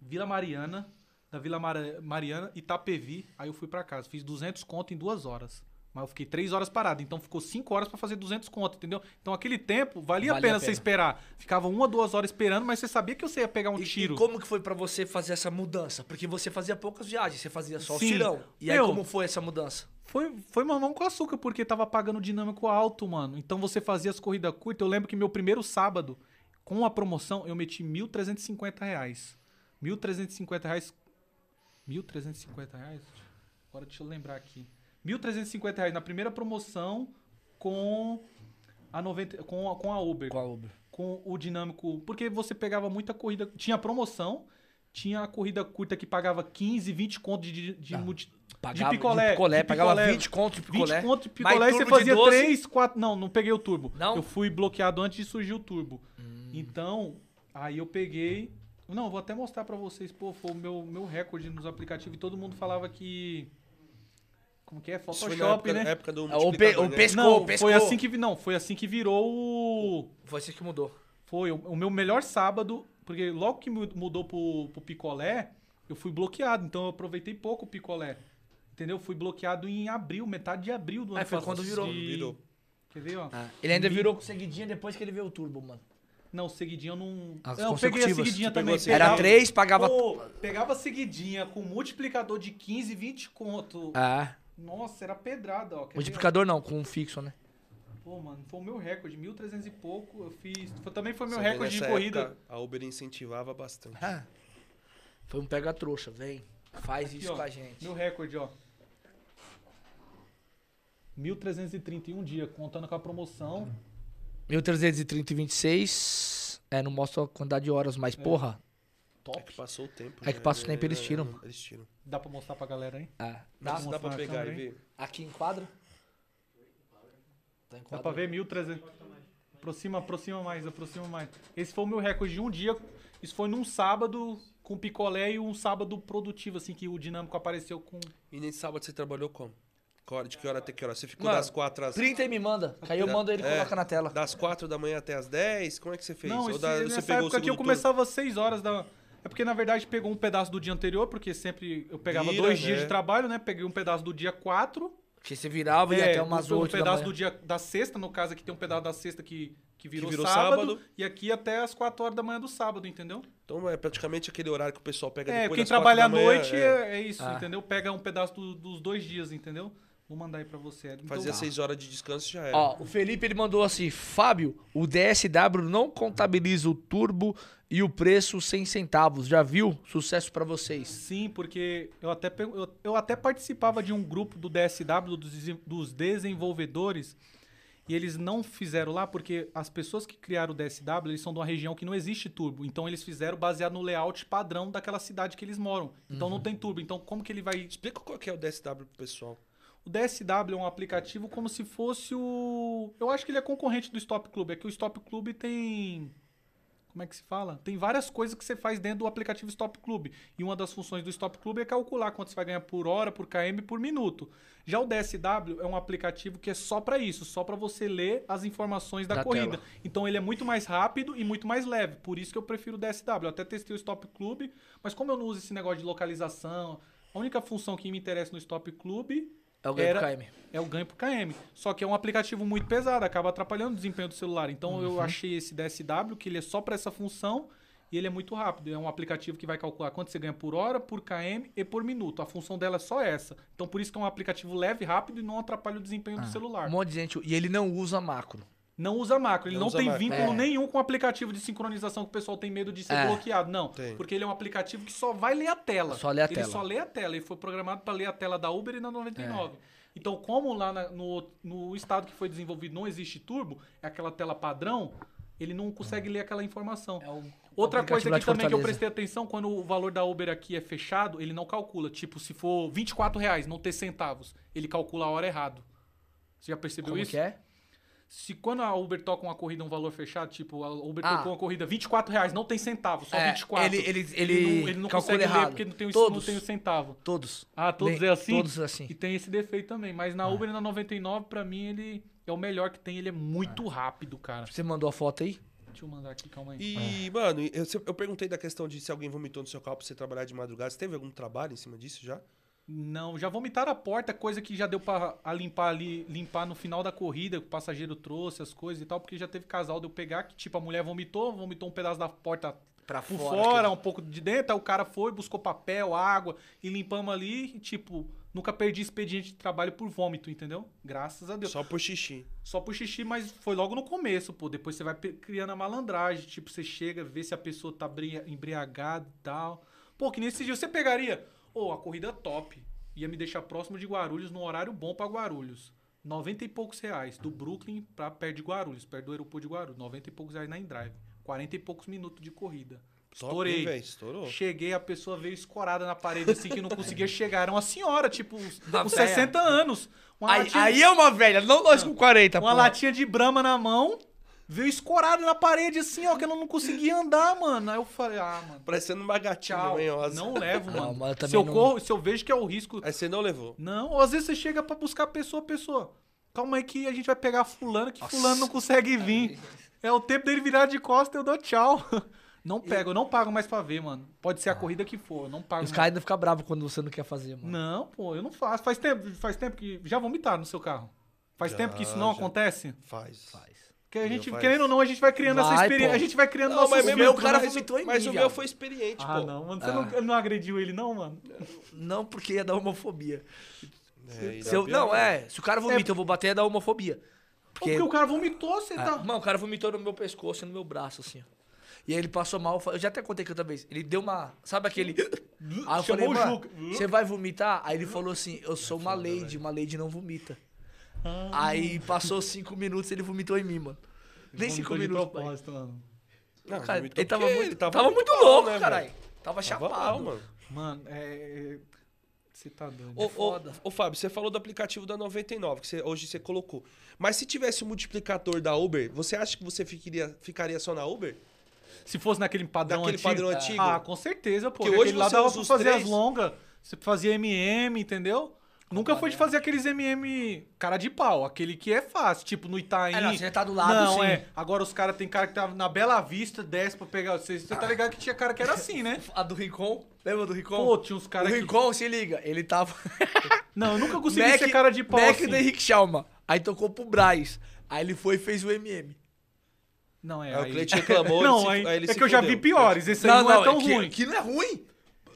Vila Mariana, da Vila Mara- Mariana, Itapevi. Aí eu fui pra casa. Fiz 200 conto em duas horas. Mas eu fiquei três horas parado. Então ficou cinco horas pra fazer 200 conto, entendeu? Então aquele tempo valia, a pena a você esperar. Ficava uma, duas horas esperando, mas você sabia que você ia pegar um E, tiro. e como que foi pra você fazer essa mudança? Porque você fazia poucas viagens, você fazia só o Sim. tirão. E aí Meu, como foi essa mudança? Foi, foi mamão com açúcar, porque tava pagando dinâmico alto, mano. Então você fazia as corridas curtas. Eu lembro que meu primeiro sábado, com a promoção, eu meti 1.350 reais. 1.350 reais. 1.350 reais? Agora deixa eu lembrar aqui. 1.350 reais na primeira promoção com a, 90, com a, com a Uber. Com a Uber. com o dinâmico. Porque você pegava muita corrida. Tinha promoção, tinha a corrida curta que pagava 15, 20 conto de, de, Ah, multi- Pagava de picolé. de picolé, de pagava picolé. 20 conto de 20 picolé. conto de picolé e você de fazia doce. 3, 4. Não, não peguei o turbo. Não? Eu fui bloqueado antes de surgir o turbo. Hum. Então, aí eu peguei. Não, vou até mostrar pra vocês. Pô, foi o meu, meu recorde nos aplicativos e todo mundo falava que. Como que é? Isso foi na Photoshop, época, né? época do É, o pe- o né? pesco- Não, pescou. foi assim que não, foi assim que virou o Foi isso que mudou. foi o, o meu melhor sábado, porque logo que mu- mudou pro, pro picolé, eu fui bloqueado, então eu aproveitei pouco o picolé. Entendeu? Fui bloqueado em abril, metade de abril do ano Aí foi quando virou. De- Virou. Quer ver, ó? Ele ainda virou com seguidinha depois que ele veio o turbo, mano. Não, seguidinha eu não. As eu peguei a consecutivas. seguidinha também. a seguidinha? Era Pegava- 3, pagava. Pô, pegava seguidinha com multiplicador de 15, 20 conto. Ah, Nossa, era pedrada, ó. Quer ver, ó? multiplicador não, com um fixo, né? Pô, mano, foi o meu recorde, 1.300 e pouco. Eu fiz. Foi, também foi meu Você recorde de corrida. época, a Uber incentivava bastante. Ah, foi um pega-trouxa, vem. Faz Aqui, isso ó, com a gente. Meu recorde, ó. 1.331 dia, contando com a promoção. 1330 e 26. É, não mostra a quantidade de horas, mas porra. É que passou o tempo. É que passa o tempo, eles tiram. Eles tiram. Dá pra mostrar pra galera aí? Ah, Dá, dá, dá pra mostrar pegar e ver. aqui em quadro? Tá em Dá quadro. pra ver 1.300. Aproxima, aproxima mais, aproxima mais. Esse foi o meu recorde de um dia. Isso foi num sábado com picolé e um sábado produtivo, assim, que o dinâmico apareceu com. E nesse sábado você trabalhou como? De que hora até que hora? Você ficou Mano, das quatro às... Printa e me manda. Aí eu mando ele e É. coloca na tela. Das quatro da manhã até as 10? Como é que você fez? Não, Ou da- nessa época aqui eu turno? começava às 6 horas da. É porque, na verdade, pegou um pedaço do dia anterior, porque sempre eu pegava Vira, dois dias é. de trabalho, né? Peguei um pedaço do dia 4, Porque você virava e ia até um- umas um 8 da pedaço do dia da sexta, no caso aqui tem um pedaço da sexta que, que virou, virou sábado, sábado. e aqui até as 4 horas da manhã do sábado, entendeu? Então é praticamente aquele horário que o pessoal pega É, depois quem quatro trabalha à noite é, é, é isso, Ah. entendeu? Pega um pedaço do- dos dois dias, entendeu? Vou mandar aí pra você. Então, Fazia seis horas de descanso já era. Ó, o Felipe ele mandou assim: Fábio, o DSW não contabiliza o turbo e o preço 100 centavos. Já viu? Sucesso pra vocês. Sim, porque eu até, eu, eu até participava de um grupo do DSW, dos, dos desenvolvedores, e eles não fizeram lá porque as pessoas que criaram o DSW, eles são de uma região que não existe turbo. Então eles fizeram baseado no layout padrão daquela cidade que eles moram. Então não tem turbo. Então como que ele vai... Explica qual que é o DSW pro pessoal. O DSW é um aplicativo como se fosse o... Eu acho que ele é concorrente do Stop Club. É que o Stop Club tem... Como é que se fala? Tem várias coisas que você faz dentro do aplicativo Stop Club. E uma das funções do Stop Club é calcular quanto você vai ganhar por hora, por km, por minuto. Já o DSW é um aplicativo que é só para isso, só para você ler as informações da, Da corrida. tela. Então ele é muito mais rápido e muito mais leve. Por isso que eu prefiro o DSW. Eu até testei o Stop Club, mas como eu não uso esse negócio de localização, a única função que me interessa no Stop Club É o ganho Era- pro KM. é o ganho por KM. Só que é um aplicativo muito pesado, acaba atrapalhando o desempenho do celular. Então Uhum. eu achei esse DSW, que ele é só para essa função e ele é muito rápido. É um aplicativo que vai calcular quanto você ganha por hora, por KM e por minuto. A função dela é só essa. Então por isso que é um aplicativo leve, rápido e não atrapalha o desempenho do celular. Um monte de gente. E ele não usa macro. Não usa macro, ele Não não, tem macro. vínculo É. nenhum com o aplicativo de sincronização que o pessoal tem medo de ser É. bloqueado. Não, Tem. porque ele é um aplicativo que só vai ler a tela. Só lê a ele tela. só lê a tela. Ele foi programado para ler a tela da Uber e É. 99. Então, como lá na- no, no estado que foi desenvolvido não existe turbo, é aquela tela padrão, ele não consegue ler aquela informação. É o Outra coisa aqui também que eu Fortaleza. prestei atenção, quando o valor da Uber aqui é fechado, ele não calcula. Tipo, se for 24 reais, não ter centavos, ele calcula a hora errado. Você já percebeu Como isso? que é? Se quando a Uber toca uma corrida um valor fechado, tipo, a Uber Ah. tocou uma corrida 24 reais, não tem centavo, só É, 24. ele- ele- não, ele ele não calcula consegue ler errado. porque não tem, o- Todos. não tem o centavo. Todos. Ah, todos Nem- é assim? Todos assim. E tem esse defeito também. Mas na Uber e na 99, pra mim, ele é o melhor que tem. Ele é muito rápido, cara. Você mandou a foto aí? Deixa eu mandar aqui, calma aí. E, mano, eu, eu perguntei da questão de se alguém vomitou no seu carro pra você trabalhar de madrugada. Você teve algum trabalho em cima disso já? Não, já vomitaram a porta, coisa que já deu pra a limpar ali, limpar no final da corrida, que o passageiro trouxe as coisas e tal, porque já teve casal de eu pegar que, tipo, a mulher vomitou, vomitou um pedaço da porta por fora, fora, aquele- um pouco de dentro, aí o cara foi, buscou papel, água e limpamos ali e, tipo, nunca perdi expediente de trabalho por vômito, entendeu? Graças a Deus. Só, Só por xixi. por xixi, mas foi logo no começo, pô. Depois você vai criando a malandragem, tipo, você chega, vê se a pessoa tá bria- embriagada e tal. Pô, que nesse dia você pegaria, ô, a corrida top, ia me deixar próximo de Guarulhos, num horário bom pra Guarulhos. 90 e poucos reais, do Brooklyn pra perto de Guarulhos, perto do aeroporto de Guarulhos. 90 e poucos reais na Endrive. 40 e poucos minutos de corrida. Top, Estourei. hein, velho? Estourou. Cheguei, a pessoa veio escorada na parede assim que não conseguia chegar. Era uma senhora, tipo, uns, Uma uns véia. 60 anos. Aí, latinha, aí é uma velha, não nós com 40, uma pô. latinha de brama na mão, veio escorada na parede assim, ó, que ela não conseguia andar, mano. Aí eu falei, ah, mano, Parecendo uma gatinha manhosa. Não levo, Não, mano. mas eu também se, eu não- corro, se eu vejo que é o risco. Aí você não levou. Não, ou às vezes você chega pra buscar a pessoa, a pessoa. Calma aí que a gente vai pegar fulano, que fulano não consegue vir. É o tempo dele virar de costa, eu dou tchau. Não pego, eu não pago mais pra ver, mano. Pode ser a corrida que for, eu não pago Os caras ainda ficam bravos quando você não quer fazer, mano. Não, pô, eu não faço. Faz tempo, faz tempo que. Já vomitaram no seu carro. Faz Já, tempo que isso não já. acontece? Faz. Porque a gente, faz. querendo ou não, a gente vai criando essa Vai, experiência. pô. A gente vai criando Não, nossos mas o meu cara né? vomitou em Mas mim, o meu foi experiente, Ah, pô. não, mano. Você Ah. não, não agrediu ele, não, mano? Não, porque ia dar homofobia. É, Se eu- não, é. Se o cara vomita, eu vou bater, ia dar homofobia. Porque, Porque o cara vomitou, você Ah, tá. Mano, o cara vomitou no meu pescoço e no meu braço, assim, ó. E aí ele passou mal, eu já até contei que outra vez. Ele deu uma. Sabe aquele. Aí eu falei, Chamou mano, Juca. você vai vomitar? Aí ele falou assim: eu sou uma lady, uma lady não vomita. Aí passou cinco minutos ele vomitou em mim, mano. Nem cinco de minutos. pai. propósito, mano. Não, Cara, ele tava muito, ele tava muito louco, né, caralho. Tava Tava chapado. mal, mano. Mano, é. Você tá doido. Ô, ô, foda. ô, Fábio, você falou do aplicativo da 99, que você- hoje você colocou. Mas se tivesse o multiplicador da Uber, você acha que você ficaria, ficaria só na Uber? Se fosse naquele padrão Naquele antigo. padrão antigo? Ah, com certeza, pô. Porque Porque hoje lá você dava pra os fazer três. as longas. Você fazia MM, entendeu? Nunca foi de fazer aqueles MM cara de pau, aquele que é fácil, tipo no Itaim. É, não, você tá do lado, Não, sim. é. Agora os caras tem cara que tá na Bela Vista, desce pra pegar. Você, você tá ligado que tinha cara que era assim, né? A do Rincon, lembra do Rincon? Pô, tinha uns o caras que. Rincon, se liga, ele tava... Não, eu nunca consegui ser cara de pau Mac assim. do Henrique Schalma. Aí tocou pro Braz. Aí ele foi e fez o MM. Não, é. Aí o aí- cliente reclamou, Não, ele se- aí- aí ele é se que eu já vi piores. Esse aí não, é tão que, ruim. que não é ruim.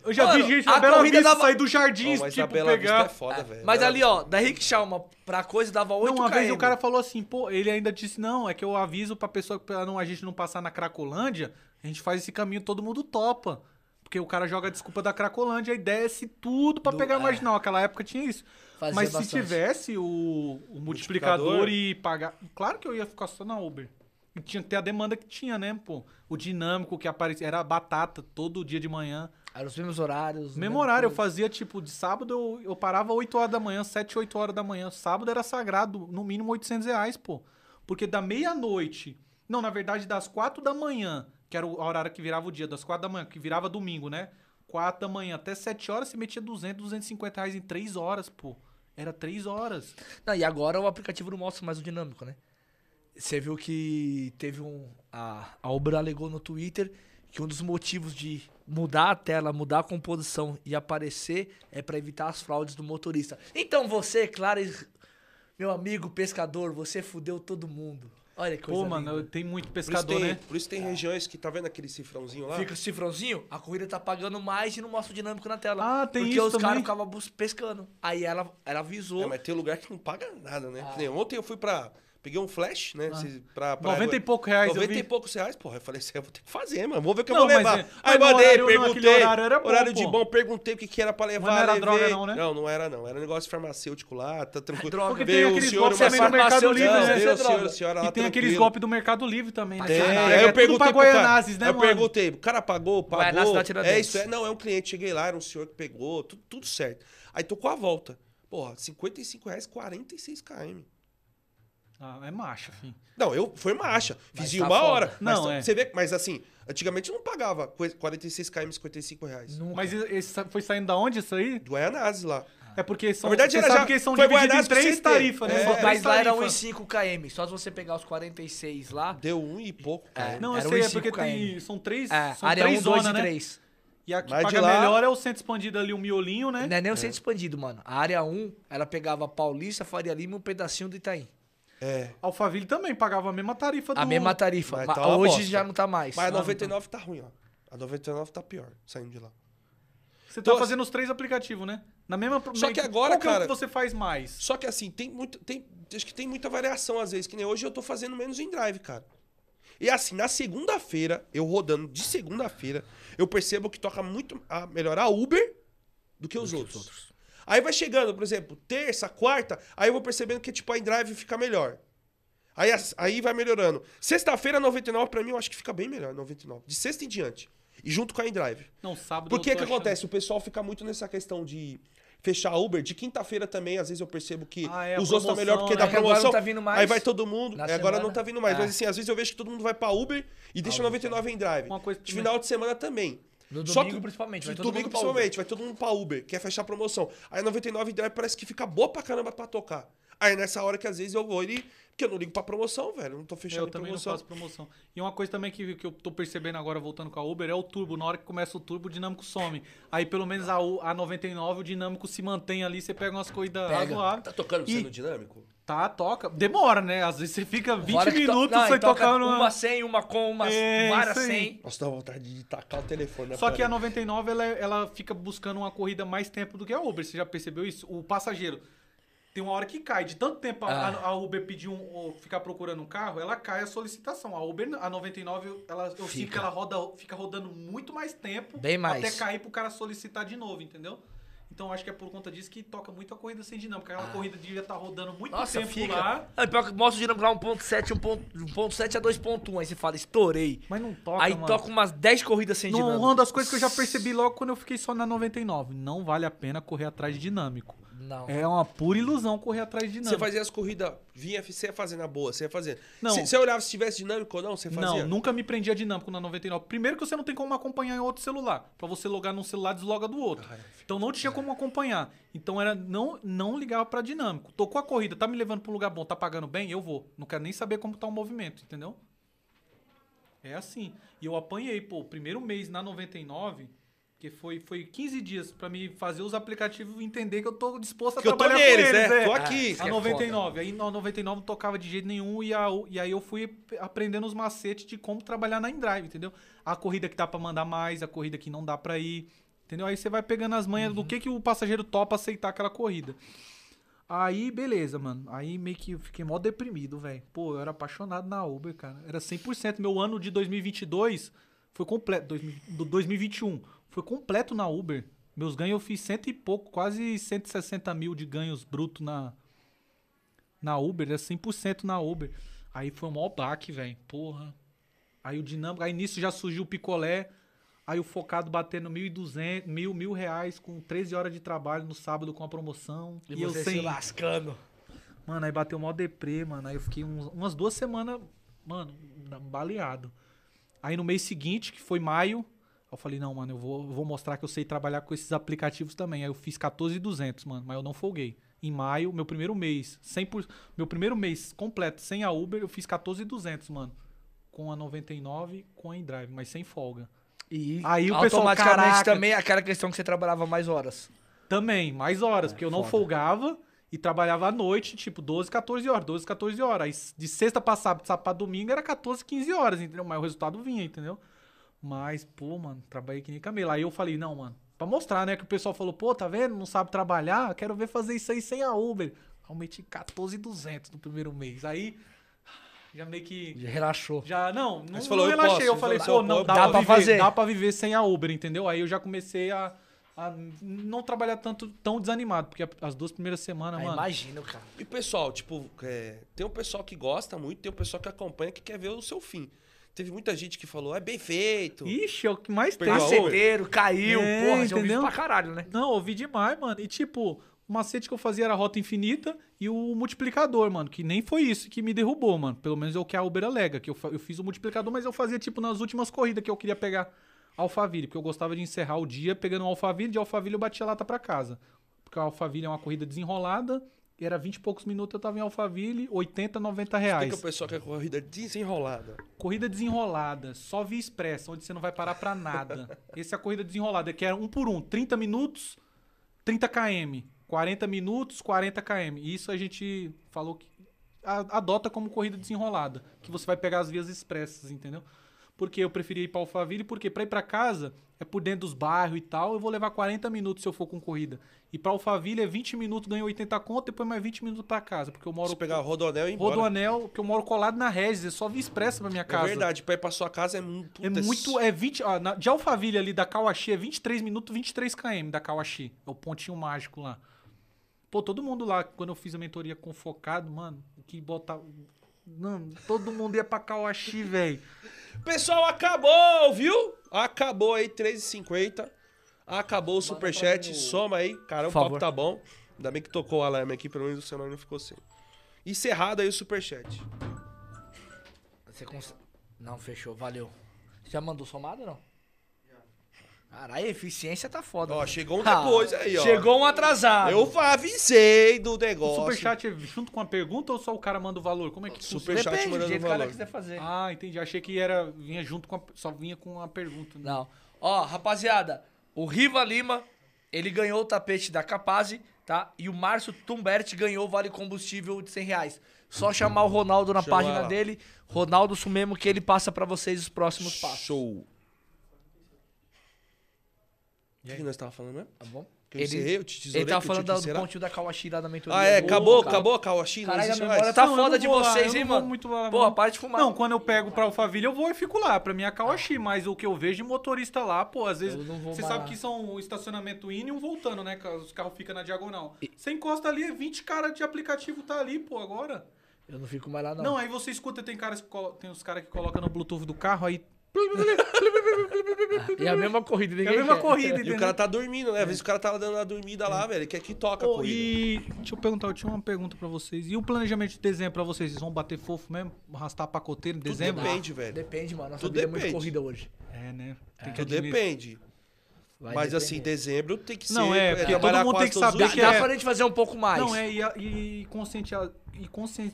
Eu já Mano, vi gente a na Bela corrida Vista dava- sair do jardim, mas na tipo, Bela pegar. Vista é foda, velho. Mas Bela ali, ó, da Henrique Schalma pra coisa dava 8 Não, uma vez o cara falou assim, pô, ele ainda disse, não, é que eu aviso pra pessoa que pra não, a gente não passar na Cracolândia, a gente faz esse caminho, todo mundo topa. Porque o cara joga a desculpa da Cracolândia e desce tudo pra Do- pegar a é. marginal. Aquela época tinha isso. Fazia Mas bastante. se tivesse o, o multiplicador, Multiplicador. e pagar. Claro que eu ia ficar só na Uber. E tinha que ter a demanda que tinha, né, pô? O dinâmico que aparecia. Era batata todo dia de manhã. Eram os mesmos horários. Mesmo horário, eu fazia tipo de sábado, eu, eu parava 8 horas da manhã, 7, 8 horas da manhã. Sábado era sagrado, no mínimo 800 reais, pô. Porque da meia-noite, não, na verdade das 4 da manhã, que era o- horário que virava o dia, das 4 da manhã, que virava domingo, né? 4 da manhã até 7 horas, você metia 200, 250 reais em 3 horas, pô. Era 3 horas. Não, e agora o aplicativo não mostra mais o dinâmico, né? Você viu que teve um. A, a Uber alegou no Twitter que um dos motivos de mudar a tela, mudar a composição e aparecer é pra evitar as fraudes do motorista. Então você, claro, meu amigo pescador, você fudeu todo mundo. Olha que coisa Pô, mano, linda. tem muito Por pescador, tem, né? por isso tem regiões que tá vendo aquele cifrãozinho lá? Fica o cifrãozinho, a corrida tá pagando mais e não mostra o dinâmico na tela. Ah, tem porque isso os caras ficavam pescando. Aí ela, ela avisou. É, mas tem lugar que não paga nada, né? Ah. Ontem eu fui pra. Peguei um flash, né? esses- Pra, pra 90 e pouco reais, eu 90 vi. e poucos reais, porra. Eu falei assim, eu vou ter que fazer, mano. Vou ver o que eu Não, vou mas levar. é- Aí mas mandei, perguntei. horário era bom, horário de pô. bom, perguntei o que, que era pra levar. Mas não era levei. droga não, né? Não, não era não. Era negócio farmacêutico lá, tá tranquilo. droga. Porque Veio tem aqueles senhor, golpes também no Mercado Livre, né? veio o Isso é senhor, droga. a senhora E lá tem aqueles golpes do Mercado Livre também, né? Tem, aí é eu tudo perguntei pro cara, né, eu perguntei, o cara pagou, pagou, é isso, é, não, é um cliente, cheguei lá, era um senhor que pegou, tudo, certo. Aí tocou a volta, porra, 55 reais, 46 km. Ah, é macho, enfim. Não, eu foi marcha. Fiz Mas em tá uma foda. hora. Mas Não, tá- é. Você vê, mas assim, antigamente eu não pagava coisa- 46 km, 55 reais. Mas esse foi saindo da onde isso aí? Do Guaianazes lá. É porque são, Na verdade, você era sabe já- que eles são foi divididos em três tarifas, né? É. Mas lá era tarifas. 1,5 km. Só se você pegar os 46 lá. Deu um e pouco. É. Não, eu sei, é 1,5 porque km. tem, são três, É, são área três 1, 2 zonas, e né? 3. E a que Mas de paga lá- melhor é o centro expandido ali, o miolinho, né? Não é nem o centro expandido, mano. A área 1, ela pegava Paulista, Faria Lima e um pedacinho do Itaim. É. Alphaville também pagava a mesma tarifa do... A mesma tarifa. Mas Mas tá hoje bosta. já não tá mais. Mas a Ah, não 99 tá ruim, ó. A 99 tá pior, saindo de lá. Você tá Tô- fazendo os três aplicativos, né? Na mesma... Só que agora, qual que é cara- que você faz mais? Só que assim, tem muito. Tem, acho que tem muita variação às vezes, que nem hoje eu tô fazendo menos em drive, cara. E assim, na segunda-feira, eu rodando de segunda-feira, eu percebo que toca muito a melhor a Uber do que os outros. Aí vai chegando, por exemplo, terça, quarta, aí eu vou percebendo que tipo a drive fica melhor. Aí, aí vai melhorando. Sexta-feira, 99, pra mim, eu acho que fica bem melhor, 99. De sexta em diante. E junto com a drive. Não, sábado Por que que achando- acontece? O pessoal fica muito nessa questão de fechar Uber. De quinta-feira também, às vezes eu percebo que Ah, é, os outros estão promoção, melhor porque né? dá É que agora promoção. não tá vindo mais Aí vai todo mundo. É, agora não tá vindo mais. É. Mas assim, às vezes eu vejo que todo mundo vai pra Uber e deixa 99 em drive. Uma coisa de final de semana também. No Só domingo, que- principalmente, vai No todo domingo, mundo pra principalmente, vai todo mundo pra Uber, quer fechar a promoção. Aí 99 em drive parece que fica boa pra caramba pra tocar. Aí nessa hora que às vezes eu vou e. Porque eu não ligo pra promoção, velho. Eu não tô fechando Eu também promoção. não faço promoção. E uma coisa também que, que eu tô percebendo agora, voltando com a Uber, é o turbo. Na hora que começa o turbo, o dinâmico some. Aí pelo menos a, a 99, o dinâmico se mantém ali, você pega umas corridas Pega. razoáveis. Tá tocando E- sendo dinâmico? Tá, toca. Demora, né? Às vezes você fica 20 Fora que to- minutos não, sem e toca tocar numa... Uma sem, uma com, uma É, várias sem. Nossa, dá vontade de tacar o telefone Só que a parede. 99, ela, ela fica buscando uma corrida mais tempo do que a Uber. Você já percebeu isso? O passageiro tem uma hora que cai. De tanto tempo a, Ah. a Uber pedir um, ou ficar procurando um carro, ela cai a solicitação. A Uber, a 99, ela, eu sinto Fica. que ela roda, fica rodando muito mais tempo. Bem mais. Até cair pro cara solicitar de novo, entendeu? Então acho que é por conta disso que toca muito a corrida sem dinâmica. Aquela corrida devia estar rodando muito Ah. Nossa, tempo fica. lá. Ah, pior que mostra o dinâmico lá 1.7, 1.7 a 2.1. Aí você fala, estourei. Mas não toca, Aí mano. toca umas 10 corridas sem Não, dinâmico. uma das coisas que eu já percebi logo quando eu fiquei só na 99. Não vale a pena correr atrás de dinâmico. Não. É uma pura ilusão correr atrás de Você dinâmico. fazia as corridas, vinha, você ia fazendo a boa, você ia fazendo. Não. Você, você olhava se tivesse dinâmico ou não, você fazia? Não, nunca me prendia dinâmico na 99. Primeiro que você não tem como acompanhar em outro celular. Pra você logar num celular, desloga do outro. Então não tinha como acompanhar. Então era não não ligava pra dinâmico. Tocou a corrida, tá me levando pra um lugar bom, tá pagando bem, eu vou. Não quero nem saber como tá o movimento, entendeu? É assim. E eu apanhei, pô, o primeiro mês na 99, que foi, foi 15 dias pra me fazer os aplicativos entender que eu tô disposto a Que eu tô trabalhar neles, com eles, né? Tô aqui. Isso A que é 99. Aí na 99 não tocava de jeito nenhum e, a- e aí eu fui aprendendo os macetes de como trabalhar na InDrive, entendeu? A corrida que dá pra mandar mais, a corrida que não dá pra ir, entendeu? Aí você vai pegando as manhas do que, que o passageiro topa aceitar aquela corrida. Aí, beleza, mano. Aí meio que eu fiquei mó deprimido, velho. Pô, eu era apaixonado na Uber, cara. Era 100%. Meu ano de 2022 foi completo. 2000 Do 2021 foi completo na Uber. Meus ganhos eu fiz cento e pouco, quase 160 mil de ganhos bruto na, na Uber. Era 100% na Uber. Aí foi um maior baque, velho. Porra. Aí o dinâmico. Aí nisso já surgiu o picolé. Aí o focado batendo 1.200, mil, mil reais com 13 horas de trabalho no sábado com a promoção. E, eu você sem. se lascando. Mano, aí bateu mó deprê, mano. Aí eu fiquei uns- umas duas semanas, mano, baleado. Aí no mês seguinte, que foi maio, eu falei, não, mano, eu vou, eu vou mostrar que eu sei trabalhar com esses aplicativos também. Aí eu fiz 14,200, mano, mas eu não folguei. Em maio, meu primeiro mês, 100%, meu primeiro mês completo, sem a Uber, eu fiz 14,200, mano. Com a 99, com a InDrive, mas sem folga. E Aí o pessoal, automaticamente caraca. também aquela questão que você trabalhava mais horas. Também, mais horas, porque eu não foda. folgava e trabalhava à noite, tipo, 12, 14 horas, 12, 14 horas. Aí de sexta pra sábado, sábado pra domingo era 14, 15 horas, entendeu? Mas o resultado vinha, entendeu? Mas, pô, mano, trabalhei que nem camelo. Aí eu falei, não, mano, pra mostrar, né, que o pessoal falou, pô, tá vendo? Não sabe trabalhar, quero ver fazer isso aí sem a Uber. Aí eu meti 14,200 no primeiro mês. Aí, já meio que... Já relaxou. Já, não, não, falou, não eu relaxei. posso, eu falei, pô, eu não, dá, dá pra, pra viver, fazer. dá pra viver sem a Uber, entendeu? Aí eu já comecei a, a não trabalhar tanto, tão desanimado, porque as duas primeiras semanas, Ah, mano... imagino, cara. E pessoal, tipo, é, tem um pessoal que gosta muito, tem um pessoal que acompanha que quer ver o seu fim. Teve muita gente que falou, é bem feito. Ixi, é o que mais tem. Maceteiro, caiu, É, porra, já ouvi entendeu? pra caralho, né? Não, ouvi demais, mano. E tipo, o macete que eu fazia era a rota infinita e o multiplicador, mano. Que nem foi isso que me derrubou, mano. Pelo menos é o que a Uber alega. Que eu, eu fiz o multiplicador, mas eu fazia, tipo, nas últimas corridas que eu queria pegar Alphaville. Porque eu gostava de encerrar o dia pegando um Alphaville. De Alphaville eu batia lata pra casa. Porque a Alphaville é uma corrida desenrolada. E era 20 e poucos minutos, eu tava em Alphaville, 80, 90 Por que, reais. que o pessoal quer corrida desenrolada? Corrida desenrolada, só via expressa, onde você não vai parar pra nada. Essa é a corrida desenrolada, que era um por um, 30 minutos, 30 km, 40 minutos, 40 km. E isso a gente falou que adota como corrida desenrolada, que você vai pegar as vias expressas, entendeu? Porque eu preferia ir pra Alphaville, porque pra ir pra casa é por dentro dos bairros e tal, eu vou levar 40 minutos se eu for com corrida. E pra Alphaville é 20 minutos, ganho 80 conto, depois mais 20 minutos pra casa, porque eu moro Se pegar o Rodonel e embora. Rodoanel, que eu moro colado na Regis, é só via expressa pra minha É casa. verdade, pra ir pra sua casa é muito... É muito, é 20, ó, na- de Alphaville ali da Cauaxi é 23 minutos, 23 km da Cauaxi. É o pontinho mágico lá. Pô, todo mundo lá, quando eu fiz a mentoria com focado, mano, que botava... Não, todo mundo ia pra Cauaxi, velho. Pessoal, acabou, viu? Acabou aí, 3h50. Acabou o superchat, soma aí. Cara, o Por papo favor. tá bom. Ainda bem que tocou o alarme aqui, pelo menos o celular não ficou sem. Encerrado aí o superchat. Você cons... Não, fechou, valeu. Você já mandou somado ou não? Caralho, a eficiência tá foda. Ó, mano. chegou um Ah, depois aí, ó. Chegou um atrasado. Eu avisei do O negócio. superchat é junto com a pergunta ou só o cara manda o valor? Como é que funciona? Superchat Depende, do mandando jeito que o cara valor. quiser fazer. Ah, entendi. Achei que era vinha junto com a, só vinha com a pergunta. né? Não. Ó, rapaziada, o Riva Lima, ele ganhou o tapete da Capaz, tá? E o Márcio Tumbert ganhou o vale combustível de 100 reais. Só chamar o Ronaldo na Chama página lá. dele, Ronaldo Sumemo, que ele passa pra vocês os próximos passos. Show. O que, que nós tava falando mesmo? Tá bom? Que eu encerrei, eu te tesourei, ele tava que eu falando do pontinho da Kawashi lá da mentoria. Ah, é, acabou, cara. acabou a Kawashi, não Caralho, a existe memória mais. tá Não, foda de lá, vocês, hein, mano? muito lá, Porra, para de fumar. Não, quando eu pego pra Alphaville, eu vou e fico lá. Pra mim é Kawashi, mas o que eu vejo de motorista lá, pô, às vezes. Você sabe que são estacionamento indo e um voltando, né? Os carros ficam na diagonal. Você encosta ali, é 20 caras de aplicativo tá ali, pô, agora. Eu não fico mais lá, não. Não, aí você escuta, tem caras que colo- tem os caras que colocam no Bluetooth do carro, aí É a mesma corrida, É ninguém a mesma quer. corrida, E o cara tá dormindo, né? Às vezes o cara tá dando uma dormida lá, velho. Ele quer que toca a Ô, corrida. e deixa eu perguntar, eu tinha uma pergunta pra vocês. E o planejamento de dezembro pra vocês? Vocês vão bater fofo mesmo? Arrastar pacoteiro em Tudo dezembro? depende, velho. Depende, mano. Nossa Tudo vida é muito depende. corrida hoje. É, né? Tem que Tudo admitir. depende. Vai Mas depender. assim, dezembro tem que ser. Não, é, porque trabalhar todo mundo tem que saber Dá, que dias. dá é- pra gente fazer um pouco mais. Não, é, e, e, conscientizar, e conscien-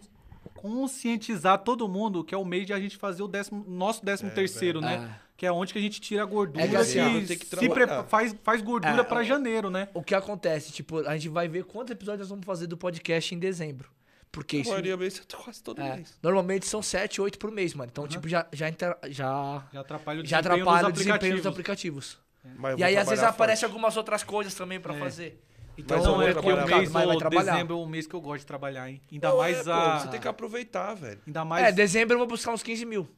conscientizar todo mundo que é o mês de a gente fazer o décimo, nosso décimo terceiro, né? Que é onde que a gente tira a gordura É que assim, ó, que se prepa- faz, faz gordura É, pra ó, janeiro, né? O que acontece? Tipo, a gente vai ver quantos episódios nós vamos fazer do podcast em dezembro. Porque A isso. eu tô quase todo é, mês. normalmente são 7, 8 por mês, mano. Então, tipo, já, já, inter- já, Já atrapalha o já desempenho atrapalha o dos desempenho dos aplicativos. aplicativos. Mas eu E aí, às vezes, trabalhar aparece forte. algumas outras coisas também pra fazer. Então, Mas eu Não, é porque trabalhar o mês, mas vai trabalhar. dezembro é o mês que eu gosto de trabalhar, hein? Ainda Não, mais é, pô, a... Você tem que aproveitar, velho. Ainda mais... É, dezembro eu vou buscar uns 15 mil.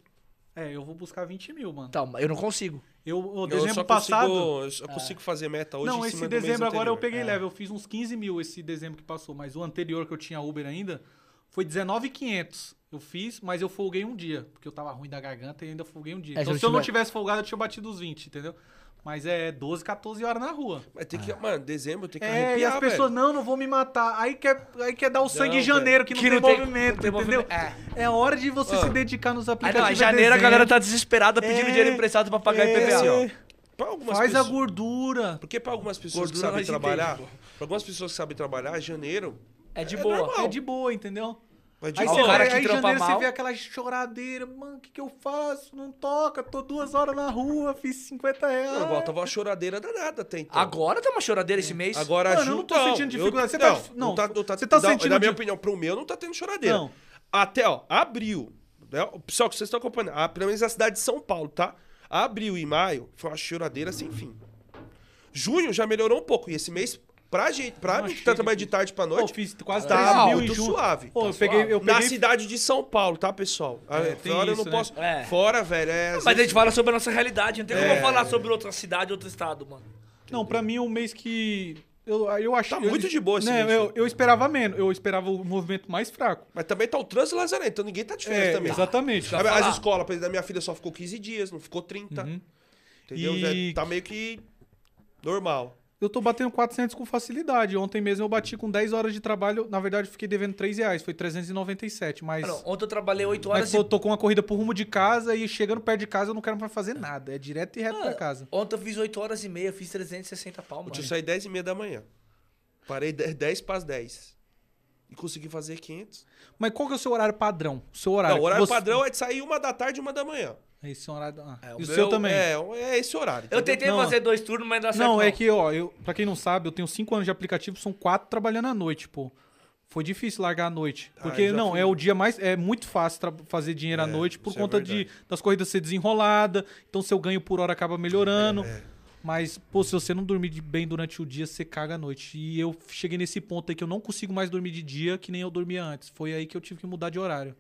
É, eu vou buscar 20 mil, mano. Então, eu não consigo. Eu, o Eu dezembro só passado... consigo, eu só consigo fazer meta hoje não, em esse cima do mês dezembro agora eu peguei leve. Eu fiz uns 15 mil esse dezembro que passou. Mas o anterior que eu tinha Uber ainda foi 19,500. Eu fiz, mas eu folguei um dia. Porque eu tava ruim da garganta e ainda folguei um dia. É, então se se eu não tiver- tivesse folgado, eu tinha batido os 20, entendeu? Mas é 12, 14 horas na rua. Mas tem que, mano, dezembro tem que É, e arrepiar, as pessoas, velho. não, não vou me matar. Aí quer, aí quer dar o sangue em velho. janeiro, que não Que tem não tem- movimento, não tem entendeu? movimento. É. a hora de você Ah. se dedicar nos aplicativos. não, em é janeiro a galera tá desesperada pedindo É, dinheiro emprestado pra pagar é, IPVA. Assim, Faz a pessoas, gordura. Porque pra algumas pessoas que Gordura sabem nós trabalhar, entende, pra algumas pessoas que sabem trabalhar, janeiro É de É boa. normal. É de boa, entendeu? Vai de Aí, você o cara vai, que aí em trampa janeiro mal- você vê aquela choradeira, mano, o que, que eu faço? Não toca, tô duas horas na rua, fiz 50 reais. Não, igual tava uma choradeira danada até então. Agora tá uma choradeira esse mês. Agora Mano, eu não tô sentindo dificuldade. Você Eu, tá- não, não, tá, não tá, você tá da- sentindo Na minha opinião, pro meu não tá tendo choradeira. Não. Até, ó, abril. Né? O Pessoal, que vocês estão acompanhando, ah, pelo menos a cidade de São Paulo, tá? Abril e maio foi uma choradeira sem fim. Junho já melhorou um pouco. E esse mês, pra gente, pra Não, mim que tá trabalhando de tarde pra Pô, noite, fiz quase tá 13 mil muito junho. suave. Pô, Tá eu peguei, eu na peguei cidade de São Paulo, tá, pessoal? É, tem Fora eu não né? posso. É. Fora, velho, é. às Mas a gente fala sobre a nossa realidade, não tem como É. eu falar sobre outra cidade, outro estado, mano. Não, pra mim é um mês que. Eu, eu achei. Tá muito de boa esse né, mês, eu, né? eu esperava menos. Eu esperava o movimento mais fraco. Mas também tá o trânsito lazarento, então ninguém tá de férias É, também. exatamente. Já As escolas, por exemplo, da minha filha só ficou 15 dias, não ficou 30. Entendeu? Uhum. E- Já tá meio que normal. Eu tô batendo 400 com facilidade. Ontem mesmo eu bati com 10 horas de trabalho. Na verdade, eu fiquei devendo 3 reais. Foi 397. Mas. Ah, não, ontem eu trabalhei 8 Mas horas eu e... tô com uma corrida por rumo de casa e chegando perto de casa eu não quero mais fazer nada. É direto e reto pra casa. Ontem eu fiz 8 horas e meia, fiz 360 pau, Eu mano. tinha saído 10 e meia da manhã. Parei 10 10 para as 10. E consegui fazer 500. Mas qual que é o seu horário padrão? O seu horário? Não, o horário Você- padrão é de sair uma da tarde e uma da manhã. Esse horário. Ah. É, o e o meu seu também? É, é esse horário. Eu entendeu? tentei Não. fazer dois turnos, mas não dá certo. Não, é que, ó, eu, pra quem não sabe, eu tenho 5 anos de aplicativo, são 4 trabalhando à noite, pô. Foi difícil largar à noite. Ah, Porque, já não, fui. é o dia mais. É muito fácil fazer dinheiro à É, noite por é conta de, verdade. das corridas ser desenrolada. Então seu ganho por hora acaba melhorando. É, Mas, pô, se você não dormir de- bem durante o dia, você caga à noite. E eu cheguei nesse ponto aí que eu não consigo mais dormir de dia que nem eu dormia antes. Foi aí que eu tive que mudar de horário.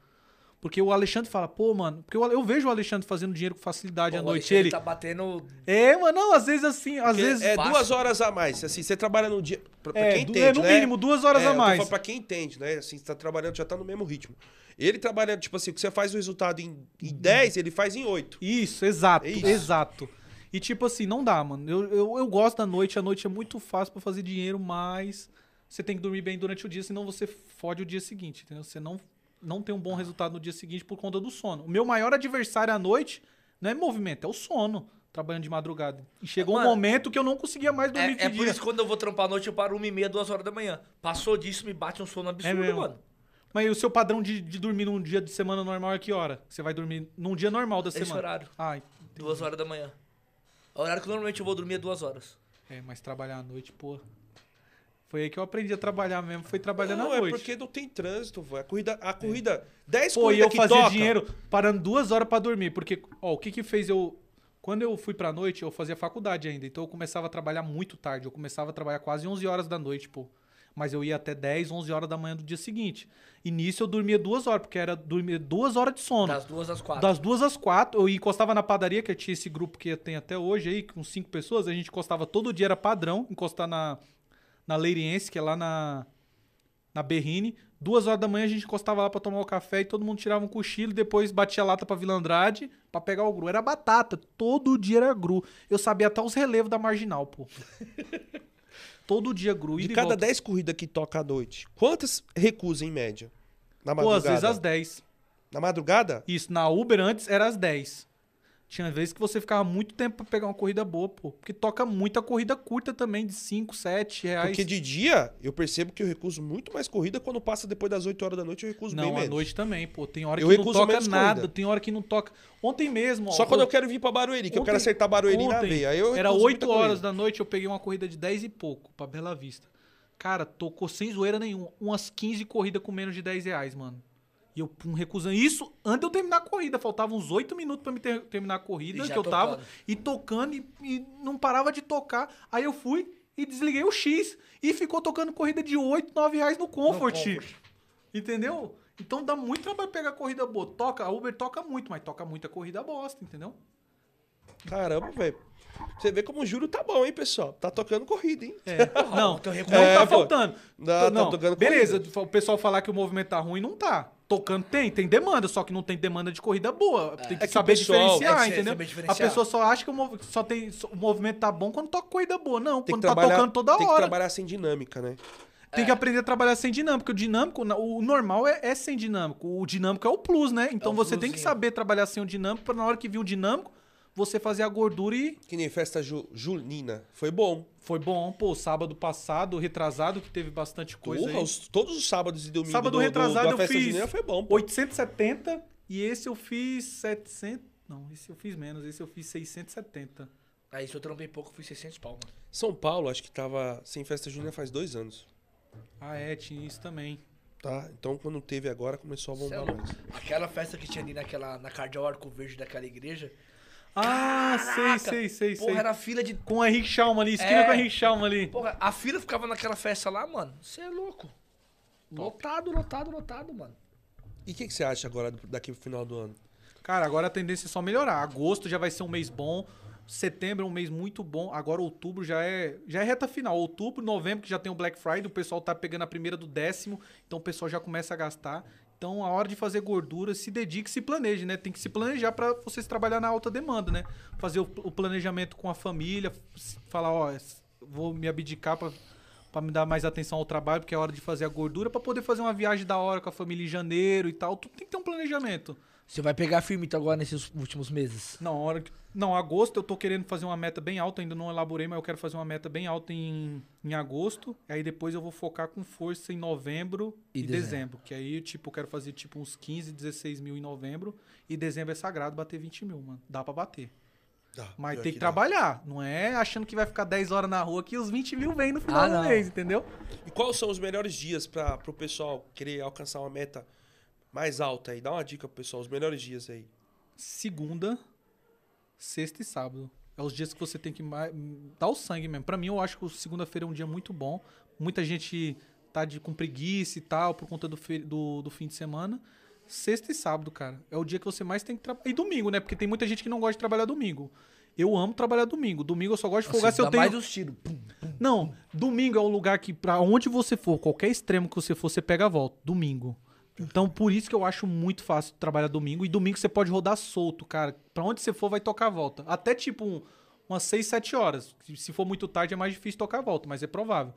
Porque o Alexandre fala, pô, mano, porque eu, eu vejo o Alexandre fazendo dinheiro com facilidade Pô, à noite. Ele. tá batendo... É, mano, não, às vezes assim, às Porque vezes. é fácil. duas horas a mais. Assim, você trabalha no dia. Pra, pra É, quem entende. é, no né? mínimo, duas horas É, a mais. Pra quem entende, né? Assim, você tá trabalhando, já tá no mesmo ritmo. Ele trabalhando, tipo assim, o que você faz o resultado em, em 10, ele faz em 8. Isso, exato, É isso. exato. E tipo assim, não dá, mano. Eu, eu, eu gosto da noite, a noite é muito fácil pra fazer dinheiro, mas você tem que dormir bem durante o dia, senão você fode o dia seguinte, entendeu? Você não, não tem um bom resultado no dia seguinte por conta do sono. O meu maior adversário à noite não é movimento, é o sono, trabalhando de madrugada. E chegou um Mano, momento que eu não conseguia mais dormir É, é por dia. isso que quando eu vou trampar à noite, eu paro 1 e meia, 2 horas da manhã. Passou disso, me bate um sono absurdo, mesmo? mano. Mas e o seu padrão de, de dormir num dia de semana normal é que hora? Você vai dormir num dia normal da Esse semana? horário. Ah, 2 horas da manhã. O horário que normalmente eu vou dormir é 2 horas. é, mas trabalhar à noite, pô. Foi aí que eu aprendi a trabalhar mesmo, foi trabalhando Não, à é noite. porque não tem trânsito, vô. A corrida, a corrida 10 Pô, e corridas eu que fazia toca. dinheiro parando duas horas pra dormir. Porque, ó, o que que fez eu. Quando eu fui pra noite, eu fazia faculdade ainda. Então eu começava a trabalhar muito tarde. Eu começava a trabalhar quase 11 horas da noite, pô. Mas eu ia até 10, 11 horas da manhã do dia seguinte. E nisso eu dormia duas horas, porque era dormir duas horas de sono. Das 2 às 4. Das duas às quatro, eu encostava na padaria, que tinha esse grupo que tem até hoje aí, com cinco pessoas, a gente encostava todo dia, era padrão, encostar na, na Leiriense, que é lá na, na Berrine. Duas horas da manhã a gente encostava lá pra tomar o café e todo mundo tirava um cochilo. Depois batia a lata pra Vila Andrade pra pegar o gru. Era batata. Todo dia era gru. Eu sabia até os relevos da marginal, pô. todo dia gru. De cada volta. 10 corridas que toca à noite, quantas recusa em média? Na Pô, madrugada? às vezes às 10. Na madrugada? Isso, na Uber antes era às 10. Tinha vezes que você ficava muito tempo pra pegar uma corrida boa, pô. Porque toca muita corrida curta também, de 5, 7 reais. Porque de dia eu percebo que eu recuso muito mais corrida. Quando passa depois das 8 horas da noite, eu recuso bem Não, à menos. noite também, pô. Tem hora Eu que não toca menos nada, corrida. tem hora que não toca. Ontem mesmo, ó. Só quando eu quero vir pra Barueri, que eu quero Ontem- acertar Barueri na ontem, veia. Aí eu Era recuso 8 muita corrida. horas da noite, eu peguei uma corrida de 10 e pouco, pra Bela Vista. Cara, tocou sem zoeira nenhuma. Umas 15 corridas com menos de 10 reais, mano. E eu pum, recusando. Isso antes de eu terminar a corrida. Faltavam uns 8 minutos pra me ter- terminar a corrida, que eu tava. tocando. E tocando e, e não parava de tocar. Aí eu fui e desliguei o X. E ficou tocando corrida de 8, 9 reais no Comfort. Comfort. Entendeu? Então dá muito trabalho pegar corrida boa. Toca, a Uber toca muito, mas toca muita corrida bosta, entendeu? Caramba, velho. Você vê como o juro tá bom, hein, pessoal? Tá tocando corrida, hein? É. Não, então não recua- É, tá pô. faltando. Dá- tá não, tocando beleza, o pessoal falar que o movimento tá ruim, não tá. Tocando tem, tem demanda, só que não tem demanda de corrida boa. Tem que, É que saber pessoal- diferenciar, é que entendeu? saber diferenciar. A pessoa só acha que o, mov- só tem, o movimento tá bom quando toca corrida boa. Não, Tem quando tá tocando toda tem que hora. trabalhar sem dinâmica, né? Tem que aprender a trabalhar sem dinâmica. O dinâmico, o normal é, é sem dinâmico. O dinâmico é o plus, né? Então É você tem que saber trabalhar sem o dinâmico pra na hora que vir o dinâmico, você fazer a gordura e Que nem festa ju- junina. Foi bom. foi bom. Pô, sábado passado, retrasado, que teve bastante coisa Porra, aí. os- todos os sábados e domingos Sábado do, do- retrasado da eu festa fiz junina foi bom, pô. 870 e esse eu fiz 700. Não, esse eu fiz menos, esse eu fiz 670. Aí se eu trampei pouco, eu fui 600 pau, mano. São Paulo, acho que tava sem festa junina faz dois anos. Ah, é, tinha isso também. Tá? Então quando teve agora começou a bombar louco. mais. Aquela festa que tinha ali naquela, na Cardeal Arco Verde daquela igreja. Ah, Caraca! sei, sei, sei, Porra, sei. era fila de. Com o Henrique Schalman ali, esquina É. com o Henrique Schalman ali. Porra, a fila ficava naquela festa lá, mano. Você é louco. Lotado, lotado, lotado, mano. E o que, que você acha agora daqui pro final do ano? Cara, agora a tendência é só melhorar. Agosto já vai ser um mês bom. Setembro é um mês muito bom. Agora outubro já é já é reta final. Outubro, novembro, que já tem o Black Friday, o pessoal tá pegando a primeira do décimo, então o pessoal já começa a gastar. Então, a hora de fazer gordura, se dedique, se planeje, né? Tem que se planejar para vocês trabalhar na alta demanda, né? Fazer o, o planejamento com a família, falar, ó, vou me abdicar para para me dar mais atenção ao trabalho, porque é hora de fazer a gordura, para poder fazer uma viagem da hora com a família em janeiro e tal. Tudo tem que ter um planejamento. Você vai pegar firme então agora nesses últimos meses. Não, hora que... não, agosto eu tô querendo fazer uma meta bem alta, ainda não elaborei, mas eu quero fazer uma meta bem alta em, em agosto. Aí depois eu vou focar com força em novembro E e, dezembro. dezembro. Que aí, tipo, eu quero fazer tipo uns 15, 16 mil em novembro. E dezembro é sagrado bater 20 mil, mano. Dá pra bater. Dá, Mas tem que dá. trabalhar. Não é achando que vai ficar 10 horas na rua que os 20 mil vem no final Ah, do mês, entendeu? E quais são os melhores dias para pro pessoal querer alcançar uma meta mais alta aí? Dá uma dica pro pessoal, os melhores dias aí. segunda, sexta e sábado. É os dias que você tem que mais, dar o sangue mesmo. Pra mim, eu acho que segunda-feira é um dia muito bom. Muita gente tá de, com preguiça e tal, por conta do, do, do fim de semana. Sexta e sábado, cara. É o dia que você mais tem que trabalhar. E domingo, né? Porque tem muita gente que não gosta de trabalhar domingo. Eu amo trabalhar domingo. Domingo eu só gosto de folgar se eu tenho. mais os tiros. Pum. Não, domingo é um lugar que, pra onde você for, qualquer extremo que você for, você pega a volta. Domingo. Então, por isso que eu acho muito fácil trabalhar domingo. E domingo você pode rodar solto, cara. Pra onde você for, vai tocar a volta. Até tipo um- umas 6, 7 horas. Se- for muito tarde, é mais difícil tocar a volta, mas é provável.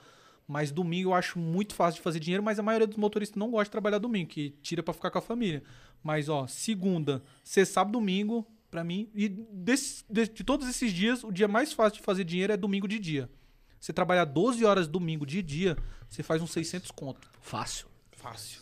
Mas domingo eu acho muito fácil de fazer dinheiro, mas a maioria dos motoristas não gosta de trabalhar domingo, que tira pra ficar com a família. Mas, ó, segunda, sexta, sábado, domingo, pra mim. E desse- de, de todos esses dias, o dia mais fácil de fazer dinheiro é domingo de dia. Você trabalhar 12 horas domingo de dia, você faz uns 600 conto. Fácil. Fácil.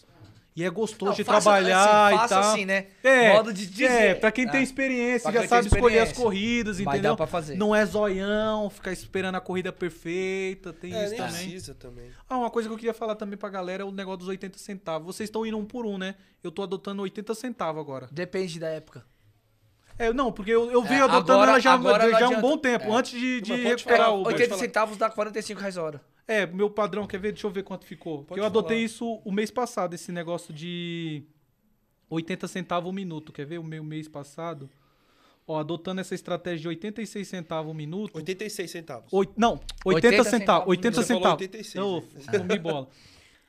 E é gostoso Não, de fácil, trabalhar assim, e tal. assim, né? É, Modo de dizer. É, pra quem tem Ah, experiência, já sabe tem escolher as experiência. corridas, Mas entendeu? dá pra fazer. Não é zoião, ficar esperando a corrida perfeita, tem É, isso nem também. precisa também. Ah, uma coisa que eu queria falar também pra galera é o negócio dos 80 centavos. Vocês estão indo um por um, né? Eu tô adotando 80 centavos agora. Depende da época. É, não, porque eu, eu venho É, adotando agora- ela já, já há um bom tempo, É. antes de, de recuperar falar, o Uber. 80 falar. centavos dá 45 reais a hora. É, meu padrão, quer ver? Deixa eu ver quanto ficou. Porque eu adotei isso o mês passado, esse negócio de 80 centavos o minuto. Quer ver o meu mês passado? Ó, adotando essa estratégia de 86 centavos o minuto. 86 centavos. Oit- não, 80, 80 centavos. centavos. 80 Você falou centavos. 86, Eu né? comi bola.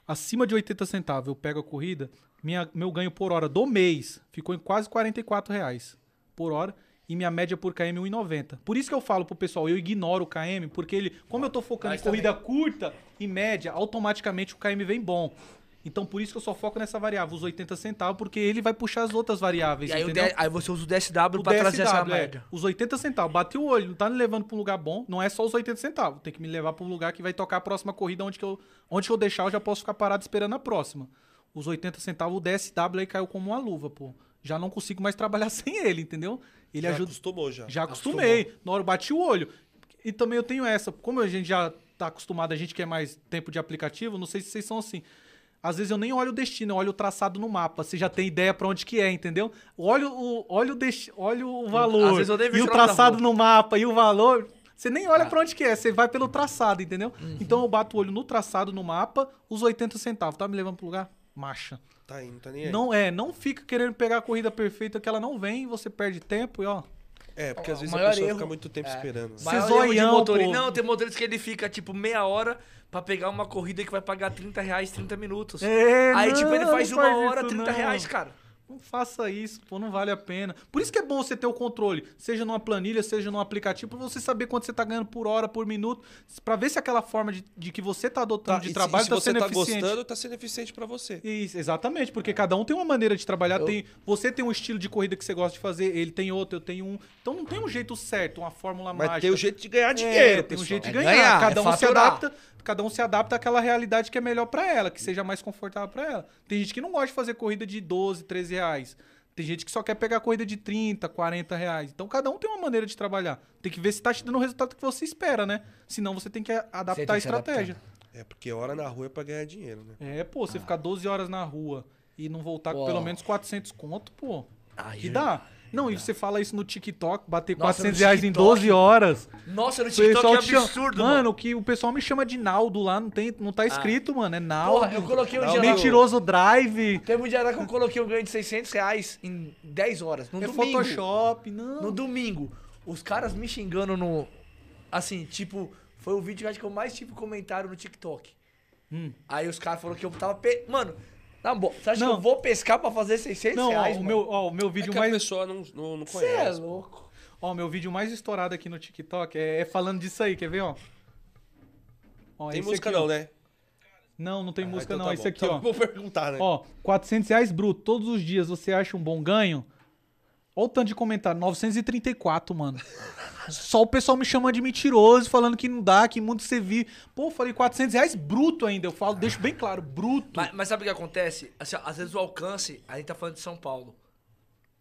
acima de 80 centavos eu pego a corrida, minha, meu ganho por hora do mês ficou em quase 44 reais por hora. E minha média por KM é 1,90. Por isso que eu falo pro pessoal, eu ignoro o KM, porque ele, como eu tô focando Mas em corrida curta e média, automaticamente o KM vem bom. Então por isso que eu só foco nessa variável, os 80 centavos, porque ele vai puxar as outras variáveis, E aí, aí você usa o DSW O pra trazer essa é, média. os 80 centavos. Bati o olho, não tá me levando pra um lugar bom. Não é só os 80 centavos. Tem que me levar pra um lugar que vai tocar a próxima corrida. Onde que eu, onde que eu deixar, eu já posso ficar parado esperando a próxima. Os 80 centavos, o DSW aí caiu como uma luva, pô. Já não consigo mais trabalhar sem ele, entendeu? Ele já ajuda. acostumou já. Já acostumei. Na hora eu bati o olho. E também eu tenho essa. Como a gente já tá acostumado, a gente quer mais tempo de aplicativo, não sei se vocês são assim. Às vezes eu nem olho o destino, eu olho o traçado no mapa. Você já tem ideia pra onde que é, entendeu? Olha o, olha o, desti- olha o valor. vezes eu e o traçado no mapa e o valor. Você nem Ah. olha pra onde que é, você vai pelo traçado, entendeu? Uhum. Então eu bato o olho no traçado, no mapa, os 80 centavos. Tá me levando pro lugar? Marcha. Tá aí, não tá nem aí. Não é, não fica querendo pegar a corrida perfeita que ela não vem, você perde tempo e ó. É, porque às O vezes a pessoa erro- fica muito tempo é. esperando. né? Maior motorista. pô. Não, tem motorista que ele fica, tipo, meia hora pra pegar uma corrida que vai pagar 30 reais 30 minutos. É, Aí, não, tipo, ele faz não uma faz hora, isso, 30 não. reais, cara. Não faça isso, pô, não vale a pena. Por isso que é bom você ter o controle, seja numa planilha, seja num aplicativo, pra você saber quanto você tá ganhando por hora, por minuto, pra ver se aquela forma de, de que você tá adotando Tá, de e se- trabalho e se tá você sendo tá eficiente. gostando, tá sendo eficiente pra você. Isso, exatamente, porque cada um tem uma maneira de trabalhar. Tem, você tem um estilo de corrida que você gosta de fazer, ele tem outro, eu tenho um. Então não tem um jeito certo, uma fórmula Mas mágica. tem o jeito de ganhar É, dinheiro, tem um jeito de É ganhar. ganhar, cada é um se adapta, cada um se adapta àquela realidade que é melhor pra ela, que seja mais confortável pra ela. Tem gente que não gosta de fazer corrida de 12, 13 reais. Tem gente que só quer pegar corrida de 30, 40 reais. Então cada um tem uma maneira de trabalhar. Tem que ver se tá te dando o resultado que você espera, né? Senão você tem que adaptar tem a que adaptar. estratégia. É, porque hora na rua é pra ganhar dinheiro, né? É, pô, você ficar 12 horas na rua e não voltar com Pô. pelo menos 400 conto, pô. Ai, Que dá. Não, e você fala isso no TikTok, bater Nossa, 400 no reais em TikTok. 12 horas. Nossa, no TikTok é te chama- absurdo, mano. mano. o que o pessoal me chama de Naldo lá, não, tem, não tá escrito, mano. É Naldo. Porra, eu coloquei um dia lá. Mentiroso Drive. Teve um dia lá que eu coloquei um ganho de 600 reais em 10 horas. No é domingo. Photoshop, não. No domingo. Os caras me xingando no. Assim, tipo, foi o vídeo que eu acho que eu mais tive comentário no TikTok. Hum. Aí os caras falaram que eu tava. Pe... Mano, na boa, você acha Não. que eu vou pescar pra fazer 600 Não, reais? o, mano? meu, ó, o meu É vídeo que a mais. pessoa não, não, não Você é conhece. louco. Ó, o meu vídeo mais estourado aqui no TikTok é, é falando disso aí, quer ver, ó? Ó, Tem esse música aqui, ó. não, né? Não, não tem Ah, música então não. tá esse bom. aqui, Então ó. Vou perguntar, né? Ó, 400 reais bruto todos os dias, você acha um bom ganho? Olha o tanto de comentário, 934, mano. Só o pessoal me chamando de mentiroso, falando que não dá, que mundo você vive. Pô, falei 400 reais bruto ainda, eu falo, deixo bem claro, bruto. Mas, mas sabe o que acontece? Assim, ó, às vezes o alcance, a gente tá falando de São Paulo.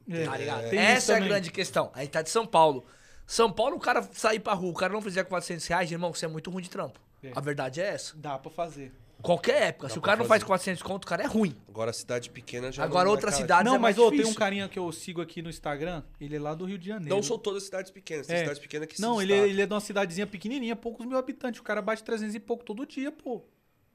É, Tá ligado? isso Essa é a também. grande questão. A gente tá de São Paulo. São Paulo, o cara sair pra rua, o cara não fizer 400 reais, irmão, você é muito ruim de trampo. É. A verdade é essa. Dá pra fazer. Qualquer época. Se o pra cara não faz fazer. 400 conto, o cara é ruim. Agora cidade pequena já Agora não outra é cara- cidade Não, é mais mas ô, tem um difícil. carinha que eu sigo aqui no Instagram, ele é lá do Rio de Janeiro. Não são todas cidades pequenas, tem É. cidades pequenas que se Não, ele, é- destacam. ele é de uma cidadezinha pequenininha, poucos mil habitantes. O cara bate 300 e pouco todo dia, pô.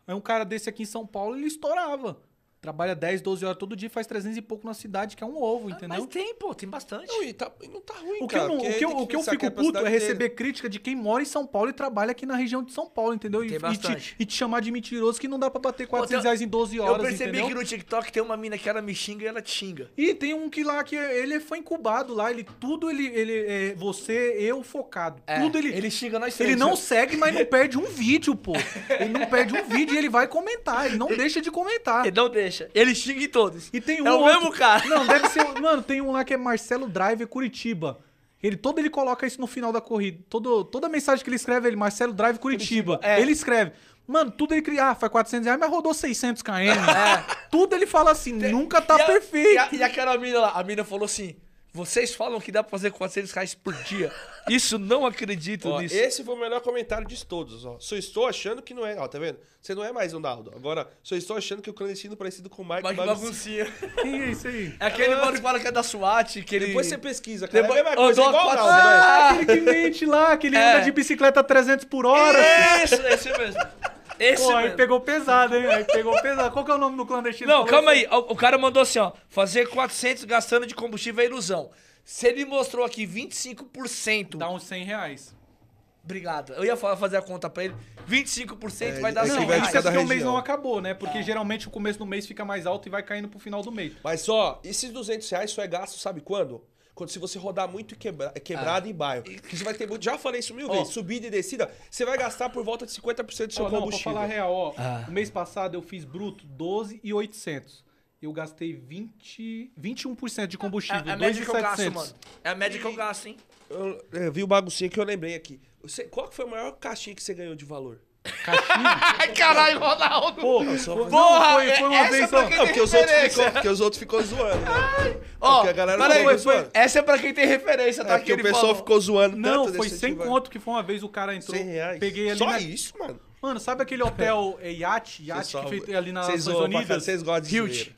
Aí um cara desse aqui em São Paulo, ele estourava. Trabalha 10, 12 horas todo dia, faz 300 e pouco na cidade, que é um ovo, Ah, entendeu? Mas tem, pô, tem bastante. Não, e tá, não tá ruim, O que, eu, cara. não- porque o que eu, o que eu fico é puto é receber inteira. crítica de quem mora em São Paulo e trabalha aqui na região de São Paulo, entendeu? E, Tem e te, bastante. e te chamar de mentiroso que não dá pra bater Pô, 400 tem- reais em 12 Eu horas, percebi entendeu? que no TikTok tem uma mina que ela me xinga e ela te xinga. E tem um que lá que ele foi incubado lá, ele tudo ele ele é você, eu focado. tudo ele Ele xinga nós Ele três. não segue, mas não perde um vídeo, pô. Ele não perde um vídeo e ele vai comentar. Ele não deixa de comentar. Ele não deixa. Ele xinga em todos. E tem um É o outro- mesmo cara. Não, deve ser. Mano, tem um lá que é Marcelo Driver Curitiba. Ele todo ele coloca isso no final da corrida. Todo, toda mensagem que ele escreve, ele Marcelo Drive Curitiba. É. Ele escreve. Mano, tudo ele cria. Ah, faz 400 reais, mas rodou 600 km. Tudo ele fala assim, nunca tá É. E a- perfeito. E, a, e aquela mina lá, a mina falou assim: vocês falam que dá pra fazer 400 reais por dia. Isso não acredito Ó, nisso. esse foi o melhor comentário de todos, ó. Só estou achando que não é, ó, tá vendo? Você não é mais um Naldo. Agora, só estou achando que o clandestino parecido com o Mike Mas que baguncinha. baguncinha. Quem é isso aí? É aquele mano que fala que é da SWAT, que ele... Depois você pesquisa, cara. Depois- É a coisa, igual quatro- Naldo, né? Ah, aquele que mente lá, que ele É. anda de bicicleta a 300 por hora. Isso, esse mesmo. Esse Pô, aí mesmo. pegou pesado, hein? Aí pegou pesado. Qual que é o nome do clandestino? Não, calma assim. aí. O, o cara mandou assim, ó. Fazer 400 gastando de combustível é ilusão. Se ele mostrou aqui 25%, Dá uns 100 reais. Obrigado. Eu ia fa- fazer a conta pra ele. 25% vai dar é que 100 Não, vai de isso reais. é porque o mês não acabou, né? Porque geralmente o começo do mês fica mais alto e vai caindo pro final do mês. Mas ó, esses 200 reais só é gasto, sabe quando? Quando se você rodar muito quebra, quebrado em bairro. Que você vai ter muito. Já falei isso mil vezes. Subida e descida, você vai gastar por volta de 50% do seu Ó, não, pra combustível. falar a real, ó. Ah. O mês passado eu fiz bruto 12,800. Eu gastei 20, 21% de combustível, É, é a média que eu gasto, 2,700. mano. É a média que eu gasto, hein? Eu, eu vi o baguncinho que eu lembrei aqui. Você, qual que foi a maior caixinha que você ganhou de valor? Ai, caralho, Ronaldo. Pô, só- não, Porra, foi, foi uma essa vez é pra só. quem Não, porque os, outros ficou, porque os outros ficou zoando. Né? Ó, porque a galera peraí, foi- zoando. essa é pra quem tem referência, tá? É, porque Que o pessoal falou. ficou zoando Não, tanto foi desse 100 incentivo. conto que foi uma vez o cara entrou. 100 reais. Peguei ali Só na... isso, mano. Mano, sabe aquele hotel é, Yacht? Yacht que feito ali nas Nações Unidas? Vocês gostam de Hilt.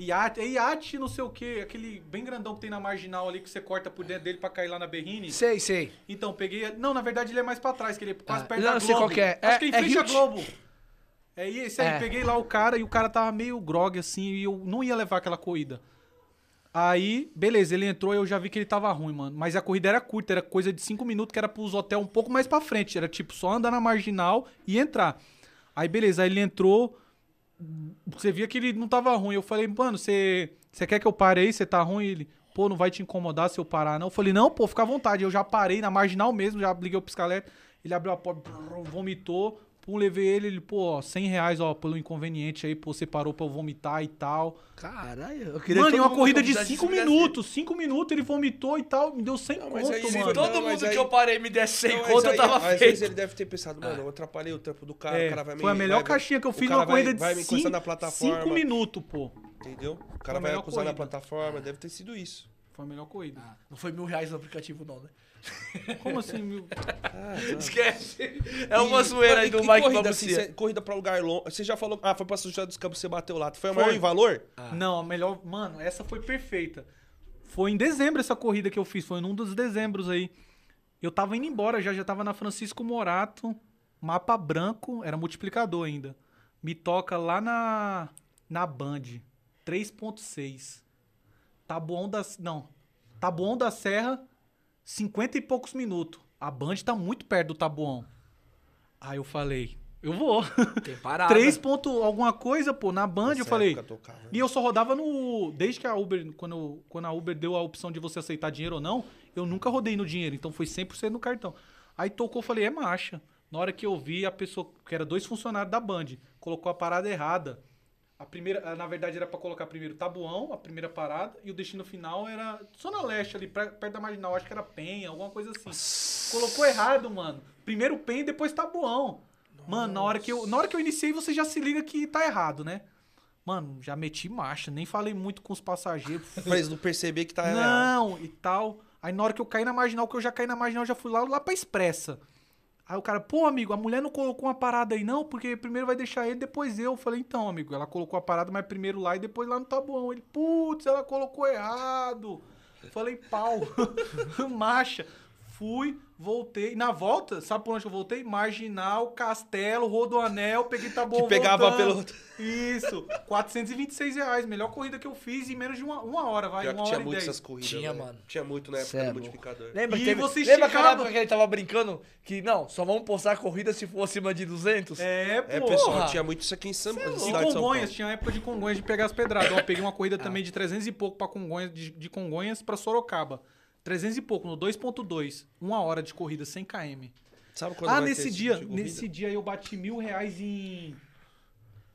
Yacht, é Yacht não sei o que, aquele bem grandão que tem na marginal ali que você corta por dentro dele pra cair lá na Berrine. Sei, sei. Então, peguei. Não, na verdade ele é mais pra trás, que ele é quase Ah, perto não, da Globo. sei qual que é. Acho É- que ele é frente a Hilt. Globo. É esse aí, É. peguei lá o cara e o cara tava meio grog assim e eu não ia levar aquela corrida. Aí, beleza, ele entrou e eu já vi que ele tava ruim, mano. Mas a corrida era curta, era coisa de 5 minutos, que era pros hotel um pouco mais pra frente. Era tipo só andar na marginal e entrar. Aí, beleza, aí ele entrou. Você via que ele não tava ruim. Eu falei, mano, você, você quer que eu pare aí? Você tá ruim? Ele, pô, não vai te incomodar se eu parar, não? Eu falei, não, pô, fica à vontade. Eu já parei na marginal mesmo, já liguei o piscalete. Ele abriu a porta, vomitou. Pum, levei ele, ele, pô, ó, 100 reais, ó, pelo inconveniente aí, pô, você parou pra eu vomitar e tal. Caralho, eu queria Mano, e uma corrida de fizesse 5 isso, fizesse minutos, 5 minutos, ele vomitou e tal, me deu 100 Não, conto, aí mano. Se todo Não, mundo mas que aí- eu parei me desse 100 Não, conto, eu aí, tava Às vezes feito. ele deve ter pensado, mano, eu atrapalhei o trampo do cara, É, o cara vai me... foi a melhor vai- caixinha que eu fiz numa vai- corrida Vai de me encostar na 5 plataforma, minutos, pô. entendeu? O cara vai acusar na corrida. plataforma, deve ter sido isso. Foi a melhor corrida. Não foi mil reais no aplicativo, não, né? Como assim, meu? Esquece. É uma E- zoeira aí do e Mike corrida, assim, cê- corrida pra lugar longe. Você já falou. Ah, foi pra São José dos Campos, você bateu lá. Foi a Foi. maior em valor? Não, a melhor. Mano, essa foi perfeita. Foi em dezembro essa corrida que eu fiz, foi num dos dezembros aí. Eu tava indo embora já, já tava na Francisco Morato, mapa branco, era multiplicador ainda. Me toca lá na na Band, 3.6. Tabuão das, não. Tabuão da Serra, 50 e poucos minutos. A Band tá muito perto do Tabuão. Aí eu falei, eu vou. Tem parada. 3 ponto alguma coisa, pô, na Band, eu falei. tocava. E eu só rodava no. Desde que a Uber. Quando, eu- quando a Uber deu a opção de você aceitar dinheiro ou não, eu nunca rodei no dinheiro. Então foi 100% no cartão. Aí tocou, eu falei, é marcha. Na hora que eu vi, a pessoa, que era dois funcionários da Band, colocou a parada errada. A primeira, na verdade, era pra colocar primeiro Tabuão, a primeira parada, e o destino final era Zona Leste, ali, perto da Marginal, acho que era Penha, alguma coisa assim. Colocou errado, mano. Primeiro Penha e depois Tabuão. Mano, na hora, que eu, na hora que eu iniciei, você já se liga que tá errado, né? Mano, já meti marcha, nem falei muito com os passageiros. Pra eles não perceber que tá errado. Não, e tal. Aí na hora que eu caí na marginal, que eu já caí na marginal, eu já fui lá, lá pra expressa. Aí o cara, pô, amigo, a mulher não colocou uma parada aí, não, porque primeiro vai deixar ele, depois eu. Falei, então, amigo, ela colocou a parada, mas primeiro lá e depois lá no Tabuão. Ele, putz, ela colocou errado. Falei, pau, marcha. Fui, voltei. Na volta, sabe por onde eu voltei? Marginal, Castelo, Rodoanel, peguei Tabuão Que pegava voltando. pelo- Isso, 426 reais. Melhor corrida que eu fiz em menos de uma, uma hora, vai. Pior que uma tinha hora e muito essas corridas. Tinha, né? mano. Tinha muito na época Cê é do louco. multiplicador. Lembra, E que teve, você lembra aquela época que ele tava brincando que, não, só vamos postar a corrida se for acima de 200? É, pô. É, pessoal, tinha muito isso aqui em São E de São Paulo. Congonhas, tinha época de Congonhas de pegar as pedradas. Eu peguei uma corrida Ah. também de 300 e pouco pra Congonhas, de, de Congonhas pra Sorocaba. 300 e pouco, no 2.2. Uma hora de corrida, 100 km. Sabe quando Ah, vai ter nesse esse dia, tipo nesse dia eu bati mil reais em...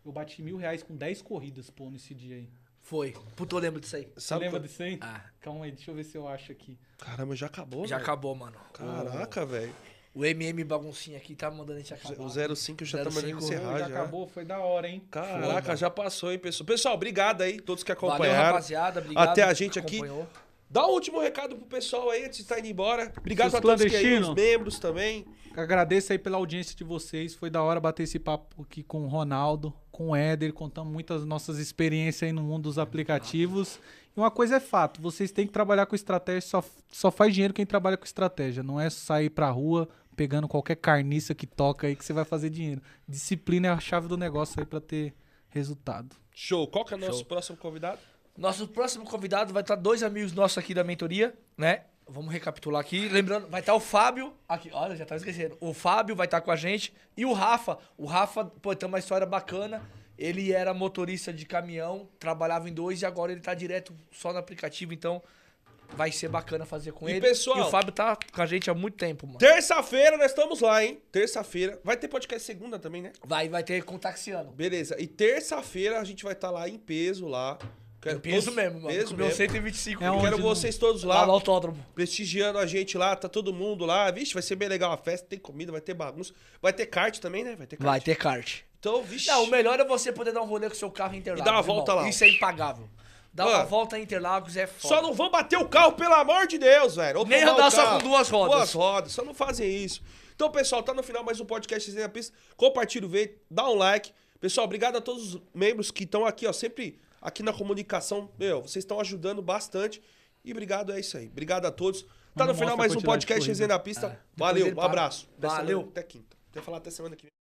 Eu bati mil reais com 10 corridas, pô, nesse dia aí. Foi. Puta, eu lembro disso aí. Você Sabe lembra disso aí? Ah. Calma aí, deixa eu ver se eu acho aqui. Caramba, já acabou, Já velho? acabou, mano. Caraca, velho. O MM baguncinha aqui tá mandando a gente acabar. O 05 já tá 05 mandando encerrar já já. acabou, foi da hora, hein? Caraca, já passou, hein, pessoal. Pessoal, obrigado aí, todos que Valeu, acompanharam. rapaziada. Obrigado. Até a gente aqui. acompanhou. Dá um último recado pro pessoal aí antes de estar indo embora. Obrigado Seus a todos que aí, os membros também. Agradeço aí pela audiência de vocês. Foi da hora bater esse papo aqui com o Ronaldo, com o Éder, contando muitas nossas experiências aí no mundo dos aplicativos. E uma coisa é fato, vocês têm que trabalhar com estratégia, só, só faz dinheiro quem trabalha com estratégia. Não é sair pra rua pegando qualquer carniça que toca aí que você vai fazer dinheiro. Disciplina é a chave do negócio aí pra ter resultado. Show. Qual que é o nosso Show. próximo convidado? Nosso próximo convidado vai estar dois amigos nossos aqui da mentoria, né? Vamos recapitular aqui. Lembrando, vai estar o Fábio. Aqui, olha, já tava esquecendo. O Fábio vai estar com a gente. E o Rafa. O Rafa, pô, tem uma história bacana. Ele era motorista de caminhão, trabalhava em dois e agora ele tá direto só no aplicativo. Então vai ser bacana fazer com E, ele. pessoal- e o Fábio tá com a gente há muito tempo, mano. Terça-feira nós estamos lá, hein? Terça-feira. Vai ter podcast segunda também, né? Vai, vai ter com o Taxiano. Beleza. E terça-feira a gente vai estar lá em peso lá. Quero Peso todos- mesmo, mano. Peso Comeu mesmo. 125 É quero no- vocês todos lá lá, no autódromo. prestigiando a gente lá, tá todo mundo lá. Vixe, vai ser bem legal a festa, tem comida, vai ter bagunça. Vai ter kart também, né? Vai ter kart. Vai ter kart. Então, vixe. Não, o melhor é você poder dar um rolê com o seu carro em Interlagos. E dar uma irmão. volta lá. Isso é impagável. Dar uma Mano, volta em Interlagos é foda. Só não vão bater o carro, pelo amor de Deus, velho. Ou Nem andar só com duas rodas. Duas rodas, só não fazem isso. Então, pessoal, tá no final mais um podcast na Pista. Compartilha o vídeo, dá um like. Pessoal, obrigado a todos os membros que estão aqui, ó, sempre aqui na comunicação. Meu, vocês estão ajudando bastante. E obrigado, é isso aí. Obrigado a todos. Tá no final mais um podcast. Resenha na Pista. Depois Valeu, um abraço. Até Valeu. semana- Até quinta. Até falar até semana que vem.